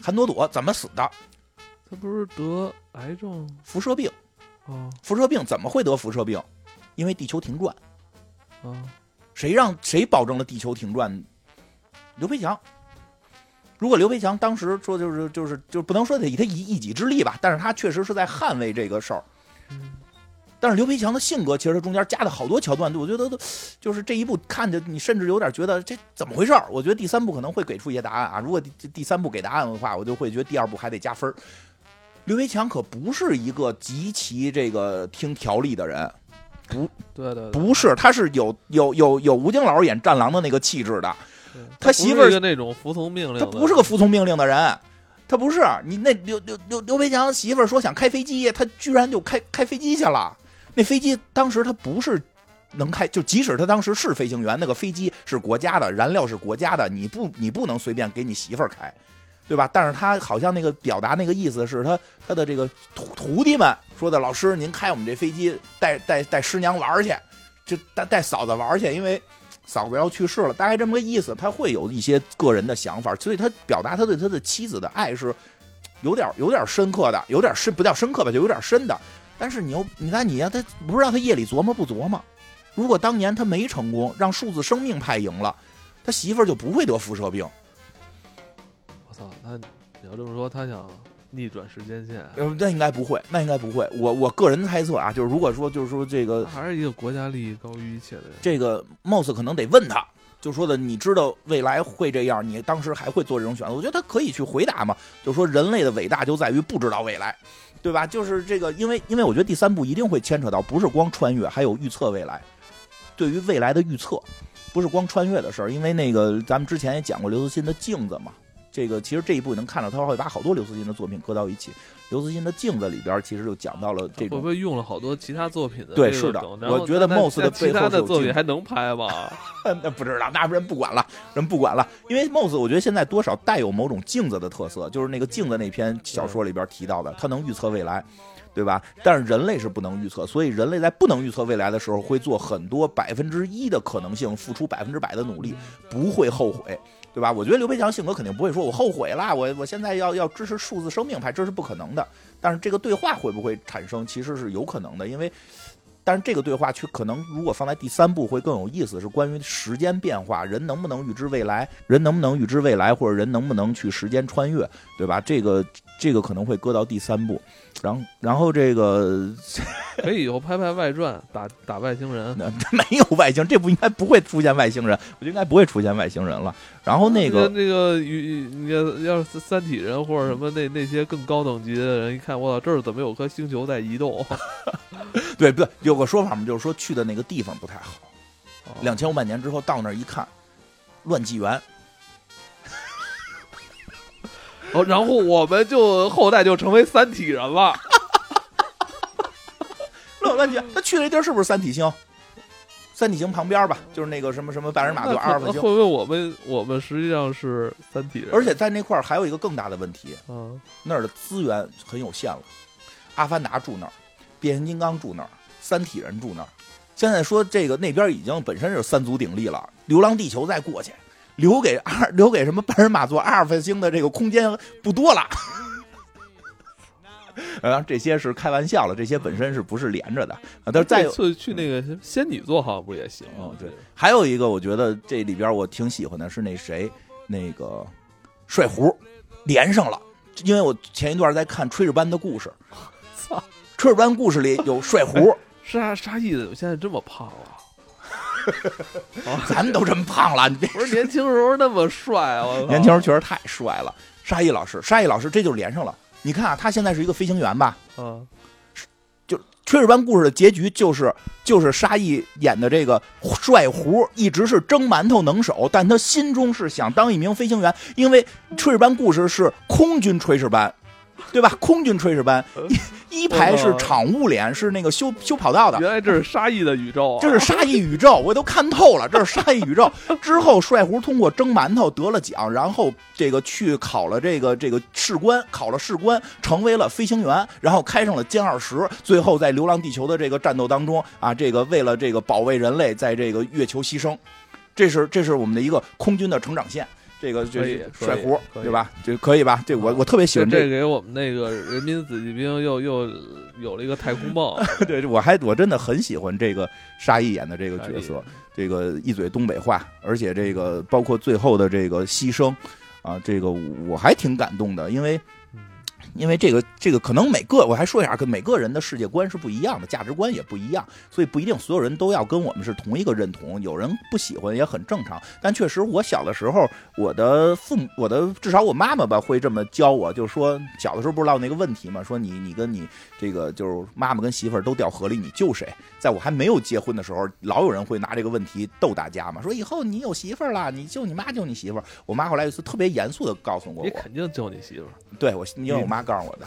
韩朵朵怎么死的？他不是得癌症、辐射病啊？辐射病怎么会得辐射病？因为地球停转啊？谁让谁保证了地球停转？刘培强。如果刘培强当时说就是就是就不能说他以他一一己之力吧，但是他确实是在捍卫这个事儿。但是刘培强的性格，其实中间加的好多桥段，我觉得都就是这一部看着你甚至有点觉得这怎么回事我觉得第三部可能会给出一些答案啊。如果第第三部给答案的话，我就会觉得第二部还得加分刘培强可不是一个极其这个听条例的人，不对对，不是，他是有有有有吴京老师演战狼的那个气质的。他媳妇儿那种服从命令，他不是个服从命令的人，他不是。你那刘刘刘刘培强媳妇儿说想开飞机，他居然就开开飞机去了。那飞机当时它不是能开，就即使他当时是飞行员，那个飞机是国家的，燃料是国家的，你不你不能随便给你媳妇儿开，对吧？但是他好像那个表达那个意思是他他的这个徒徒弟们说的，老师您开我们这飞机带带带师娘玩儿去，就带带嫂子玩儿去，因为嫂子要去世了，大概这么个意思。他会有一些个人的想法，所以他表达他对他的妻子的爱是有点有点深刻的，有点深不叫深刻吧，就有点深的。但是你又，你看你呀，他不知道他夜里琢磨不琢磨。如果当年他没成功，让数字生命派赢了，他媳妇儿就不会得辐射病。我操，那你要这么说，他想逆转时间线？呃，那应该不会，那应该不会。我我个人猜测啊，就是如果说就是说这个，还是一个国家利益高于一切的人。这个 Moss 可能得问他，就说的你知道未来会这样，你当时还会做这种选择？我觉得他可以去回答嘛，就说人类的伟大就在于不知道未来。对吧？就是这个，因为因为我觉得第三部一定会牵扯到，不是光穿越，还有预测未来。对于未来的预测，不是光穿越的事儿。因为那个咱们之前也讲过刘慈欣的镜子嘛，这个其实这一部能看到他会把好多刘慈欣的作品搁到一起。刘慈欣的镜子里边其实就讲到了这种，会不会用了好多其他作品的？对，是的。我觉得 Moss 的其他的作品还能拍吗？那不知道，那人不管了，人不管了。因为 Moss 我觉得现在多少带有某种镜子的特色，就是那个镜子那篇小说里边提到的，他能预测未来，对吧？但是人类是不能预测，所以人类在不能预测未来的时候，会做很多百分之一的可能性，付出百分之百的努力，不会后悔。对吧？我觉得刘培强性格肯定不会说，我后悔啦，我我现在要要支持数字生命派，这是不可能的。但是这个对话会不会产生，其实是有可能的，因为，但是这个对话却可能如果放在第三部会更有意思，是关于时间变化，人能不能预知未来，人能不能预知未来，或者人能不能去时间穿越，对吧？这个这个可能会搁到第三部。然后，然后这个 可以以后拍拍外传，打打外星人。没有外星，这部应该不会出现外星人，我觉得应该不会出现外星人了。然后那个那个，你要是三体人或者什么那那些更高等级的人，一看我操，这儿怎么有颗星球在移动？对不对？有个说法嘛，就是说去的那个地方不太好。两千五百年之后到那儿一看，乱纪元。哦，然后我们就后代就成为三体人了。乱乱纪，他去那地儿是不是三体星？三体星旁边吧，就是那个什么什么白人马座阿尔法星。会不会我们我们实际上是三体人？而且在那块儿还有一个更大的问题，嗯，那儿的资源很有限了。阿凡达住那儿，变形金刚住那儿，三体人住那儿。现在说这个那边已经本身是三足鼎立了，流浪地球再过去，留给二 留给什么半人马座阿尔法星的这个空间不多了。呃，这些是开玩笑了，这些本身是不是连着的啊？但是再次去那个仙女座好像不也行哦，对，还有一个我觉得这里边我挺喜欢的是那谁，那个帅胡连上了，因为我前一段在看《炊事班的故事》，操，《炊事班故事》里有帅胡，沙沙溢我现在这么胖了。咱们都这么胖了，你别不是年轻时候那么帅啊！年轻时候确实太帅了。沙溢老师，沙溢老师，这就连上了。你看啊，他现在是一个飞行员吧？嗯，就《炊事班故事》的结局就是就是沙溢演的这个帅胡，一直是蒸馒头能手，但他心中是想当一名飞行员，因为《炊事班故事》是空军炊事班。对吧？空军炊事班一一排是场务连，是那个修修跑道的。原来这是沙溢的宇宙，这是沙溢宇宙，我都看透了。这是沙溢宇宙 之后，帅胡通过蒸馒头得了奖，然后这个去考了这个这个士官，考了士官，成为了飞行员，然后开上了歼二十，最后在流浪地球的这个战斗当中啊，这个为了这个保卫人类，在这个月球牺牲。这是这是我们的一个空军的成长线。这个就是帅胡，对吧？这可以吧？这我我特别喜欢这，给我们那个人民子弟兵又又有了一个太空梦。对，我还我真的很喜欢这个沙溢演的这个角色，这个一嘴东北话，而且这个包括最后的这个牺牲啊，这个我还挺感动的，因为。因为这个，这个可能每个我还说一下，跟每个人的世界观是不一样的，价值观也不一样，所以不一定所有人都要跟我们是同一个认同。有人不喜欢也很正常。但确实，我小的时候，我的父母，我的至少我妈妈吧，会这么教我，就是说小的时候不知道那个问题嘛，说你你跟你这个就是妈妈跟媳妇儿都掉河里，你救谁？在我还没有结婚的时候，老有人会拿这个问题逗大家嘛，说以后你有媳妇儿了，你救你妈救你媳妇儿。我妈后来有一次特别严肃的告诉过我，你肯定救你媳妇儿。对我，因为我妈。告诉我的，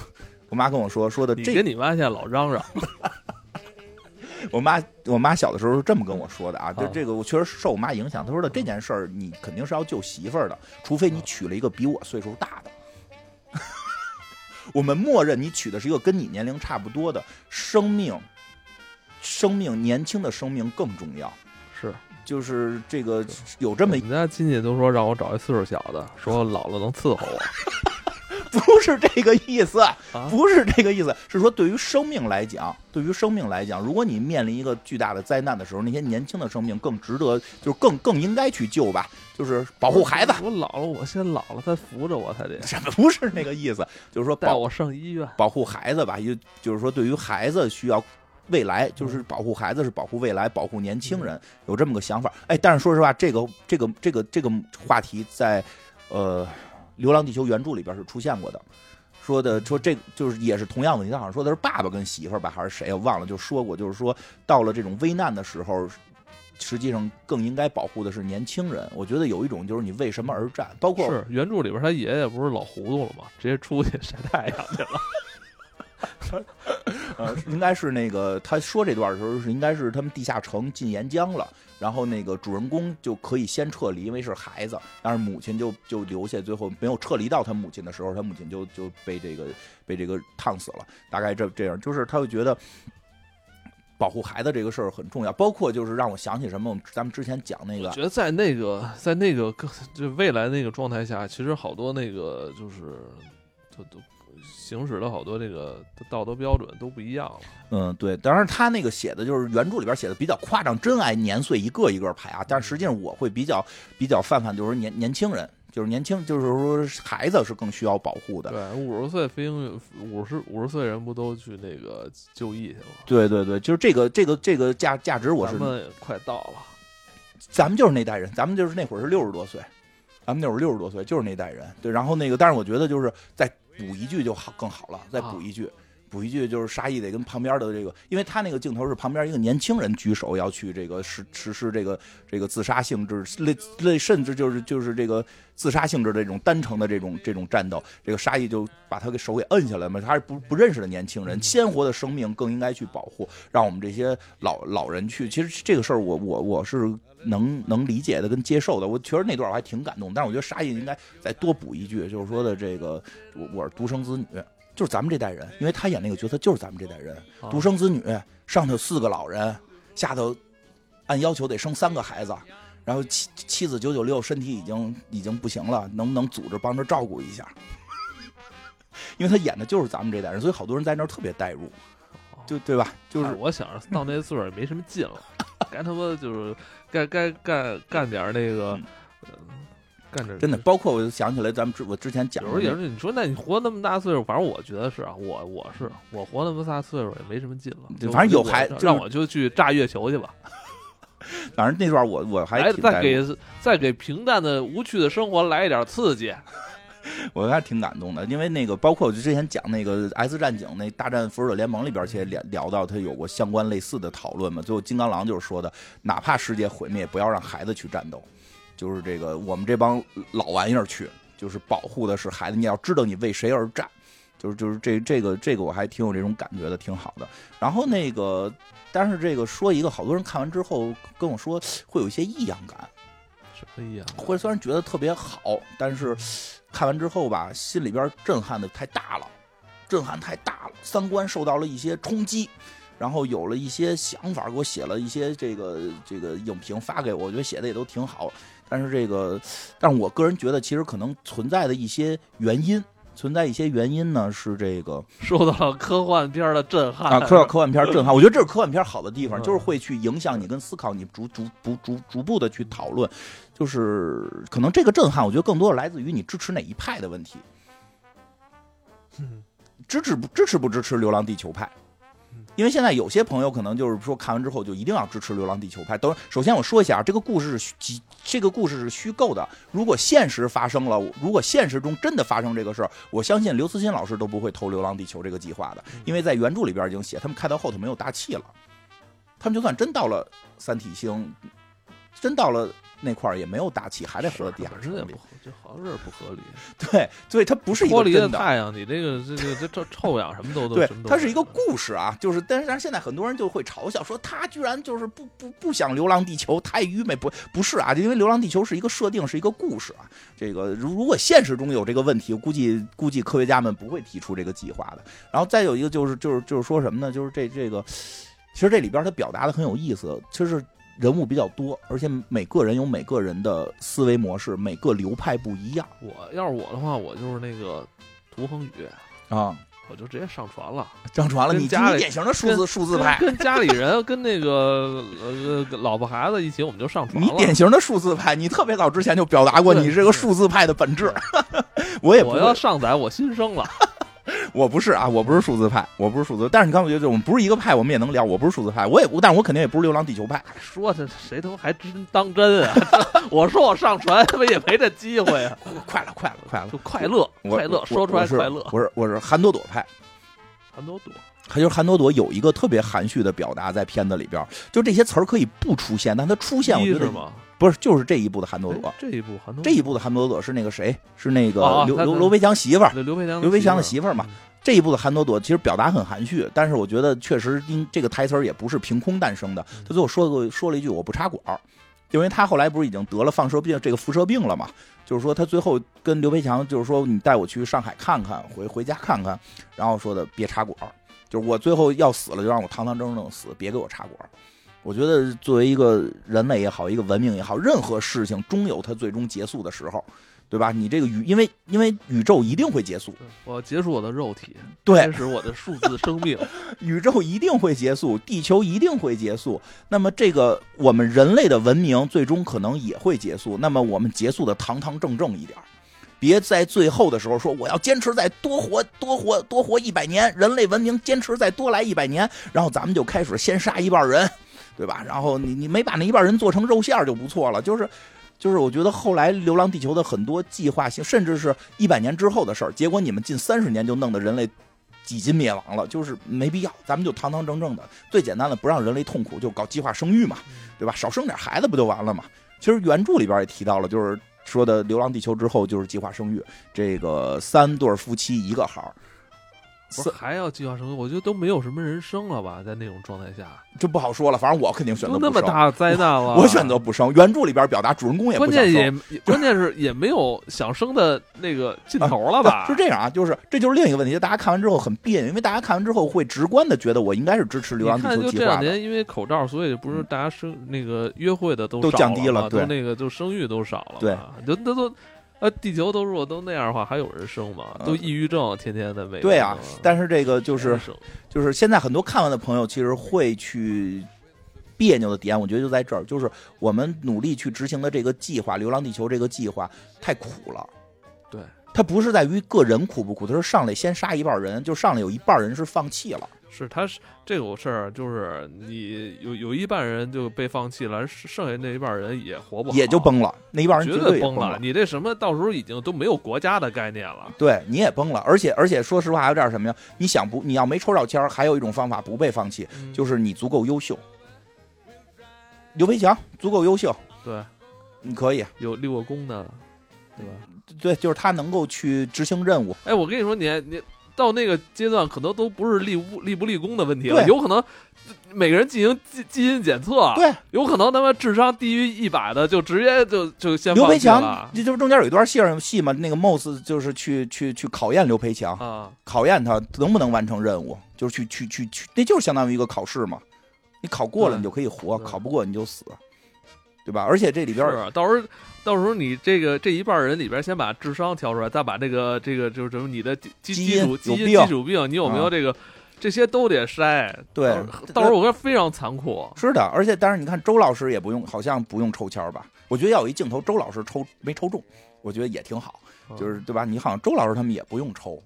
我妈跟我说说的，你跟你妈现在老嚷嚷。我妈，我妈小的时候是这么跟我说的啊，就这个我确实受我妈影响。她说的这件事儿，你肯定是要救媳妇儿的，除非你娶了一个比我岁数大的。我们默认你娶的是一个跟你年龄差不多的，生命，生命年轻的生命更重要。是，就是这个有这么，我们家亲戚都说让我找一岁数小的，说老了能伺候我。不是这个意思，不是这个意思，是说对于生命来讲，对于生命来讲，如果你面临一个巨大的灾难的时候，那些年轻的生命更值得，就是更更应该去救吧，就是保护孩子。我老了，我先老了，他扶着我他得。什么 不是那个意思？就是说带我上医院，保护孩子吧，就就是说对于孩子需要未来，就是保护孩子是保护未来，保护年轻人，有这么个想法。哎，但是说实话，这个这个这个这个话题在呃。《流浪地球》原著里边是出现过的，说的说这就是也是同样的，你好像说的是爸爸跟媳妇儿吧，还是谁我忘了，就说过，就是说到了这种危难的时候，实际上更应该保护的是年轻人。我觉得有一种就是你为什么而战，包括是原著里边他爷爷不是老糊涂了吗？直接出去晒太阳去了。呃，应该是那个他说这段的时候是应该是他们地下城进岩浆了，然后那个主人公就可以先撤离，因为是孩子，但是母亲就就留下，最后没有撤离到他母亲的时候，他母亲就就被这个被这个烫死了。大概这这样，就是他会觉得保护孩子这个事儿很重要，包括就是让我想起什么，咱们之前讲那个，觉得在那个在那个就未来那个状态下，其实好多那个就是都都。行驶了好多这个道德标准都不一样了。嗯，对，当然他那个写的就是原著里边写的比较夸张，真爱年岁一个一个排啊。但实际上我会比较比较泛泛，就是年年轻人，就是年轻，就是说孩子是更需要保护的。对，五十岁飞行五十五十岁人不都去那个就医去了？对对对，就是这个这个这个价价值，我是咱们快到了，咱们就是那代人，咱们就是那会儿是六十多岁，咱们那会儿六十多岁就是那代人。对，然后那个，但是我觉得就是在。补一句就好更好了，再补一句，补一句，就是沙溢得跟旁边的这个，因为他那个镜头是旁边一个年轻人举手要去这个实实施这个这个自杀性质类类，甚至就是就是这个自杀性质的这种单程的这种这种战斗，这个沙溢就把他给手给摁下来嘛，他是不不认识的年轻人，鲜活的生命更应该去保护，让我们这些老老人去。其实这个事儿，我我我是能能理解的跟接受的，我确实那段我还挺感动，但是我觉得沙溢应该再多补一句，就是说的这个我我是独生子女。就是咱们这代人，因为他演那个角色就是咱们这代人，独生子女，上头四个老人，下头按要求得生三个孩子，然后妻妻子九九六身体已经已经不行了，能不能组织帮着照顾一下？因为他演的就是咱们这代人，所以好多人在那儿特别代入，就对吧？就是我想着到那岁数也没什么劲了，该他妈就是该该干干点那个。干着真的，包括我就想起来，咱们之我之前讲，有时候也是你说，那你活那么大岁数，反正我觉得是啊，我我是我活那么大岁数也没什么劲了，反正有孩，让我就去炸月球去吧。反正那段我我还再给再给平淡的无趣的生活来一点刺激，我还挺感动的，因为那个包括我就之前讲那个《S 战警》那大战复仇者联盟里边，其实聊聊到他有过相关类似的讨论嘛。最后金刚狼就是说的，哪怕世界毁灭，不要让孩子去战斗。就是这个，我们这帮老玩意儿去，就是保护的是孩子。你要知道你为谁而战，就是就是这这个这个我还挺有这种感觉的，挺好的。然后那个，但是这个说一个，好多人看完之后跟我说会有一些异样感，什么异样？会虽然觉得特别好，但是看完之后吧，心里边震撼的太大了，震撼太大了，三观受到了一些冲击。然后有了一些想法，给我写了一些这个这个影评发给我，我觉得写的也都挺好。但是这个，但是我个人觉得，其实可能存在的一些原因，存在一些原因呢，是这个受到了科幻片的震撼啊，受到科幻片震撼。我觉得这是科幻片好的地方，就是会去影响你跟思考，你逐逐逐逐逐步的去讨论。就是可能这个震撼，我觉得更多的来自于你支持哪一派的问题。支持不支持不支持《流浪地球》派？因为现在有些朋友可能就是说看完之后就一定要支持《流浪地球》拍。等首先我说一下啊，这个故事是虚，这个故事是虚构的。如果现实发生了，如果现实中真的发生这个事儿，我相信刘慈欣老师都不会投《流浪地球》这个计划的，因为在原著里边已经写，他们开到后头没有大气了，他们就算真到了三体星，真到了。那块儿也没有大气，还得活在地下室里，这好像是不合理。对，所以它不是一个真的太阳。你这个这个这臭臭氧什么都 都对，它是一个故事啊。就是，但是但是现在很多人就会嘲笑说，他居然就是不不不想流浪地球，太愚昧。不不是啊，就因为流浪地球是一个设定，是一个故事啊。这个如如果现实中有这个问题，估计估计科学家们不会提出这个计划的。然后再有一个就是就是就是说什么呢？就是这这个，其实这里边他表达的很有意思，就是。人物比较多，而且每个人有每个人的思维模式，每个流派不一样。我要是我的话，我就是那个涂恒宇啊，我就直接上传了，上传了。你家典型的数字数字派，跟家里人 跟那个呃老婆孩子一起，我们就上传了。你典型的数字派，你特别早之前就表达过你这个数字派的本质。我也我要上载我新生了。我不是啊，我不是数字派，我不是数字。但是你刚我觉得我们不是一个派，我们也能聊。我不是数字派，我也，但是我肯定也不是流浪地球派。说的谁他妈还真当真啊？我说我上传，他妈也没这机会啊！快了，快了，快了，就快乐，快乐，说出来快乐。不是，我是韩朵朵派。韩朵朵，他就是韩朵朵有一个特别含蓄的表达在片子里边，就这些词儿可以不出现，但它出现，我觉得不是，就是这一部的韩朵朵。这一部韩朵，这一部的韩朵朵是那个谁？是那个刘刘刘培强媳妇儿，刘培强，刘培强的媳妇儿嘛。这一部的韩朵朵其实表达很含蓄，但是我觉得确实因这个台词也不是凭空诞生的。他最后说了说了一句：“我不插管因为他后来不是已经得了放射病这个辐射病了嘛？就是说他最后跟刘培强就是说：“你带我去上海看看，回回家看看。”然后说的别插管就是我最后要死了，就让我堂堂正正死，别给我插管我觉得作为一个人类也好，一个文明也好，任何事情终有它最终结束的时候。对吧？你这个宇，因为因为宇宙一定会结束，我结束我的肉体，对开始我的数字生命，宇宙一定会结束，地球一定会结束。那么这个我们人类的文明最终可能也会结束。那么我们结束的堂堂正正一点，别在最后的时候说我要坚持再多活多活多活一百年，人类文明坚持再多来一百年，然后咱们就开始先杀一半人，对吧？然后你你没把那一半人做成肉馅儿就不错了，就是。就是我觉得后来《流浪地球》的很多计划性，甚至是一百年之后的事儿，结果你们近三十年就弄得人类几近灭亡了，就是没必要，咱们就堂堂正正的，最简单的不让人类痛苦，就搞计划生育嘛，对吧？少生点孩子不就完了嘛？其实原著里边也提到了，就是说的《流浪地球》之后就是计划生育，这个三对夫妻一个孩儿。不是还要计划生育？我觉得都没有什么人生了吧，在那种状态下，就不好说了。反正我肯定选择那么大灾难了，我选择不生。原著里边表达主人公也关键也关键是也没有想生的那个劲头了吧？是这样啊，就是这就是另一个问题。大家看完之后很别扭，因为大家看完之后会直观的觉得我应该是支持流浪地球计划。这两年因为口罩，所以不是大家生那个约会的都都降低了，都那个就生育都少了，对，就都都。呃，地球都如果都那样的话，还有人生吗？都抑郁症，天天的每对啊。但是这个就是就是现在很多看完的朋友，其实会去别扭的点，我觉得就在这儿，就是我们努力去执行的这个计划《流浪地球》这个计划太苦了。对，它不是在于个人苦不苦，它是上来先杀一半人，就上来有一半人是放弃了。是，他是这种事儿，就是你有有一半人就被放弃了，剩下那一半人也活不好，也就崩了。那一半人绝对崩了。你这什么，到时候已经都没有国家的概念了。对，你也崩了。而且而且，说实话，还有点什么呀？你想不，你要没抽到签儿，还有一种方法不被放弃，就是你足够优秀。刘培强足够优秀，对，你可以有立过功的，对吧？对，就是他能够去执行任务。哎，我跟你说，你你。到那个阶段，可能都不是立不立不立功的问题了，有可能每个人进行基基因检测，对，有可能他妈智商低于一百的，就直接就就先刘培强，这就是中间有一段戏戏嘛，那个 Moss 就是去去去考验刘培强啊，考验他能不能完成任务，就是去去去去，那就是相当于一个考试嘛，你考过了你就可以活，考不过你就死。对吧？而且这里边是到时候，到时候你这个这一半人里边，先把智商挑出来，再把这个这个就是什么你的基基础基因基础病，你有没有这个，这些都得筛。对，到时候我觉得非常残酷。是的，而且但是你看周老师也不用，好像不用抽签吧？我觉得要有一镜头，周老师抽没抽中，我觉得也挺好，就是对吧？你好像周老师他们也不用抽，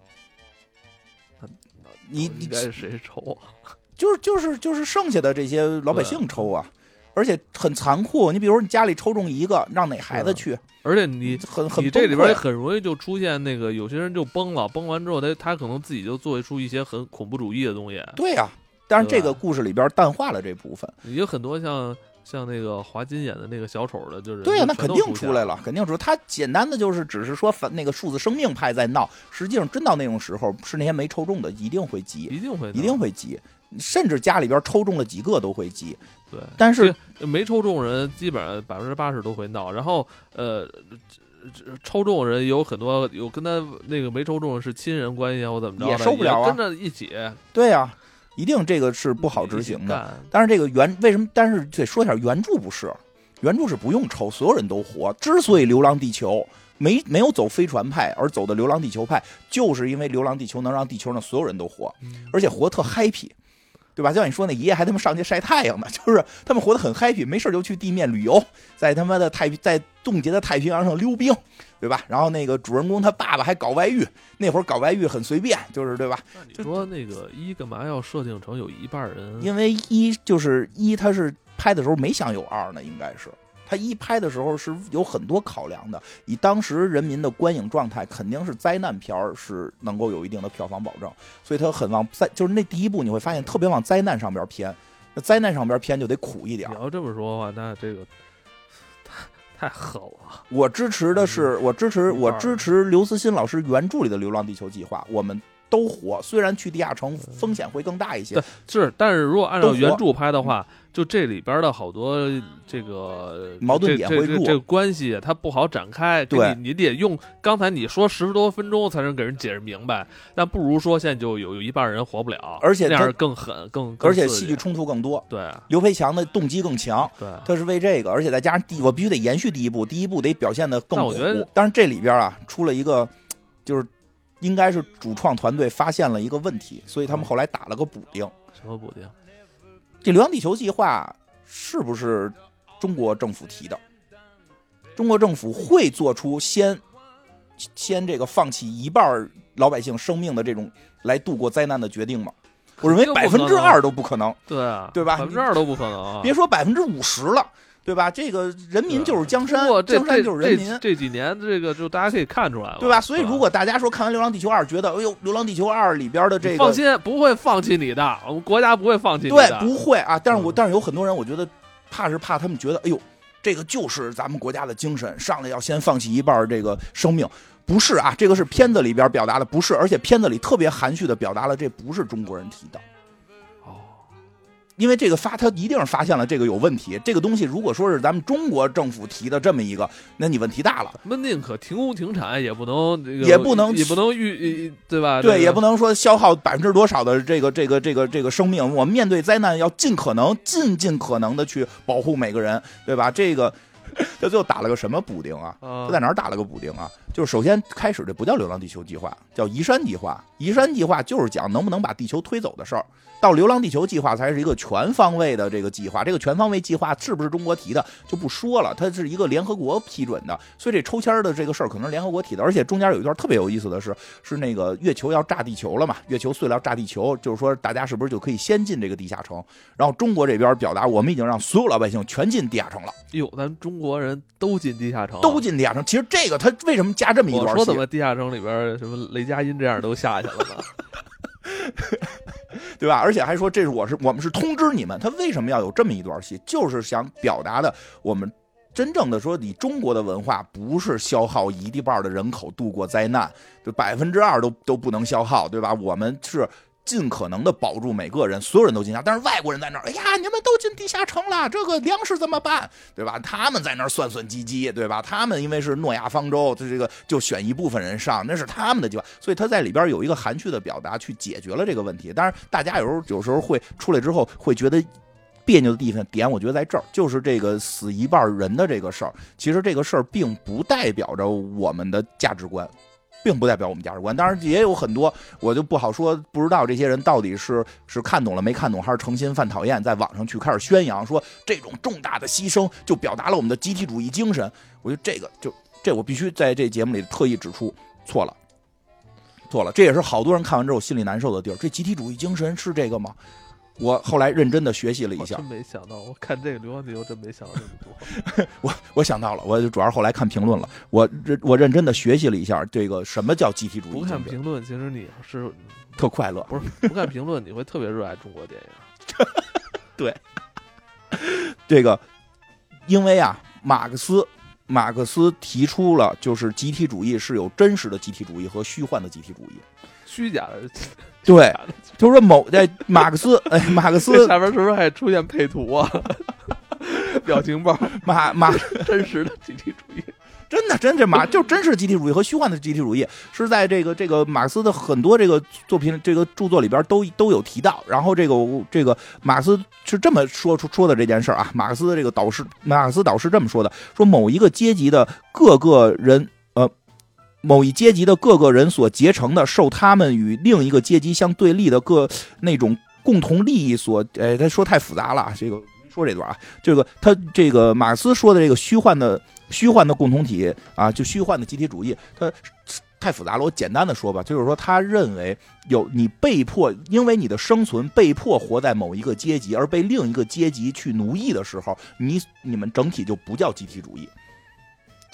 你你该是谁抽啊？就是就是就是剩下的这些老百姓抽啊。而且很残酷，你比如说你家里抽中一个，让哪孩子去？而且你很很你这里边很容易就出现那个有些人就崩了，崩完之后他他可能自己就做出一些很恐怖主义的东西。对呀，但是这个故事里边淡化了这部分。有很多像像那个华金演的那个小丑的，就是对呀，那肯定出来了，肯定出。他简单的就是只是说反那个数字生命派在闹，实际上真到那种时候，是那些没抽中的一定会急，一定会一定会急。甚至家里边抽中了几个都会急，对，但是没抽中人基本上百分之八十都会闹。然后呃，抽中人有很多有跟他那个没抽中是亲人关系啊或怎么着也受不了啊，跟着一起。对呀，一定这个是不好执行的。但是这个原为什么？但是得说一下原著不是，原著是不用抽，所有人都活。之所以《流浪地球》没没有走飞船派，而走的《流浪地球》派，就是因为《流浪地球》能让地球上所有人都活，而且活特 happy。对吧？就像你说，那爷爷还他妈上街晒太阳呢，就是他们活得很 happy，没事就去地面旅游，在他妈的太，在冻结的太平洋上溜冰，对吧？然后那个主人公他爸爸还搞外遇，那会儿搞外遇很随便，就是对吧？你说那个一干嘛要设定成有一半人？因为一就是一，他是拍的时候没想有二呢，应该是。他一拍的时候是有很多考量的，以当时人民的观影状态，肯定是灾难片儿是能够有一定的票房保证，所以他很往灾，就是那第一部你会发现特别往灾难上边偏，那灾难上边偏就得苦一点。你要这么说的话，那这个太太狠了。我支持的是，我支持我支持刘慈欣老师原著里的《流浪地球》计划，我们。都活，虽然去地下城风险会更大一些，是，但是如果按照原著拍的话，就这里边的好多这个矛盾点会弱，这个关系它不好展开。对，你得用刚才你说十多分钟才能给人解释明白，但不如说现在就有有一半人活不了，而且那样更狠，更而且戏剧冲突更多。对，刘培强的动机更强，对，他是为这个，而且再加上第，我必须得延续第一部，第一部得表现的更苦。但是这里边啊，出了一个就是。应该是主创团队发现了一个问题，所以他们后来打了个补丁。什么补丁？这流浪地球计划是不是中国政府提的？中国政府会做出先先这个放弃一半老百姓生命的这种来度过灾难的决定吗？我认为百分之二都不可能。对啊，对吧？百分之二都不可能。别说百分之五十了。对吧？这个人民就是江山，江山就是人民。这几年这个就大家可以看出来了，对吧？所以如果大家说看完《流浪地球二》觉得，哎呦，《流浪地球二》里边的这个，放心，不会放弃你的，我们国家不会放弃你的，对，不会啊。但是我但是有很多人，我觉得怕是怕他们觉得，哎呦，这个就是咱们国家的精神，上来要先放弃一半这个生命，不是啊？这个是片子里边表达的，不是，而且片子里特别含蓄的表达了，这不是中国人提的。因为这个发，他一定是发现了这个有问题。这个东西如果说是咱们中国政府提的这么一个，那你问题大了。那宁可停工停产，也不能也不能也不能预对吧？对，也不能说消耗百分之多少的这个这个这个这个生命。我们面对灾难要尽可能尽尽可能的去保护每个人，对吧？这个他最后打了个什么补丁啊？他在哪儿打了个补丁啊？就是首先开始这不叫“流浪地球”计划，叫“移山计划”。移山计划就是讲能不能把地球推走的事儿。到流浪地球计划才是一个全方位的这个计划，这个全方位计划是不是中国提的就不说了，它是一个联合国批准的，所以这抽签的这个事儿可能是联合国提的，而且中间有一段特别有意思的是，是那个月球要炸地球了嘛，月球碎了要炸地球，就是说大家是不是就可以先进这个地下城？然后中国这边表达我们已经让所有老百姓全进地下城了。哟，咱中国人都进地下城，都进地下城。其实这个他为什么加这么一段？说怎么地下城里边什么雷佳音这样都下去了呢？对吧？而且还说这是我是我们是通知你们，他为什么要有这么一段戏？就是想表达的，我们真正的说，你中国的文化不是消耗一地半的人口度过灾难，就百分之二都都不能消耗，对吧？我们是。尽可能的保住每个人，所有人都进家，但是外国人在那儿，哎呀，你们都进地下城了，这个粮食怎么办？对吧？他们在那儿算算计计，对吧？他们因为是诺亚方舟，这这个就选一部分人上，那是他们的计划，所以他在里边有一个含蓄的表达，去解决了这个问题。当然，大家有时候有时候会出来之后会觉得别扭的地方点，我觉得在这儿就是这个死一半人的这个事儿。其实这个事儿并不代表着我们的价值观。并不代表我们价值观，当然也有很多，我就不好说，不知道这些人到底是是看懂了没看懂，还是诚心犯讨厌，在网上去开始宣扬说这种重大的牺牲就表达了我们的集体主义精神。我觉得这个就这我必须在这节目里特意指出错了，错了，这也是好多人看完之后心里难受的地儿。这集体主义精神是这个吗？我后来认真的学习了一下，真没想到，我看这个《流浪地球》真没想到这么多。我我想到了，我主要是后来看评论了，我认我认真的学习了一下这个什么叫集体主义。不看评论，其实你是特快乐。不是不看评论，你会特别热爱中国电影。对，这个因为啊，马克思马克思提出了，就是集体主义是有真实的集体主义和虚幻的集体主义。虚假的，对，就是说某在马克思，哎，马克思下边是不是还出现配图啊？表情包，马马 真实的集体主义，真的真这马就真实集体主义和虚幻的集体主义是在这个这个马克思的很多这个作品这个著作里边都都有提到。然后这个这个马克思是这么说出说的这件事啊，马克思的这个导师马克思导师这么说的：说某一个阶级的各个人。某一阶级的各个人所结成的，受他们与另一个阶级相对立的各那种共同利益所，哎，他说太复杂了，这个说这段啊，这个他这个马克思说的这个虚幻的虚幻的共同体啊，就虚幻的集体主义，他太复杂了，我简单的说吧，就是说他认为有你被迫因为你的生存被迫活在某一个阶级而被另一个阶级去奴役的时候，你你们整体就不叫集体主义。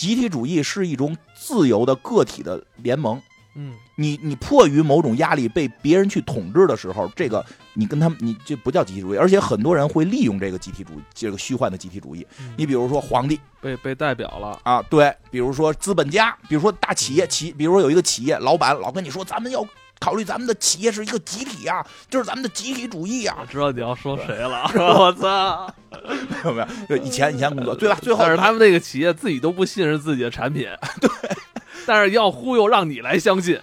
集体主义是一种自由的个体的联盟。嗯，你你迫于某种压力被别人去统治的时候，这个你跟他们你这不叫集体主义，而且很多人会利用这个集体主义，这个虚幻的集体主义。你比如说皇帝被被代表了啊，对，比如说资本家，比如说大企业企，比如说有一个企业老板老跟你说，咱们要。考虑咱们的企业是一个集体呀，就是咱们的集体主义啊。我知道你要说谁了，我操！没有没有，就以前以前工作 对吧？最后但是他们那个企业自己都不信任自己的产品，对，但是要忽悠让你来相信，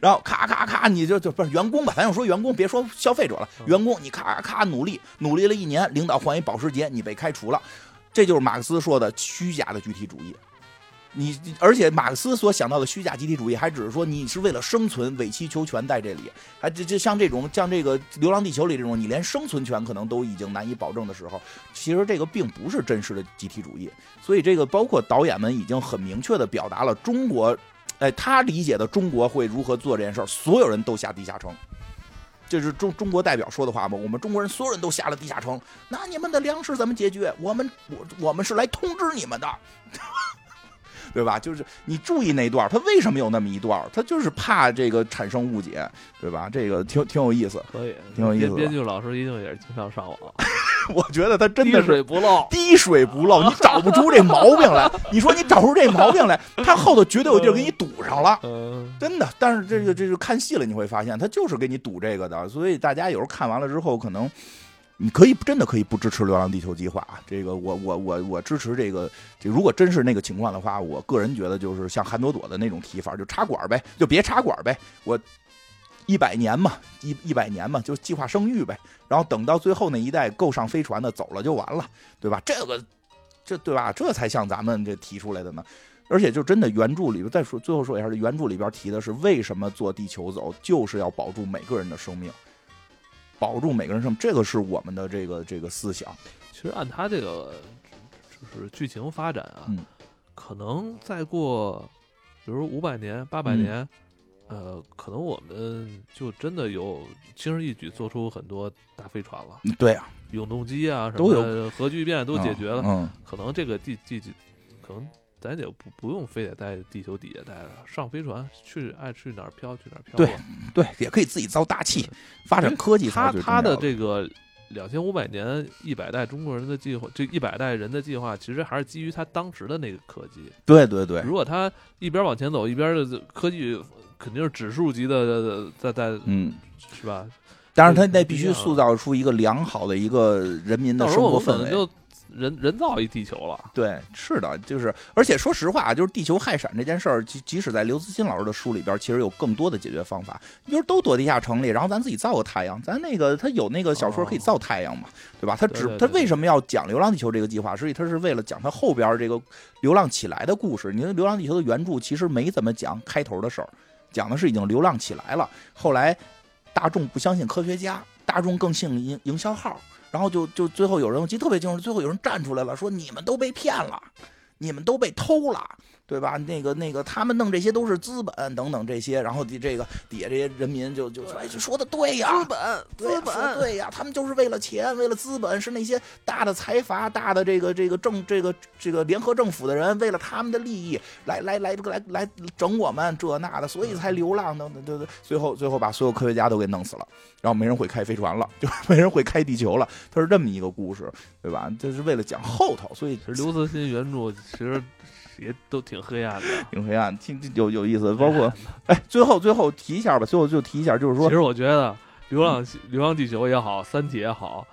然后咔咔咔，你就就不是员工吧？咱就说员工，别说消费者了。员工，你咔咔努力努力了一年，领导换一保时捷，你被开除了，这就是马克思说的虚假的具体主义。你而且马克思所想到的虚假集体主义，还只是说你是为了生存委曲求全在这里，还就就像这种像这个《流浪地球》里这种，你连生存权可能都已经难以保证的时候，其实这个并不是真实的集体主义。所以这个包括导演们已经很明确的表达了中国，哎，他理解的中国会如何做这件事儿，所有人都下地下城。这是中中国代表说的话吗？我们中国人所有人都下了地下城，那你们的粮食怎么解决？我们我我们是来通知你们的。对吧？就是你注意那段，他为什么有那么一段？他就是怕这个产生误解，对吧？这个挺挺有意思，可以，挺有意思。编剧老师一定也是经常上网，我觉得他真的滴水不漏，滴水不漏，你找不出这毛病来。你说你找出这毛病来，他后头绝对有地儿给你堵上了，真的。但是这个这个看戏了，你会发现他就是给你堵这个的。所以大家有时候看完了之后，可能。你可以真的可以不支持《流浪地球》计划啊！这个我我我我支持这个。这如果真是那个情况的话，我个人觉得就是像韩朵朵的那种提法，就插管呗，就别插管呗。我一百年嘛，一一百年嘛，就计划生育呗。然后等到最后那一代够上飞船的走了就完了，对吧？这个这对吧？这才像咱们这提出来的呢。而且就真的原著里边再说最后说一下，原著里边提的是为什么坐地球走，就是要保住每个人的生命。保住每个人生命，这个是我们的这个这个思想。其实按他这个就是剧情发展啊，可能再过，比如五百年、八百年，呃，可能我们就真的有轻而易举做出很多大飞船了。对啊，永动机啊，什么核聚变都解决了。嗯，可能这个地地可能。咱也不不用非得在地球底下待着，上飞船去爱去哪儿飘去哪儿飘。对对，也可以自己造大气，发展科技。他他的这个两千五百年一百代中国人的计划，这一百代人的计划，其实还是基于他当时的那个科技。对对对，如果他一边往前走，一边的科技肯定是指数级的在在嗯，是吧？但是，他得必须塑造出一个良好的一个人民的生活氛围。人人造一地球了，对，是的，就是，而且说实话，就是地球氦闪这件事儿，即即使在刘慈欣老师的书里边，其实有更多的解决方法，就是都躲地下城里，然后咱自己造个太阳，咱那个他有那个小说可以造太阳嘛，对吧？他只他为什么要讲《流浪地球》这个计划？所以他是为了讲他后边这个流浪起来的故事。你看《流浪地球》的原著其实没怎么讲开头的事儿，讲的是已经流浪起来了，后来大众不相信科学家，大众更信营营销号。然后就就最后有人我记得特别清楚，最后有人站出来了，说你们都被骗了，你们都被偷了。对吧？那个那个，他们弄这些都是资本等等这些，然后底这个底下这些人民就就说：“哎，说的对呀，资本，资本，对呀，他们就是为了钱，为了资本，是那些大的财阀、大的这个这个政这个这个联合政府的人，为了他们的利益来来来来来整我们这那的，所以才流浪等等，对对。最后最后把所有科学家都给弄死了，然后没人会开飞船了，就没人会开地球了。他是这么一个故事，对吧？这是为了讲后头，所以刘慈欣原著其实。也都挺黑暗的，挺黑暗，挺有有意思。包括，哎，最后最后提一下吧，最后就提一下，就是说，其实我觉得《流浪流浪地球》也好，《三体》也好，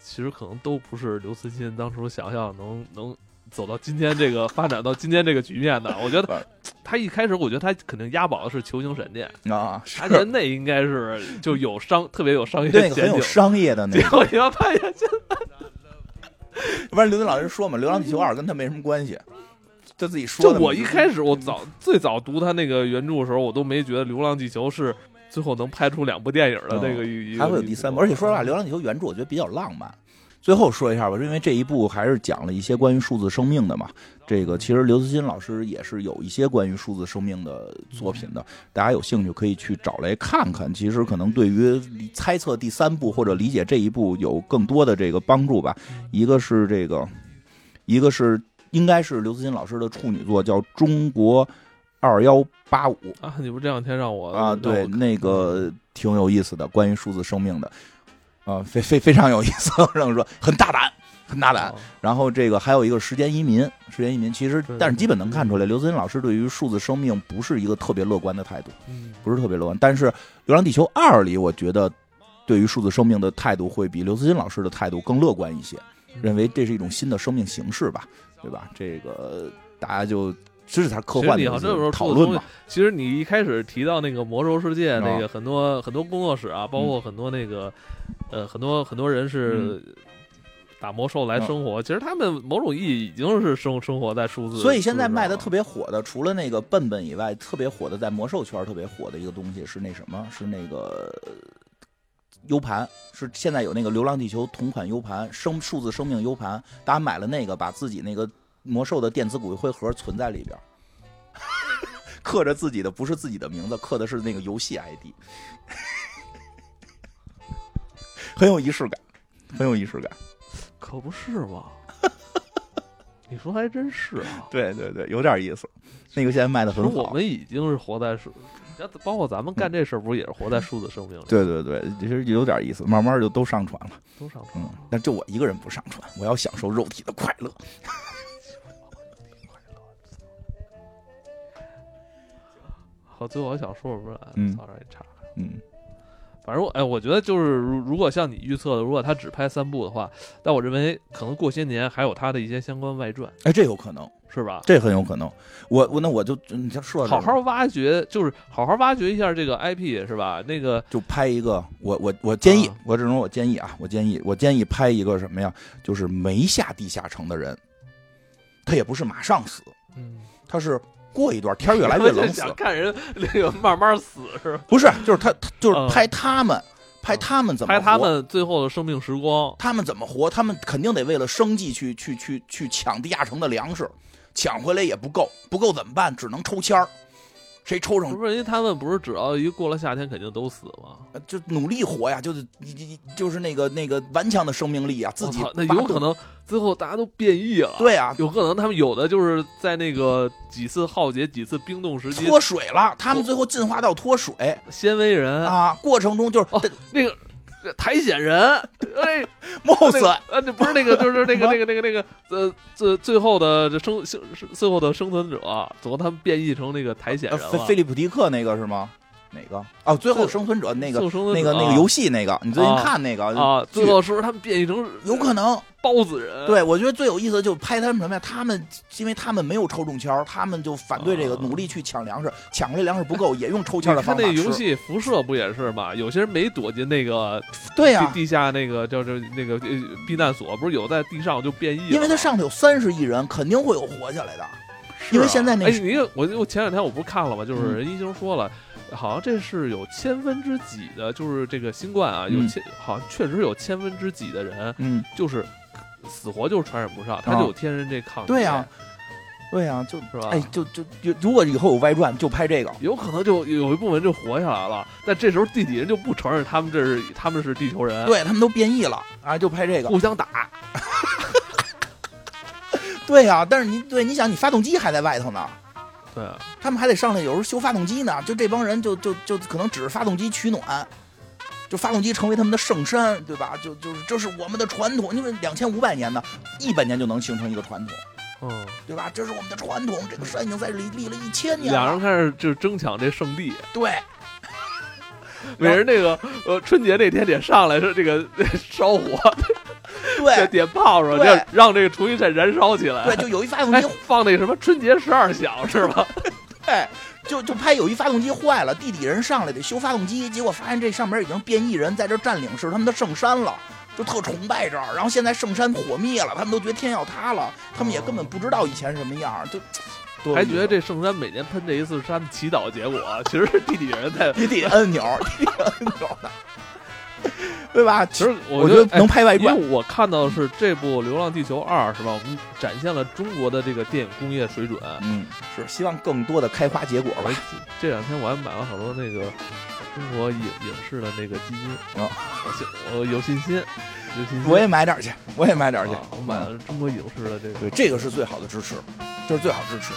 其实可能都不是刘慈欣当初想象能能走到今天这个发展到今天这个局面的。我觉得他一开始，我觉得他肯定押宝的是《球形闪电》啊，他觉得那应该是就有商特别有商业前景，很有商业的那个。结果你要发现，不然刘德老师说嘛，《流浪地球二》跟他没什么关系。他自己说的。就我一开始，我早最早读他那个原著的时候，我都没觉得《流浪地球》是最后能拍出两部电影的那个。还会有第三部，而且说实话，《流浪地球》原著我觉得比较浪漫。最后说一下吧，因为这一部还是讲了一些关于数字生命的嘛。这个其实刘慈欣老师也是有一些关于数字生命的作品的，大家有兴趣可以去找来看看。其实可能对于猜测第三部或者理解这一部有更多的这个帮助吧。一个是这个，一个是。应该是刘慈欣老师的处女作，叫《中国二幺八五》啊！你不这两天让我啊？对，那个挺有意思的，关于数字生命的啊，非非非常有意思。让我说很大胆，很大胆。然后这个还有一个时间移民，时间移民其实，但是基本能看出来，刘慈欣老师对于数字生命不是一个特别乐观的态度，不是特别乐观。但是《流浪地球二》里，我觉得对于数字生命的态度会比刘慈欣老师的态度更乐观一些，认为这是一种新的生命形式吧。对吧？这个大家就这是他科幻的讨论嘛。其实你一开始提到那个魔兽世界，那个很多很多工作室啊，包括很多那个呃很多很多人是打魔兽来生活。其实他们某种意义已经是生生活在数字。所以现在卖的特别火的，除了那个笨笨以外，特别火的在魔兽圈特别火的一个东西是那什么？是那个 U 盘，是现在有那个《流浪地球》同款 U 盘，生数字生命 U 盘，大家买了那个，把自己那个魔兽的电子骨灰盒存在里边，刻着自己的不是自己的名字，刻的是那个游戏 ID。很有仪式感，很有仪式感。可不是吧？你说还真是啊。对对对，有点意思。那个现在卖的很好。我们已经是活在数，包括咱们干这事儿，不是也是活在数字生命里？对对对，其实有点意思。慢慢就都上传了，都上传。了。但就我一个人不上传，我要享受肉体的快乐。好，最后我想说什么？嗯，早让你查。嗯。反正我哎，我觉得就是如如果像你预测的，如果他只拍三部的话，但我认为可能过些年还有他的一些相关外传。哎，这有可能是吧？这很有可能。我我那我就你先说，好好挖掘，就是好好挖掘一下这个 IP 是吧？那个就拍一个，我我我建议，我只能我建议啊，我建议我建议拍一个什么呀？就是没下地下城的人，他也不是马上死，嗯，他是。过一段天越来越冷，想看人那个慢慢死是吧？不是，就是他，就是拍他们，拍他们怎么拍他们最后的生命时光，他们怎么活？他们肯定得为了生计去去去去抢地下城的粮食，抢回来也不够，不够怎么办？只能抽签儿。谁抽上？不是因为他们不是只要一过了夏天肯定都死吗？就努力活呀，就是你你就是那个那个顽强的生命力啊，自己那有可能最后大家都变异了。对啊，有可能他们有的就是在那个几次浩劫、几次冰冻时期脱水了，他们最后进化到脱水纤维人啊，过程中就是那个。苔藓人，哎，帽子，呃，这不是那个，就是那个 那个那个那个，呃，最最后的这生生最后的生存者，最后他们变异成那个苔藓人了。菲利普迪克那个是吗？哪个？哦，最后生存者那个那个那个游戏那个，你最近看那个啊？最后是不是他们变异成有可能包子人？对，我觉得最有意思就拍他们什么呀？他们因为他们没有抽中签他们就反对这个，努力去抢粮食，抢这粮食不够，也用抽签的方法。他那游戏辐射不也是吗？有些人没躲进那个对呀地下那个叫这那个避难所，不是有在地上就变异？因为他上头有三十亿人，肯定会有活下来的。因为现在那哎，你我我前两天我不是看了吗？就是人一星说了。好像这是有千分之几的，就是这个新冠啊，有千好像确实有千分之几的人，嗯，就是死活就是传染不上，他就有天然这抗体。对呀，对呀，就是吧？哎，就就就如果以后有外传，就拍这个，有可能就有一部分就活下来了。但这时候地底人就不承认他们这是他们是地球人，对他们都变异了啊，就拍这个，互相打。对呀，但是你对你想，你发动机还在外头呢。对，他们还得上来，有时候修发动机呢。就这帮人，就就就可能只是发动机取暖，就发动机成为他们的圣山，对吧？就就是这是我们的传统，因为两千五百年呢，一百年就能形成一个传统，嗯，对吧？这是我们的传统，这个山已经在这里立了一千年。两人开始就争抢这圣地，对，每人那个呃春节那天得上来是这个烧火。对，点炮是吧？让让这个重新再燃烧起来。对，就有一发动机放那什么春节十二响是吧？对，就就拍有一发动机坏了，地底人上来得修发动机，结果发现这上面已经变异人在这占领是他们的圣山了，就特崇拜这儿。然后现在圣山火灭了，他们都觉得天要塌了，他们也根本不知道以前什么样，就还觉得这圣山每年喷这一次是他们祈祷结果，其实是地底人在地底按钮，地底按钮的。对吧？其实我觉得能拍外传，因为我看到的是这部《流浪地球二》，是吧？我们展现了中国的这个电影工业水准。嗯，是希望更多的开花结果吧。这两天我还买了好多那个中国影影视的那个基金啊，我有信心，有信心。我也买点去，我也买点去。我买了中国影视的这个，对，这个是最好的支持，这是最好支持。